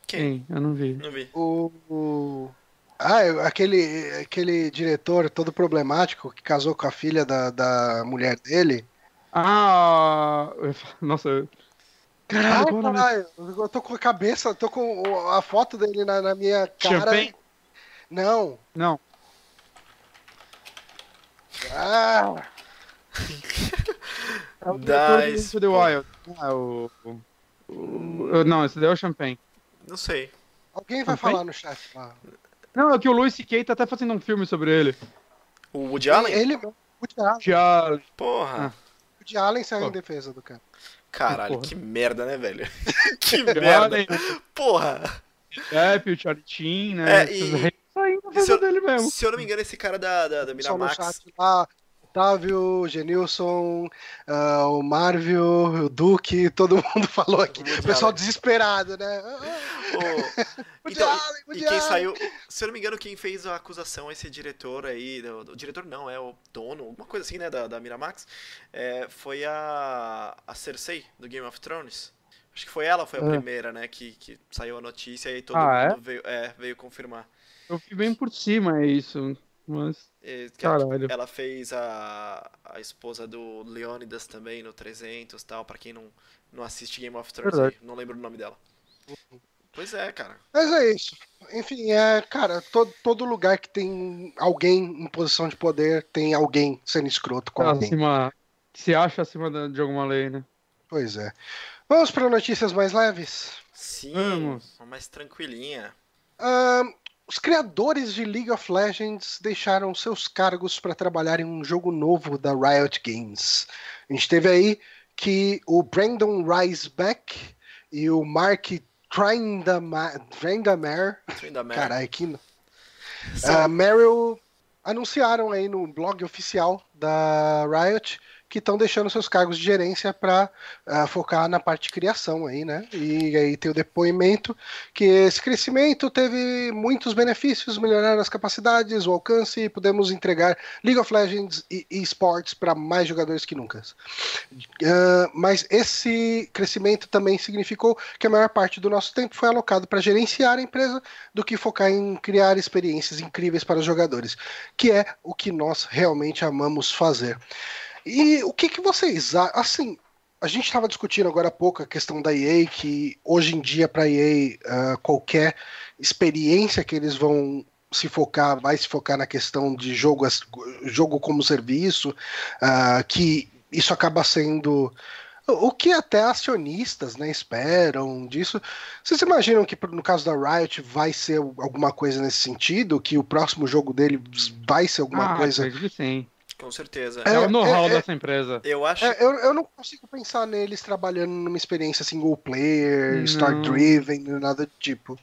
Quem? Eu não vi. Não vi. O, o... Ah, aquele, aquele diretor todo problemático que casou com a filha da, da mulher dele. Ah, nossa, Caralho, ah, caralho, eu tô com a cabeça, tô com a foto dele na, na minha cara. Champagne? Não. Não. Ah! (laughs) é o diretor The Wild. Ah, o, o, o, não, esse daí é o Champagne. Não sei. Alguém vai Champagne? falar no chat lá. Não, é que o Louis C.K. tá até fazendo um filme sobre ele. O Woody Allen? Ele, Woody Allen. Woody Allen. Porra. Ah. Woody Allen saiu Pô. em defesa do cara. Caralho, Porra. que merda, né, velho? (laughs) que merda. Porra. É, o Charlie Chin, né? É, e... Se eu, dele mesmo. se eu não me engano, esse cara da, da, da Miramax. Lá, Otávio, Genilson, uh, o Marvel, o Duque, todo mundo (laughs) falou aqui. O pessoal desesperado, né? Oh, (laughs) então, e, e quem saiu, se eu não me engano, quem fez a acusação, esse diretor aí, o, o diretor não, é o dono, alguma coisa assim, né, da, da Miramax, é, foi a, a Cersei, do Game of Thrones. Acho que foi ela, foi a é. primeira, né, que, que saiu a notícia e todo ah, mundo é? Veio, é, veio confirmar. Eu fui bem por cima, é isso. Mas. Caralho. Ela fez a, a esposa do Leonidas também no 300 tal, pra quem não, não assiste Game of Thrones, aí, não lembro o nome dela. Pois é, cara. Mas é isso. Enfim, é, cara, todo, todo lugar que tem alguém em posição de poder tem alguém sendo escroto com alguém. Acima, se acha acima de alguma lei, né? Pois é. Vamos para notícias mais leves? Sim, Vamos. uma mais tranquilinha. Um, os criadores de League of Legends deixaram seus cargos para trabalhar em um jogo novo da Riot Games. A gente teve aí que o Brandon Riseback e o Mark Trindamere. Caralho, que. Uh, Meryl anunciaram aí no blog oficial da Riot que estão deixando seus cargos de gerência para uh, ah, focar na parte de criação aí, né? E aí tem o depoimento que esse crescimento teve muitos benefícios, melhorar as capacidades, o alcance e podemos entregar League of Legends e esports para mais jogadores que nunca. Uh, mas esse crescimento também significou que a maior parte do nosso tempo foi alocado para gerenciar a empresa do que focar em criar experiências incríveis para os jogadores, que é o que nós realmente amamos fazer. E o que, que vocês assim? A gente estava discutindo agora há pouco a questão da EA, que hoje em dia para a EA uh, qualquer experiência que eles vão se focar, vai se focar na questão de jogo, jogo como serviço, uh, que isso acaba sendo o que até acionistas né, esperam disso. Vocês imaginam que no caso da Riot vai ser alguma coisa nesse sentido? Que o próximo jogo dele vai ser alguma ah, coisa? Sim. Com certeza. É, é o know-how é, é, dessa empresa. Eu acho. É, eu, eu não consigo pensar neles trabalhando numa experiência single player, story-driven, nada do tipo.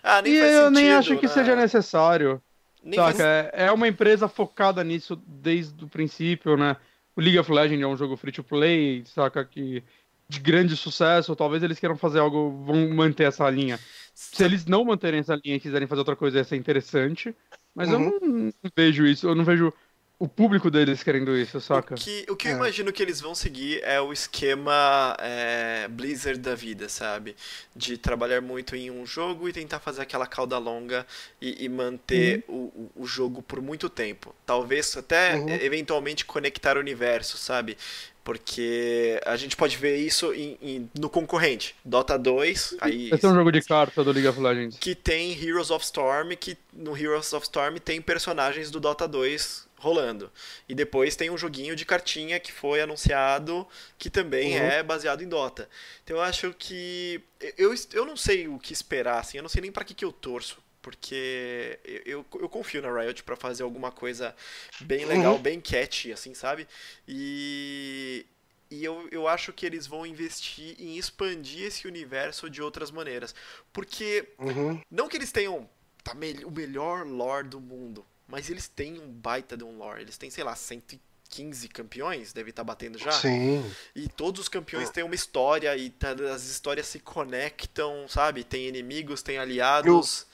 Ah, nem e faz eu sentido, nem acho que né? seja necessário. Nem saca? faz... É uma empresa focada nisso desde o princípio, né? O League of Legends é um jogo free to play, saca? Que de grande sucesso, talvez eles queiram fazer algo, vão manter essa linha. Se eles não manterem essa linha e quiserem fazer outra coisa, ia ser interessante. Mas uhum. eu não vejo isso, eu não vejo o público deles querendo isso, saca? O que, o que é. eu imagino que eles vão seguir é o esquema é, Blizzard da vida, sabe? De trabalhar muito em um jogo e tentar fazer aquela cauda longa e, e manter uhum. o, o jogo por muito tempo. Talvez até uhum. eventualmente conectar o universo, sabe? Porque a gente pode ver isso em, em, no concorrente, Dota 2. Aí, Esse é um jogo de carta do League of Legends. Que tem Heroes of Storm, que no Heroes of Storm tem personagens do Dota 2 rolando. E depois tem um joguinho de cartinha que foi anunciado que também uhum. é baseado em Dota. Então eu acho que. Eu, eu não sei o que esperar, assim, eu não sei nem para que, que eu torço. Porque eu, eu, eu confio na Riot para fazer alguma coisa bem legal, uhum. bem catchy, assim, sabe? E, e eu, eu acho que eles vão investir em expandir esse universo de outras maneiras. Porque, uhum. não que eles tenham tá, o melhor lore do mundo, mas eles têm um baita de um lore. Eles têm, sei lá, 115 campeões, deve estar tá batendo já. Sim. E todos os campeões têm uma história e tá, as histórias se conectam, sabe? Tem inimigos, tem aliados.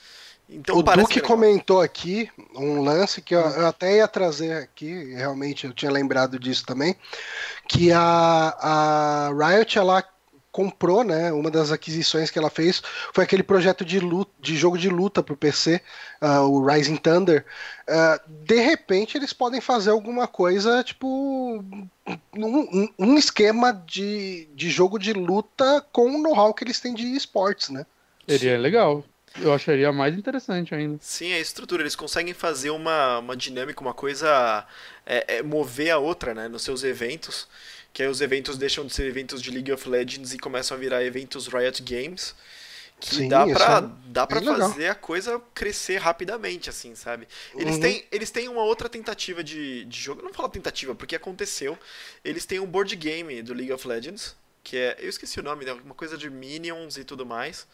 Então, o Duque é comentou aqui um lance que eu, eu, até ia trazer aqui, realmente eu tinha lembrado disso também, que a, a Riot ela comprou, né? Uma das aquisições que ela fez foi aquele projeto de, luta, de jogo de luta para o PC, uh, o Rising Thunder. Uh, de repente eles podem fazer alguma coisa tipo um, um esquema de, de jogo de luta com o know-how que eles têm de esportes, né? Seria legal. Eu acharia mais interessante ainda. Sim, a estrutura. Eles conseguem fazer uma, uma dinâmica, uma coisa. É, é mover a outra, né? Nos seus eventos que aí os eventos deixam de ser eventos de League of Legends e começam a virar eventos Riot Games. Que Sim, dá pra, é dá pra fazer legal. a coisa crescer rapidamente, assim, sabe? Eles, uhum. têm, eles têm uma outra tentativa de, de jogo. Não falo tentativa, porque aconteceu. Eles têm um board game do League of Legends. Que é. Eu esqueci o nome, né? Uma coisa de Minions e tudo mais.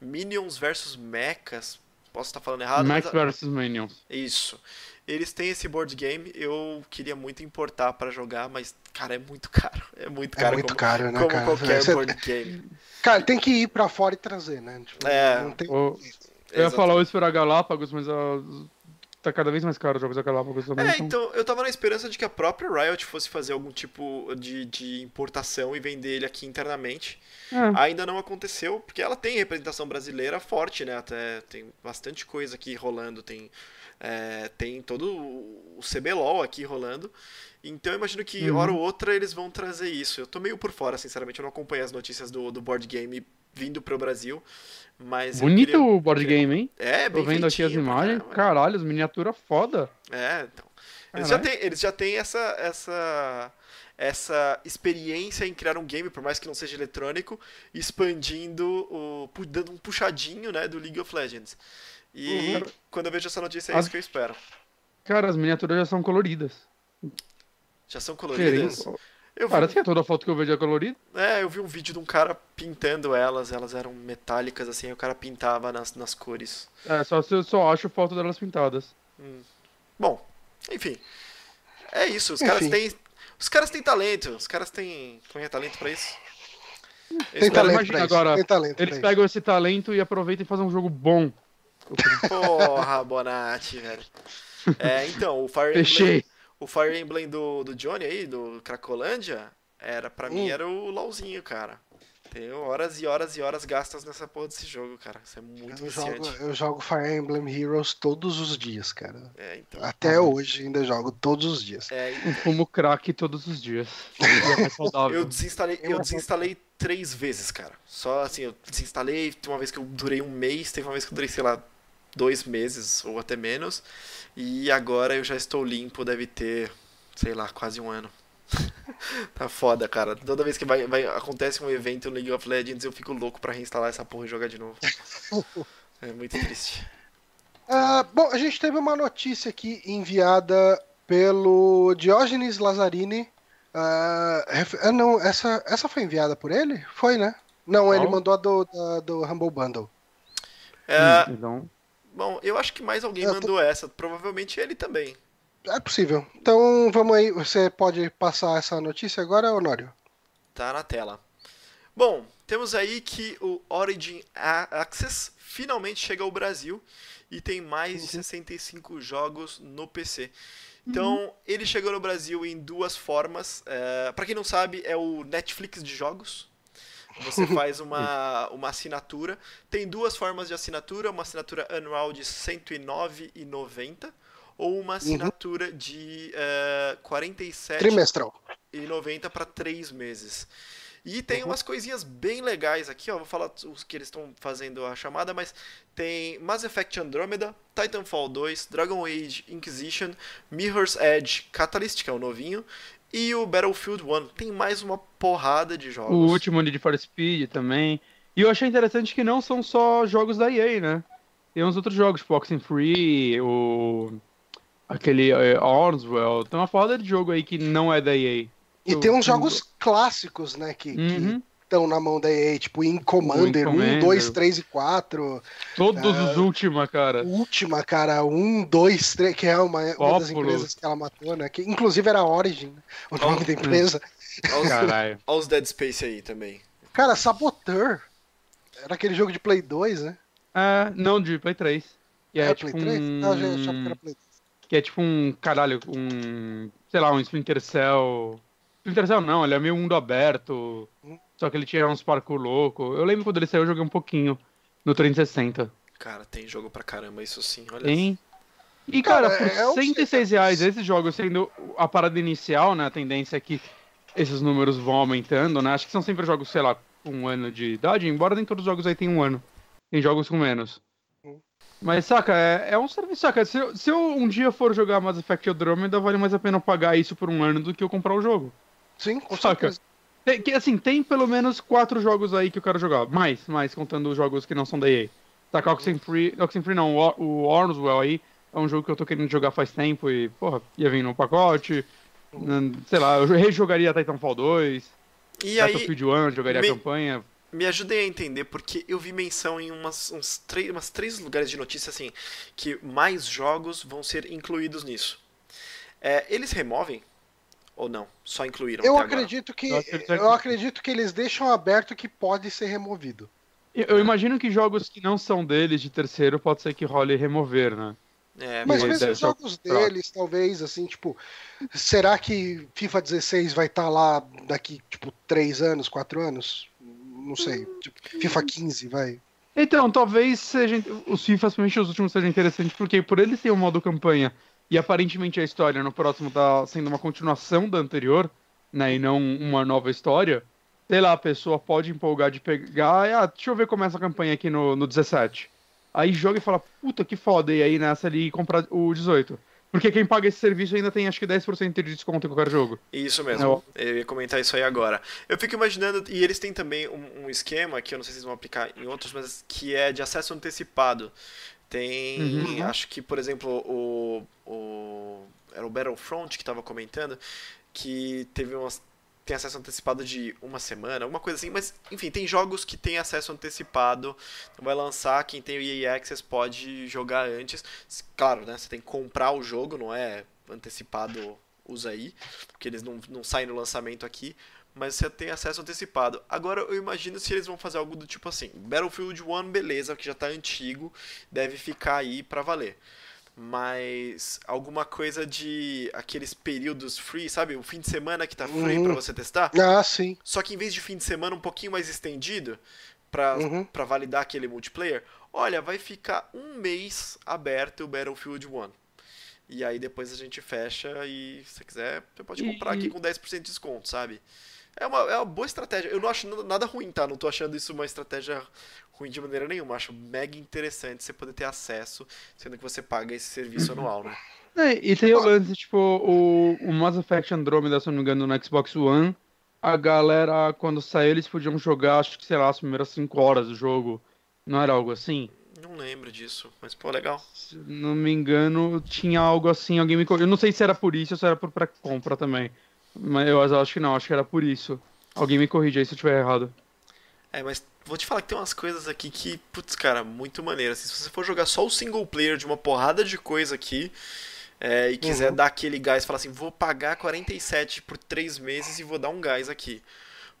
Minions versus Mechas. Posso estar falando errado? Mech mas... versus Minions. Isso. Eles têm esse board game, eu queria muito importar para jogar, mas, cara, é muito caro. (laughs) É muito é caro. É muito como, caro, né, como cara? qualquer Você... board game. Cara, tem que ir para fora e trazer, né? Tipo, é. Tem... O... Eu ia falar isso para Galápagos, mas a tá cada vez mais caro os jogos da Galápagos também. É, então... então eu tava na esperança de que a própria Riot fosse fazer algum tipo de, de importação e vender ele aqui internamente. É. Ainda não aconteceu, porque ela tem representação brasileira forte, né? Até tem bastante coisa aqui rolando, tem, é, tem todo o CBLOL aqui rolando. Então eu imagino que, uhum. hora ou outra, eles vão trazer isso. Eu tô meio por fora, sinceramente, eu não acompanho as notícias do, do board game vindo pro Brasil. Mas Bonito queria... o board game, hein? É, bem Tô vendo aqui as imagens. Caramba. Caralho, as miniaturas foda. É, então. Eles já, têm, eles já têm essa, essa, essa experiência em criar um game, por mais que não seja eletrônico, expandindo, o, dando um puxadinho né, do League of Legends. E uhum. quando eu vejo essa notícia, é as... isso que eu espero. Cara, as miniaturas já são coloridas. Já são coloridas? Querendo... Eu Parece vi... que é toda a foto que eu vejo é colorida. É, eu vi um vídeo de um cara pintando elas, elas eram metálicas, assim, o cara pintava nas, nas cores. É, só eu só acho foto delas pintadas. Hum. Bom, enfim. É isso, os enfim. caras têm. Os caras têm talento, os caras têm. Têm talento pra isso. Tem talento pra agora. Tem talento eles pegam esse talento e aproveitam e fazem um jogo bom. Porra, Bonatti, velho. É, então, o Fire Fechei. Emblem o Fire Emblem do, do Johnny aí, do Cracolândia, era, pra hum. mim era o LOLzinho, cara. Tenho horas e horas e horas gastas nessa porra desse jogo, cara. Isso é muito eu jogo, eu jogo Fire Emblem Heroes todos os dias, cara. É, então. Até hoje ainda jogo todos os dias. É, então. Eu fumo crack todos os dias. (laughs) eu desinstalei, eu desinstalei três vezes, cara. Só assim, eu desinstalei, uma vez que eu durei um mês, teve uma vez que eu durei, sei lá, dois meses ou até menos. E agora eu já estou limpo, deve ter, sei lá, quase um ano. (laughs) tá foda, cara. Toda vez que vai, vai, acontece um evento no League of Legends, eu fico louco para reinstalar essa porra e jogar de novo. (laughs) é muito triste. Uh, bom, a gente teve uma notícia aqui enviada pelo Diógenes Lazzarini. Uh, não, essa, essa foi enviada por ele? Foi, né? Não, ele mandou a do, da, do Humble Bundle. É, então... Bom, eu acho que mais alguém mandou essa. Provavelmente ele também. É possível. Então vamos aí. Você pode passar essa notícia agora, Honório? Tá na tela. Bom, temos aí que o Origin Access finalmente chega ao Brasil e tem mais de 65 jogos no PC. Então, uhum. ele chegou no Brasil em duas formas. É, para quem não sabe, é o Netflix de jogos. Você (laughs) faz uma, uma assinatura. Tem duas formas de assinatura: uma assinatura anual de R$ 109,90 ou uma uhum. assinatura uhum. de uh, R$ 47,90 trimestral e 90 para três meses. E tem uhum. umas coisinhas bem legais aqui, ó. Vou falar os que eles estão fazendo a chamada, mas tem Mass Effect Andromeda, Titanfall 2, Dragon Age Inquisition, Mirror's Edge Catalyst, que é o novinho, e o Battlefield 1. Tem mais uma porrada de jogos. O último Need for Speed também. E eu achei interessante que não são só jogos da EA, né? Tem uns outros jogos, tipo Oxenfree, o... aquele uh, Armswell. Tem uma porrada de jogo aí que não é da EA. E tem uns jogos clássicos, né, que uhum. Estão na mão da EA, tipo In Commander, 1, 2, 3 e 4. Todos uh, os Última, cara. Última, cara, 1, 2, 3, que é uma, uma das empresas que ela matou, né? Que inclusive era a Origin, né, o nome oh, da empresa. Olha os Dead Space aí também. Cara, Saboteur. Era aquele jogo de Play 2, né? Ah, não, de Play 3. Que é, é tipo Play 3? Um... Não, já achava que era Play 3. Que é tipo um, caralho, um, sei lá, um Splinter Cell Splinter Cell não, ele é meio mundo aberto. Só que ele tinha uns parkour louco. Eu lembro quando ele saiu, eu joguei um pouquinho no 360. Cara, tem jogo pra caramba, isso sim, olha. Tem. E, cara, cara por é 106 reais, esses jogos sendo a parada inicial, né? A tendência é que esses números vão aumentando, né? Acho que são sempre jogos, sei lá, com um ano de idade, embora nem todos os jogos aí tenham um ano. Tem jogos com menos. Mas, saca, é, é um serviço, saca? Se eu, se eu um dia for jogar Mass Effect Andromeda, vale mais a pena pagar isso por um ano do que eu comprar o jogo. Sim, com Saca. Tem, que, assim, tem pelo menos quatro jogos aí que eu quero jogar. Mais, mais, contando os jogos que não são da EA. Tá, Oxenfree, Oxenfree não, o, o Armswell aí é um jogo que eu tô querendo jogar faz tempo e, porra, ia vir no pacote. Uhum. Sei lá, eu rejogaria Titanfall 2. E Battlefield aí, 1, jogaria me, a campanha. Me ajudem a entender, porque eu vi menção em umas, uns três, umas três lugares de notícia assim, que mais jogos vão ser incluídos nisso. É, eles removem ou não? Só incluíram? Eu acredito que eu acredito que eles deixam aberto que pode ser removido. Eu imagino que jogos que não são deles de terceiro pode ser que role remover, né? É, mas mesmo os jogos deles, talvez, assim, tipo, será que FIFA 16 vai estar tá lá daqui, tipo, 3 anos, 4 anos? Não sei. Tipo, FIFA 15 vai. Então, talvez seja. Os FIFA, principalmente os últimos, sejam interessantes, porque por eles terem um modo campanha e aparentemente a história no próximo tá sendo uma continuação da anterior, né? E não uma nova história. Sei lá, a pessoa pode empolgar de pegar. Ah, deixa eu ver como é essa campanha aqui no, no 17. Aí joga e fala, puta que foda, e aí nessa ali comprar o 18. Porque quem paga esse serviço ainda tem acho que 10% de desconto em qualquer jogo. Isso mesmo. É, eu ia comentar isso aí agora. Eu fico imaginando, e eles têm também um, um, esquema que eu não sei se eles vão aplicar em outros, mas que é de acesso antecipado. Tem, uhum. acho que, por exemplo, o, o era o Battlefront que estava comentando, que teve umas tem acesso antecipado de uma semana, alguma coisa assim, mas enfim, tem jogos que tem acesso antecipado, então vai lançar, quem tem o EA Access pode jogar antes. Claro, né, você tem que comprar o jogo, não é antecipado, usa aí, porque eles não, não saem no lançamento aqui, mas você tem acesso antecipado. Agora eu imagino se eles vão fazer algo do tipo assim: Battlefield 1, beleza, que já está antigo, deve ficar aí para valer. Mas alguma coisa de aqueles períodos free, sabe? O fim de semana que tá free uhum. para você testar? Ah, sim. Só que em vez de fim de semana um pouquinho mais estendido para uhum. validar aquele multiplayer, olha, vai ficar um mês aberto o Battlefield 1. E aí depois a gente fecha e se você quiser, você pode comprar e... aqui com 10% de desconto, sabe? É uma, é uma boa estratégia. Eu não acho nada ruim, tá? Não tô achando isso uma estratégia ruim de maneira nenhuma. Acho mega interessante você poder ter acesso, sendo que você paga esse serviço uhum. anual, né? É, e tem o lance, tipo, o, o Mass Effect Andromeda, se não me engano, no Xbox One, a galera, quando saiu, eles podiam jogar, acho que, sei lá, as primeiras 5 horas do jogo. Não era algo assim? Não lembro disso, mas pô, legal. Se não me engano, tinha algo assim, alguém me Eu não sei se era por isso ou se era por pré-compra também. Mas eu acho que não, acho que era por isso. Alguém me corrige aí se eu estiver errado. É, mas vou te falar que tem umas coisas aqui que, putz, cara, muito maneiras. Se você for jogar só o single player de uma porrada de coisa aqui é, e quiser uhum. dar aquele gás, falar assim, vou pagar 47 por 3 meses e vou dar um gás aqui.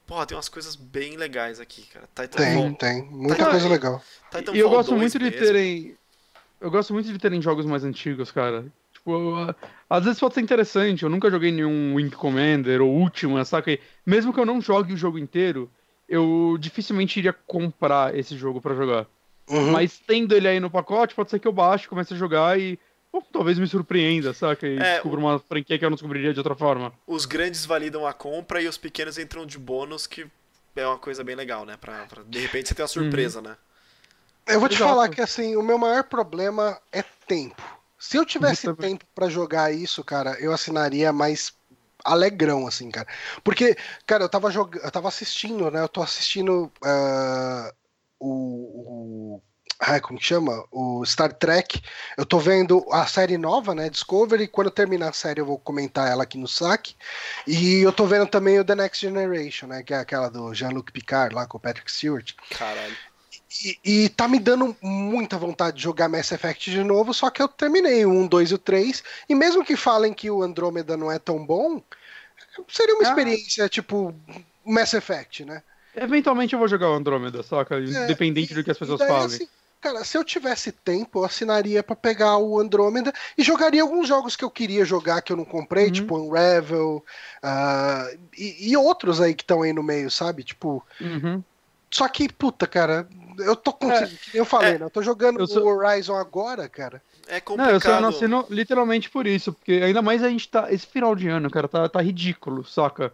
porra, tem umas coisas bem legais aqui, cara. Tem, tem. Muita Titanfall- coisa legal. Titanfall E eu gosto 2 muito de mesmo. terem. Eu gosto muito de terem jogos mais antigos, cara. Tipo, eu- às vezes pode ser interessante. Eu nunca joguei nenhum Wing Commander ou Ultima, saca? E mesmo que eu não jogue o jogo inteiro, eu dificilmente iria comprar esse jogo pra jogar. Uhum. Mas tendo ele aí no pacote, pode ser que eu baixe, comece a jogar e talvez me surpreenda, saca? E É, descubra uma franquia que eu não descobriria de outra forma. Os grandes validam a compra e os pequenos entram de bônus, que é uma coisa bem legal, né? Pra, pra- de repente você ter uma surpresa, né? Eu vou te Exato. falar que assim, o meu maior problema é tempo. Se eu tivesse tempo pra jogar isso, cara, eu assinaria mais alegrão, assim, cara. Porque, cara, eu tava jogando, eu tava assistindo, né? Eu tô assistindo ah, o, o. Ai, como que chama? O Star Trek. Eu tô vendo a série nova, né? Discovery. Quando eu terminar a série, eu vou comentar ela aqui no saque. E eu tô vendo também o The Next Generation, né? Que é aquela do Jean-Luc Picard lá com o Patrick Stewart. Caralho. E, e tá me dando muita vontade de jogar Mass Effect de novo, só que eu terminei o 1, 2 e o 3. E mesmo que falem que o Andrômeda não é tão bom, seria uma Ah. experiência tipo Mass Effect, né? Eventualmente eu vou jogar o Andrômeda, saca? É, Independente e- do que as pessoas daí, falem. assim, cara, se eu tivesse tempo, eu assinaria pra pegar o Andrômeda e jogaria alguns jogos que eu queria jogar que eu não comprei, Uhum. tipo Unravel, ah, e, e outros aí que estão aí no meio, sabe? Tipo, Uhum. Só que, puta, cara, eu tô com. É. Eu falei, É. né? Eu tô jogando Eu sou- o Horizon agora, cara. É Não, eu só complicado. não assino literalmente por isso, porque ainda mais a gente tá. Esse final de ano, cara, tá, tá ridículo, saca?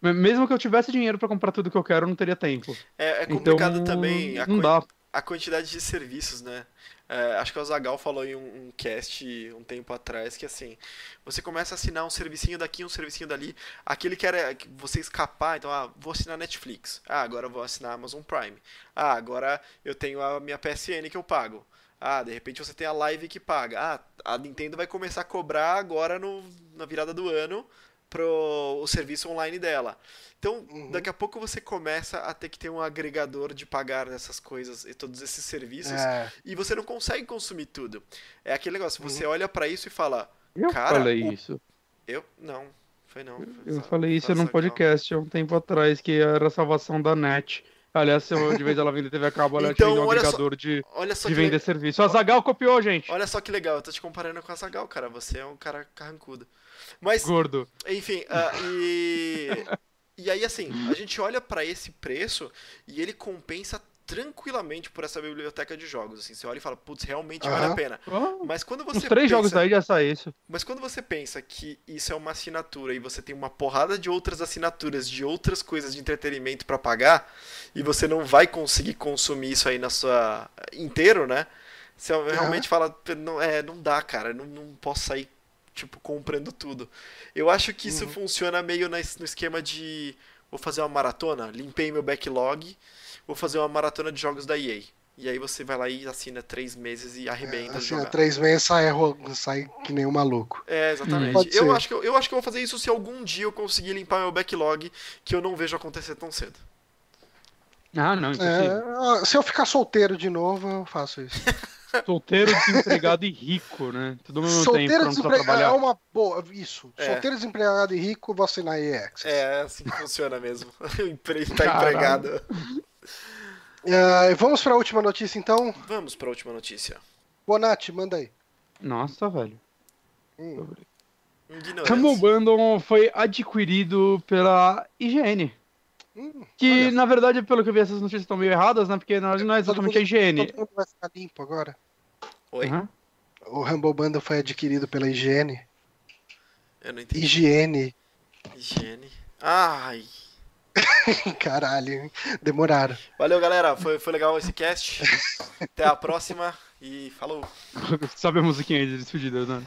Me- Mesmo que eu tivesse dinheiro pra comprar tudo que eu quero, eu não teria tempo. É, é Então, complicado também a, não dá. a quantidade de serviços, né? É, acho que o Zagal falou em um, um cast um tempo atrás que assim, você começa a assinar um servicinho daqui, um servicinho dali, aquele que era você escapar, então, ah, vou assinar Netflix. Ah, agora vou assinar Amazon Prime. Ah, agora eu tenho a minha PSN que eu pago. Ah, de repente você tem a Live que paga. Ah, a Nintendo vai começar a cobrar agora no, na virada do ano pro o serviço online dela. Então, Uhum. daqui a pouco você começa a ter que ter um agregador de pagar essas coisas e todos esses serviços É, e você não consegue consumir tudo. É aquele negócio, Uhum. você olha pra isso e fala, Eu Cara, falei o- isso. eu não, foi não. foi Eu só- falei isso num podcast há um tempo atrás, que era a salvação da net. Aliás, de vez ela vender TV a cabo, ela Então, tinha um só- agregador de, Olha só de que vender le- serviço. A Zagal copiou, gente. Olha só que legal, eu tô te comparando com a Zagal, cara. Você é um cara carrancudo. Mas, Gordo. enfim, ah, e. E aí, assim, a gente olha pra esse preço e ele compensa tranquilamente por essa biblioteca de jogos. Assim, você olha e fala, putz, realmente vale a pena. Oh, Mas quando você três pensa... jogos daí já sai isso. Mas quando você pensa que isso é uma assinatura e você tem uma porrada de outras assinaturas de outras coisas de entretenimento pra pagar e você não vai conseguir consumir isso aí na sua inteiro, né? Você realmente fala, não, é, não dá, cara, não, não posso sair tipo comprando tudo. Eu acho que isso Uhum. funciona meio no esquema de vou fazer uma maratona, limpei meu backlog, vou fazer uma maratona de jogos da EA. E aí você vai lá e assina três meses e arrebenta assim, jogar. há três meses sai, ro- sai que nem um maluco. É, exatamente. Eu, ser. acho que eu, eu acho que eu vou fazer isso se algum dia eu conseguir limpar meu backlog, que eu não vejo acontecer tão cedo. Ah, não, impossível. É, ó, se eu ficar solteiro de novo, eu faço isso. (laughs) Solteiro, desempregado e rico, né? Mesmo tempo, solteiro precisar desempregado é uma boa. Isso. É. Solteiro desempregado e rico, vou assinar EX. É, assim que funciona mesmo. (laughs) O empre- tá empregado. É, vamos para a última notícia então. Vamos pra última notícia. Bonatti, manda aí. Nossa, velho. Hum. Ignorância. Bundle foi adquirido pela IGN. Hum, Que, olha, na verdade, pelo que eu vi, essas notícias estão meio erradas, né? Porque na verdade não é exatamente a IGN. todo mundo vai ficar limpo agora. Oi? Aham. O Humble Bundle foi adquirido pela higiene. Eu não entendi. Higiene. Higiene. Ai. (laughs) Caralho, demoraram. Valeu, galera. Foi, foi legal esse cast. Até a próxima e falou. (laughs) Sabe a musiquinha aí de despedida, né?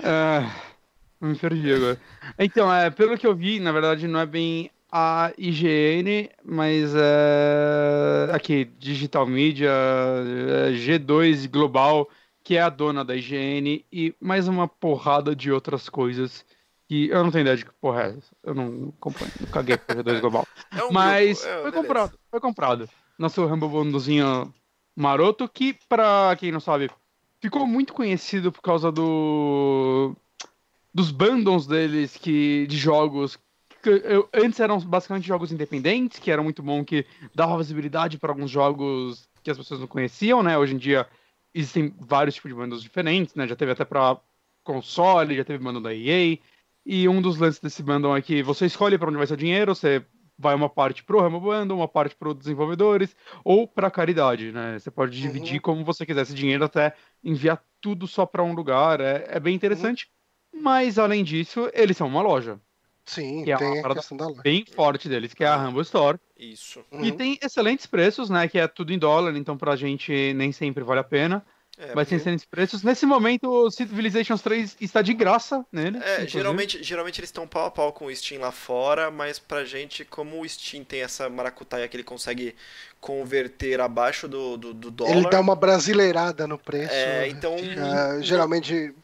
É, me perdi agora. Então, é, pelo que eu vi, na verdade não é bem a IGN, mas é aqui, Digital Media, é, G2 Global, que é a dona da IGN, e mais uma porrada de outras coisas que eu não tenho ideia de que porra é essa. Eu não acompanho, não caguei pro G2 Global. (laughs) É um Mas grupo. É, foi beleza. comprado, foi comprado. Nosso Rumble Bundlezinho maroto, que, pra quem não sabe, ficou muito conhecido por causa do dos bundles deles que, de jogos eu, antes eram basicamente jogos independentes, que eram muito bom, que dava visibilidade para alguns jogos que as pessoas não conheciam, né? Hoje em dia existem vários tipos de bundles diferentes, né? Já teve até para console, já teve bundle da EA. E um dos lances desse bundle é que você escolhe para onde vai seu dinheiro, você vai uma parte pro Humble Bundle, uma parte para os desenvolvedores ou para caridade, né? Você pode dividir uhum. como você quiser esse dinheiro até enviar tudo só para um lugar. É, é bem interessante. Uhum. Mas além disso, eles são uma loja. Sim, que é uma parada bem forte deles, que é a Humble Store. Isso. Uhum. E tem excelentes preços, né? Que é tudo em dólar, então pra gente nem sempre vale a pena. É, mas tem excelentes preços. Nesse momento, o Civilizations 3 está de graça nele. É, geralmente, geralmente eles estão pau a pau com o Steam lá fora, mas pra gente, como o Steam tem essa maracutaia que ele consegue converter abaixo do, do, do dólar. Ele dá uma brasileirada no preço. É, então. Uh, geralmente.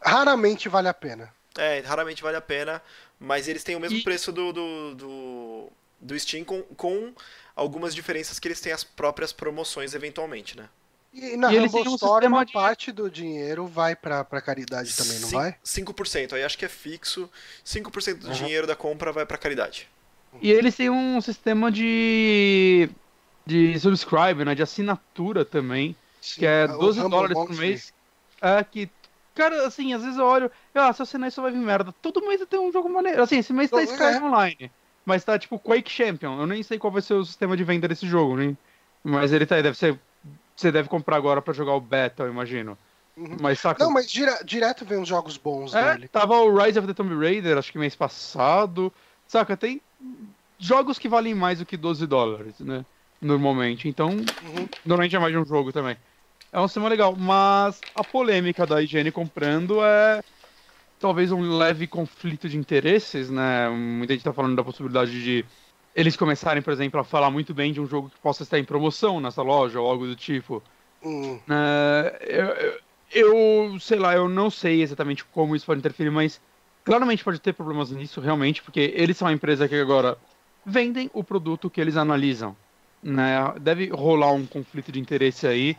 Raramente vale a pena. É, raramente vale a pena, mas eles têm o mesmo e... preço do, do, do, do Steam com, com algumas diferenças que eles têm as próprias promoções eventualmente, né? E na e Rumble um Store uma de... parte do dinheiro vai pra, pra caridade também, não vai? 5%, aí acho que é fixo. 5% do uhum. dinheiro da compra vai pra caridade. E eles têm um sistema de de subscribe, né, de assinatura também, Sim, que é 12 é dólares por mês. É que Cara, assim, às vezes eu olho, ah, se eu assinar isso vai vir merda. Todo mês tem um jogo maneiro. Assim, esse mês tá Sky é. Online. Mas tá tipo Quake Champion. Eu nem sei qual vai ser o sistema de venda desse jogo, né? Mas ele tá, deve ser. Você deve comprar agora para jogar o beta, eu imagino. Uhum. Mas saca. Não, mas dire, direto vem uns jogos bons é, dele. Tava o Rise of the Tomb Raider, acho que mês passado. Saca, tem jogos que valem mais do que 12 dólares, né? Normalmente. Então, uhum. normalmente é mais de um jogo também. É um sistema legal, mas a polêmica da IGN comprando é talvez um leve conflito de interesses, né? Muita gente tá falando da possibilidade de eles começarem, por exemplo, a falar muito bem de um jogo que possa estar em promoção nessa loja ou algo do tipo. Hum. É, eu, eu, sei lá, eu não sei exatamente como isso pode interferir, mas claramente pode ter problemas nisso, realmente, porque eles são uma empresa que agora vendem o produto que eles analisam. Né? Deve rolar um conflito de interesse aí.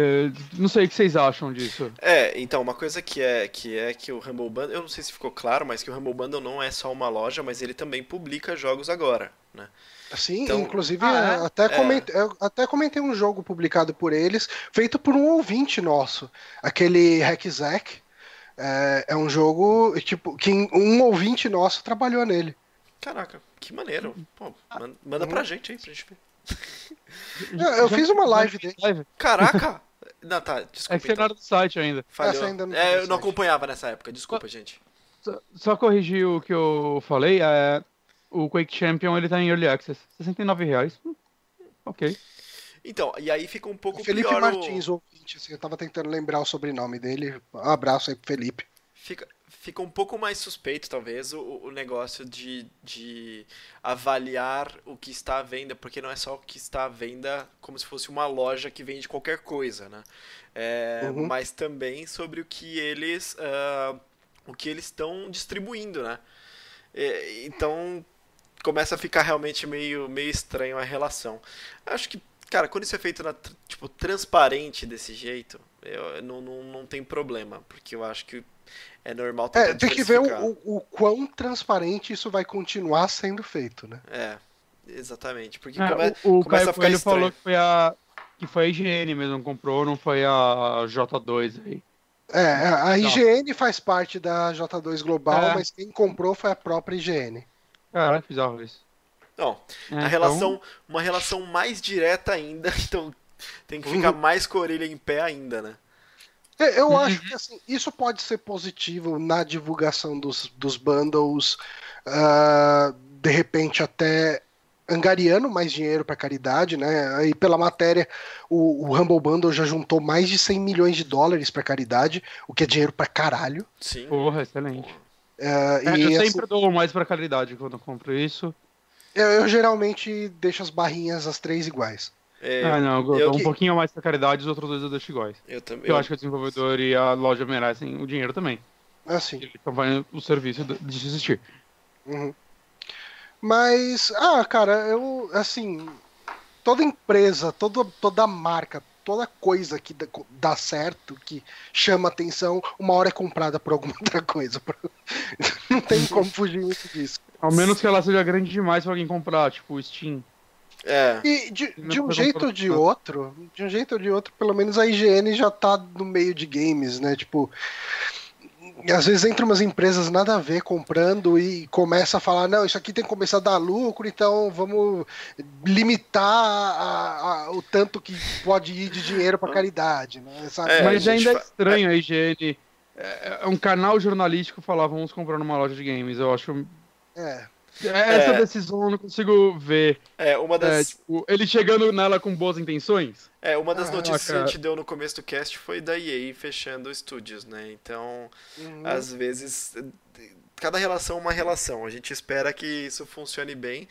É, não sei o que vocês acham disso. É, então, uma coisa que é que é que o Humble Bundle, eu não sei se ficou claro, mas que o Humble Bundle não é só uma loja, mas ele também publica jogos agora, né? Sim, então, inclusive ah, é? até, é. comentei, até comentei um jogo publicado por eles, feito por um ouvinte nosso, aquele Hackzack. É, é um jogo tipo que um ouvinte nosso trabalhou nele. Caraca, que maneiro. Pô, manda pra uhum. gente aí pra gente ver. Eu, eu fiz uma live dele. Caraca! Não, tá, desculpa. É que então. do site ainda. Falhou. Ainda não é, eu não acompanhava nessa época, desculpa, só, gente. Só, só, corrigir o que eu falei, é, o Quake Champion ele tá em Early Access. 69 reais. Hum, ok. Então, e aí fica um pouco Felipe pior Martins, o... ouvinte, assim, eu tava tentando lembrar o sobrenome dele. Um abraço aí pro Felipe. Fica, fica um pouco mais suspeito, talvez, o, o negócio de, de avaliar o que está à venda, porque não é só o que está à venda como se fosse uma loja que vende qualquer coisa, né? É, uhum. Mas também sobre o que eles uh, o que eles estão distribuindo, né? E, então começa a ficar realmente meio, meio estranho a relação. Acho que, cara, quando isso é feito na, tipo, transparente desse jeito, eu, não, não, não tem problema, porque eu acho que é normal É, tem que ver o, o, quão transparente isso vai continuar sendo feito, né? É, exatamente. Porque é, come, o, o começa Caio a ficar estranho. falou que foi a que foi a IGN mesmo comprou, não foi a J2 aí. É, a IGN faz parte da J2 Global, é. mas quem comprou foi a própria IGN. Cara, bizarro isso. Não, é, a relação, então... uma relação mais direta ainda, (laughs) então tem que ficar uhum. mais com a orelha em pé ainda, né? Eu uhum. acho que assim, isso pode ser positivo na divulgação dos, dos bundles, uh, de repente até angariando mais dinheiro para caridade, né? Aí pela matéria, o, o, Humble Bundle já juntou mais de 100 milhões de dólares para caridade, o que é dinheiro para caralho. Sim. Porra, excelente. Uh, é, eu sempre dou mais para caridade quando eu compro isso. Eu, eu geralmente deixo as barrinhas as três iguais. É, ah, não, eu, eu um que... pouquinho mais pra caridade, os outros dois eu deixo iguais. Eu também. Eu, acho que o desenvolvedor e a loja merecem o dinheiro também. Ah, sim. Eles estão fazendo o serviço de existir. Uhum. Mas, ah, cara, eu, assim, toda empresa, toda, toda marca, toda coisa que dá certo, que chama atenção, uma hora é comprada por alguma (laughs) outra coisa. (laughs) Não tem como fugir muito disso. Ao menos que ela seja grande demais pra alguém comprar, tipo Steam. É. E de, de um jeito ou de outro, de um jeito ou de outro, pelo menos a IGN já tá no meio de games, né? Tipo, às vezes entra umas empresas nada a ver comprando e começa a falar, não, isso aqui tem que começar a dar lucro, então vamos limitar a- a- o tanto que pode ir de dinheiro pra caridade, né? Sabe? É, Mas ainda é fa- estranho a IGN. É, é um canal jornalístico falar, vamos comprar numa loja de games. Eu acho. É. Essa É. decisão eu não consigo ver. É, uma É, das, tipo, ele chegando nela com boas intenções. é, uma das Ah, notícias que a cara. gente deu no começo do cast foi da EA fechando estúdios, né? Então, Uhum. às vezes, cada relação é uma relação. A gente espera que isso funcione bem,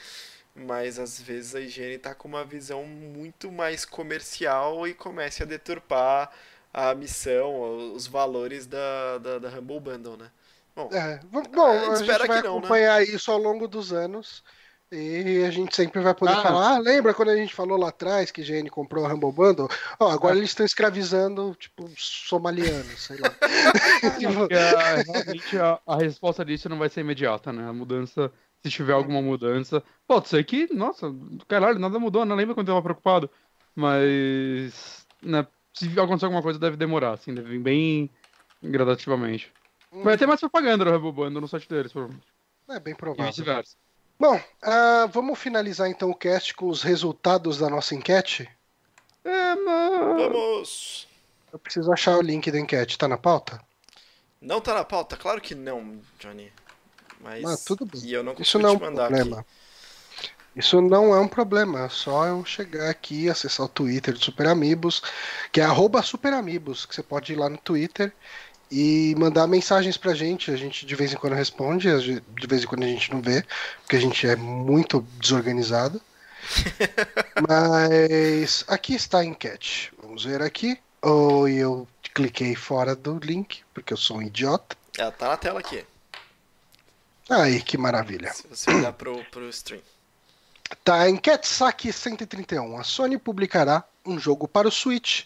mas às vezes a higiene tá com uma visão muito mais comercial e comece a deturpar a missão, os valores da, da, da Humble Bundle, né? Bom, É, Bom, A a gente vai que não, né? acompanhar isso ao longo dos anos. E a gente sempre vai poder Ah. falar. Ah, lembra quando a gente falou lá atrás que GN comprou a Humble Bundle? Ó, agora eles estão escravizando, tipo, somalianos, sei lá. (laughs) (laughs) Tipo, a- realmente a, a resposta disso não vai ser imediata, né? A mudança, se tiver alguma mudança. Pode ser que, nossa, caralho, nada mudou, não lembro quando eu tava preocupado. Mas. Né, se acontecer alguma coisa, deve demorar, assim, deve vir bem gradativamente. Vai ter mais propaganda no Rebel Band no site deles, provavelmente. é bem provável. vice-versa. Bom, ah, vamos finalizar então o cast com os resultados da nossa enquete? É, mas... vamos! Eu preciso achar o link da enquete. Tá na pauta? Não tá na pauta? Claro que não, Johnny. Mas. Ah, tudo bem. E eu não Isso consigo não é um te mandar problema. aqui. Isso não é um problema, é só eu chegar aqui, acessar o Twitter do Super Amigos, que é arroba Super Amigos, que você pode ir lá no Twitter e mandar mensagens pra gente. A gente de vez em quando responde, de vez em quando a gente não vê, porque a gente é muito desorganizado. (laughs) Mas aqui está a enquete. Vamos ver aqui. Ou eu cliquei fora do link, porque eu sou um idiota. Ela tá na tela aqui. Aí, que maravilha. Se você olhar pro, pro stream. Tá, enquete saque 131. A Sony publicará um jogo para o Switch.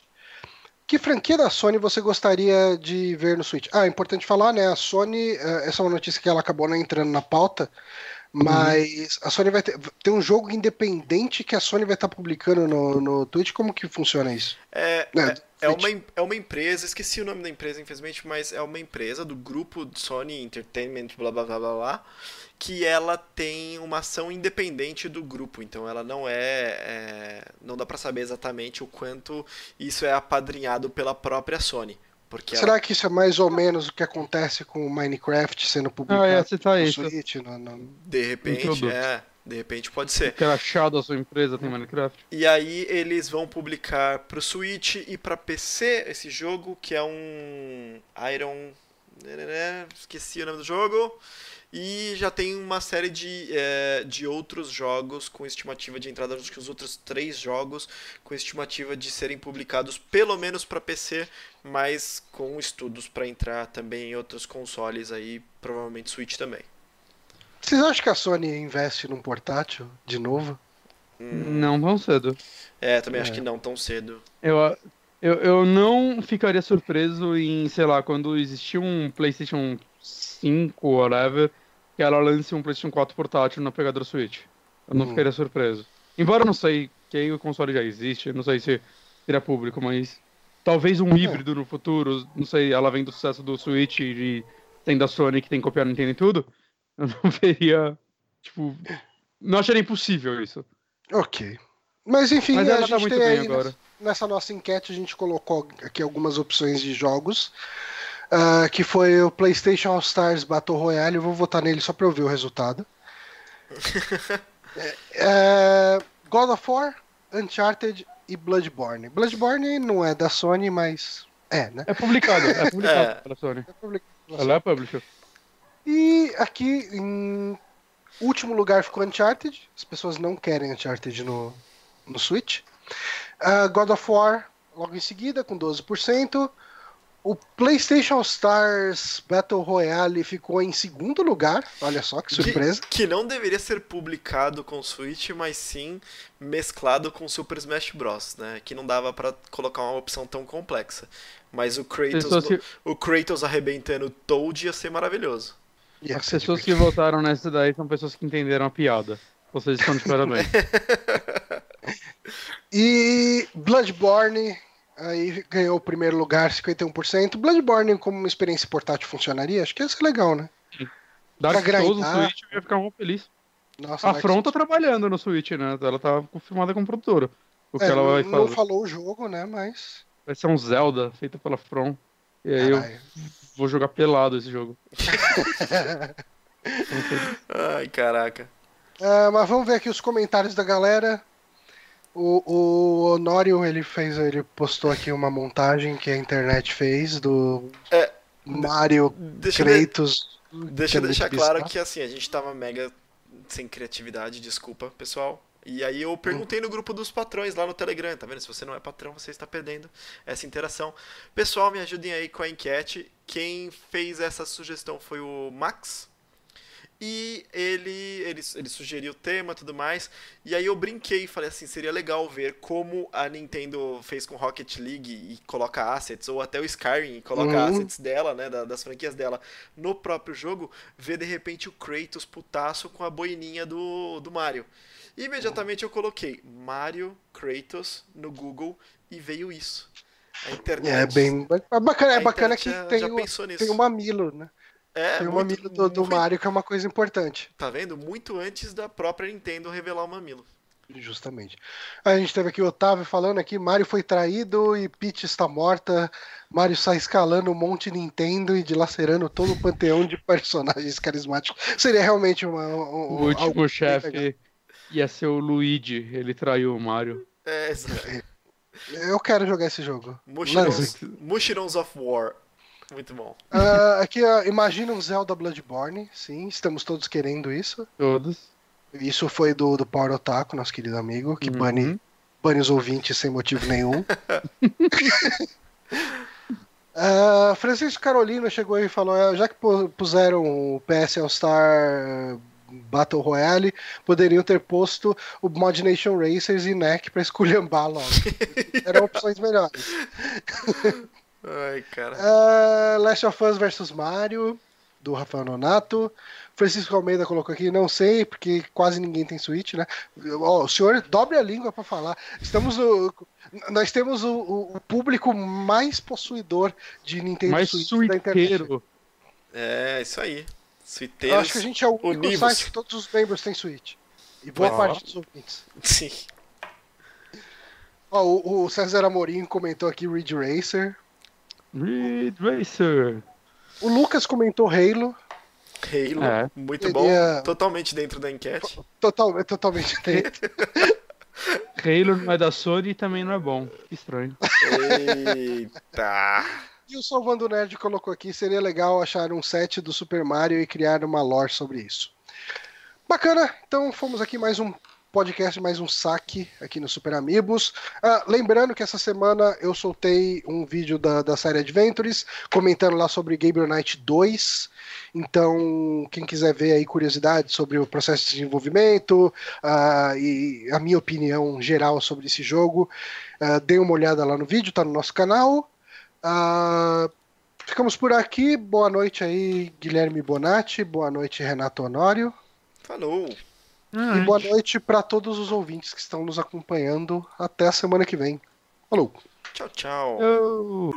Que franquia da Sony você gostaria de ver no Switch? Ah, é importante falar, né? A Sony, eh, essa é uma notícia que ela acabou não entrando na pauta, mas a Sony vai ter, tem um jogo independente que a Sony vai estar publicando no, no Twitch. Como que funciona isso? É, É, é, é uma, é uma empresa, esqueci o nome da empresa, infelizmente, mas é uma empresa do grupo Sony Entertainment, blá blá blá blá blá, que ela tem uma ação independente do grupo, então ela não é. é- não dá pra saber exatamente o quanto isso é apadrinhado pela própria Sony. Porque ela- Será que isso é mais ou menos o que acontece com o Minecraft sendo Ah, publicado ia citar no isso. Switch? No, no- de repente, é. De repente pode ser. Que achado a sua empresa tem Minecraft. E aí eles vão publicar pro Switch e pra PC esse jogo, que é um Iron. Esqueci o nome do jogo. E já tem uma série de, eh, de outros jogos com estimativa de entrada, acho que os outros três jogos com estimativa de serem publicados pelo menos para PC, mas com estudos para entrar também em outros consoles aí, provavelmente Switch também. Vocês acham que a Sony investe num portátil de novo? Não tão cedo. É, também acho É. que não tão cedo. Eu, eu, eu não ficaria surpreso em, sei lá, quando existir um PlayStation 5, whatever, que ela lance um PlayStation 4 portátil na pegada Switch. Eu não Uhum. ficaria surpreso. Embora eu não sei que aí o console já existe, não sei se seria público, mas talvez um híbrido no futuro, não sei, ela vem do sucesso do Switch e tem da Sony que tem que copiar Nintendo e tudo, (laughs) eu não veria, tipo, não acharia impossível isso. Ok. Mas enfim, Mas a tá gente muito tem aí agora. nessa, nessa nossa enquete, a gente colocou aqui algumas opções de jogos. Ah, que foi o PlayStation All Stars Battle Royale. Eu vou votar nele só pra eu ver o resultado. (laughs) É, God of War, Uncharted e Bloodborne. Bloodborne não é da Sony, mas é, né? É publicado, é publicado (laughs) É. pela Sony. É publicado. Ela é publisher. E aqui, em último lugar, ficou Uncharted. As pessoas não querem Uncharted no, no Switch. Ah, God of War, logo em seguida, com 12%. O PlayStation Stars Battle Royale ficou em segundo lugar. Olha só que surpresa. Que, que não deveria ser publicado com Switch, mas sim mesclado com Super Smash Bros, né? Que não dava pra colocar uma opção tão complexa. Mas o Kratos, que- o Kratos arrebentando Toad ia ser maravilhoso. Ia As ser pessoas que votaram nessa daí são pessoas que entenderam a piada. Vocês estão de parabéns. (laughs) E Bloodborne aí ganhou o primeiro lugar, 51%. Bloodborne como uma experiência portátil funcionaria? Acho que ia ser legal, né? Dark Pra Souls no grindar. Switch eu ia ficar muito feliz. Nossa, A From tá trabalhando no Switch, né? Ela tá confirmada como produtora. O que É, ela vai não, fazer? não falou o jogo, né? Mas. Vai ser um Zelda feito pela From. E aí eu Caralho. vou jogar pelado esse jogo. (laughs) Ai, caraca. Ah, mas vamos ver aqui os comentários da galera. O, o Honório, ele fez, ele postou aqui uma montagem que a internet fez do É, Mario Deixa eu, de- Kratos. deixa que é eu deixar claro que assim, a gente tava mega sem criatividade, desculpa, pessoal. E aí eu perguntei no grupo dos patrões lá no Telegram, tá vendo? Se você não é patrão, você está perdendo essa interação. Pessoal, me ajudem aí com a enquete. Quem fez essa sugestão foi o Max. E ele, ele, ele sugeriu o tema e tudo mais. E aí eu brinquei e falei assim, seria legal ver como a Nintendo fez com Rocket League e coloca assets, ou até o Skyrim e coloca Uhum. assets dela, né, da- das franquias dela, no próprio jogo, ver de repente o Kratos putaço com a boininha do, do Mario. E imediatamente eu coloquei Mario Kratos no Google e veio isso. A internet. É bem é bacana, é bacana que já, tem, já o, tem o mamilo, né? É, tem o muito- mamilo do, do muito- Mario, que é uma coisa importante. Tá vendo? Muito antes da própria Nintendo revelar o mamilo. Justamente. A gente teve aqui o Otávio falando aqui, Mario foi traído e Peach está morta. Mario sai escalando um monte Nintendo e dilacerando todo o panteão de (laughs) personagens carismáticos. Seria realmente uma. um- O último chefe ia ser o Luigi. Ele traiu o Mario. É, exato. Eu quero jogar esse jogo. Mushirons, Mushirons of War. Muito bom. Ah, aqui, ó, imagina um Zelda Bloodborne. Sim, estamos todos querendo isso. Todos. Isso foi do, do Power Otaku, nosso querido amigo, que Uhum. bane, bane os ouvintes sem motivo nenhum. (laughs) (laughs) Ah, Francisco Carolina chegou aí e falou: "Ah, já que pu- puseram o PS All Star Battle Royale, poderiam ter posto o Mod Nation Racers e NEC pra esculhambar logo. (laughs) Eram opções melhores. Ai, cara. Ah, Last of Us vs Mario, do Rafael Nonato. Francisco Almeida colocou aqui, não sei, porque quase ninguém tem Switch, né? Ó, o senhor dobre a língua pra falar. Estamos no, nós temos o, o- público mais possuidor de Nintendo Mais Switch da internet. suiteiro. É, isso aí. Eu Suiteiros. acho que a gente é o único univos. site que todos os membros têm Switch. E boa Ah. parte dos ouvintes. Sim. Ó, o, o César Amorim comentou aqui Ridge Racer. Ridge Racer. O Lucas comentou Halo. Halo. É. Muito Ele bom. é- Totalmente dentro da enquete. Total, totalmente dentro. (laughs) Halo não é da Sony e também não é bom. Que estranho. Eita. E o Salvando Nerd colocou aqui, seria legal achar um set do Super Mario e criar uma lore sobre isso. Bacana, então fomos aqui mais um podcast, mais um saque aqui no Super Amigos. Ah, lembrando que essa semana eu soltei um vídeo da, da série Adventures, comentando lá sobre Gabriel Knight 2. Então, quem quiser ver aí curiosidades sobre o processo de desenvolvimento ah, e a minha opinião geral sobre esse jogo, ah, dê uma olhada lá no vídeo, tá no nosso canal. Ficamos por aqui. Boa noite aí, Guilherme Bonatti. Boa noite, Renato Honório. Falou. E boa noite para todos os ouvintes que estão nos acompanhando. Até a semana que vem. Falou! Tchau, tchau. Eu...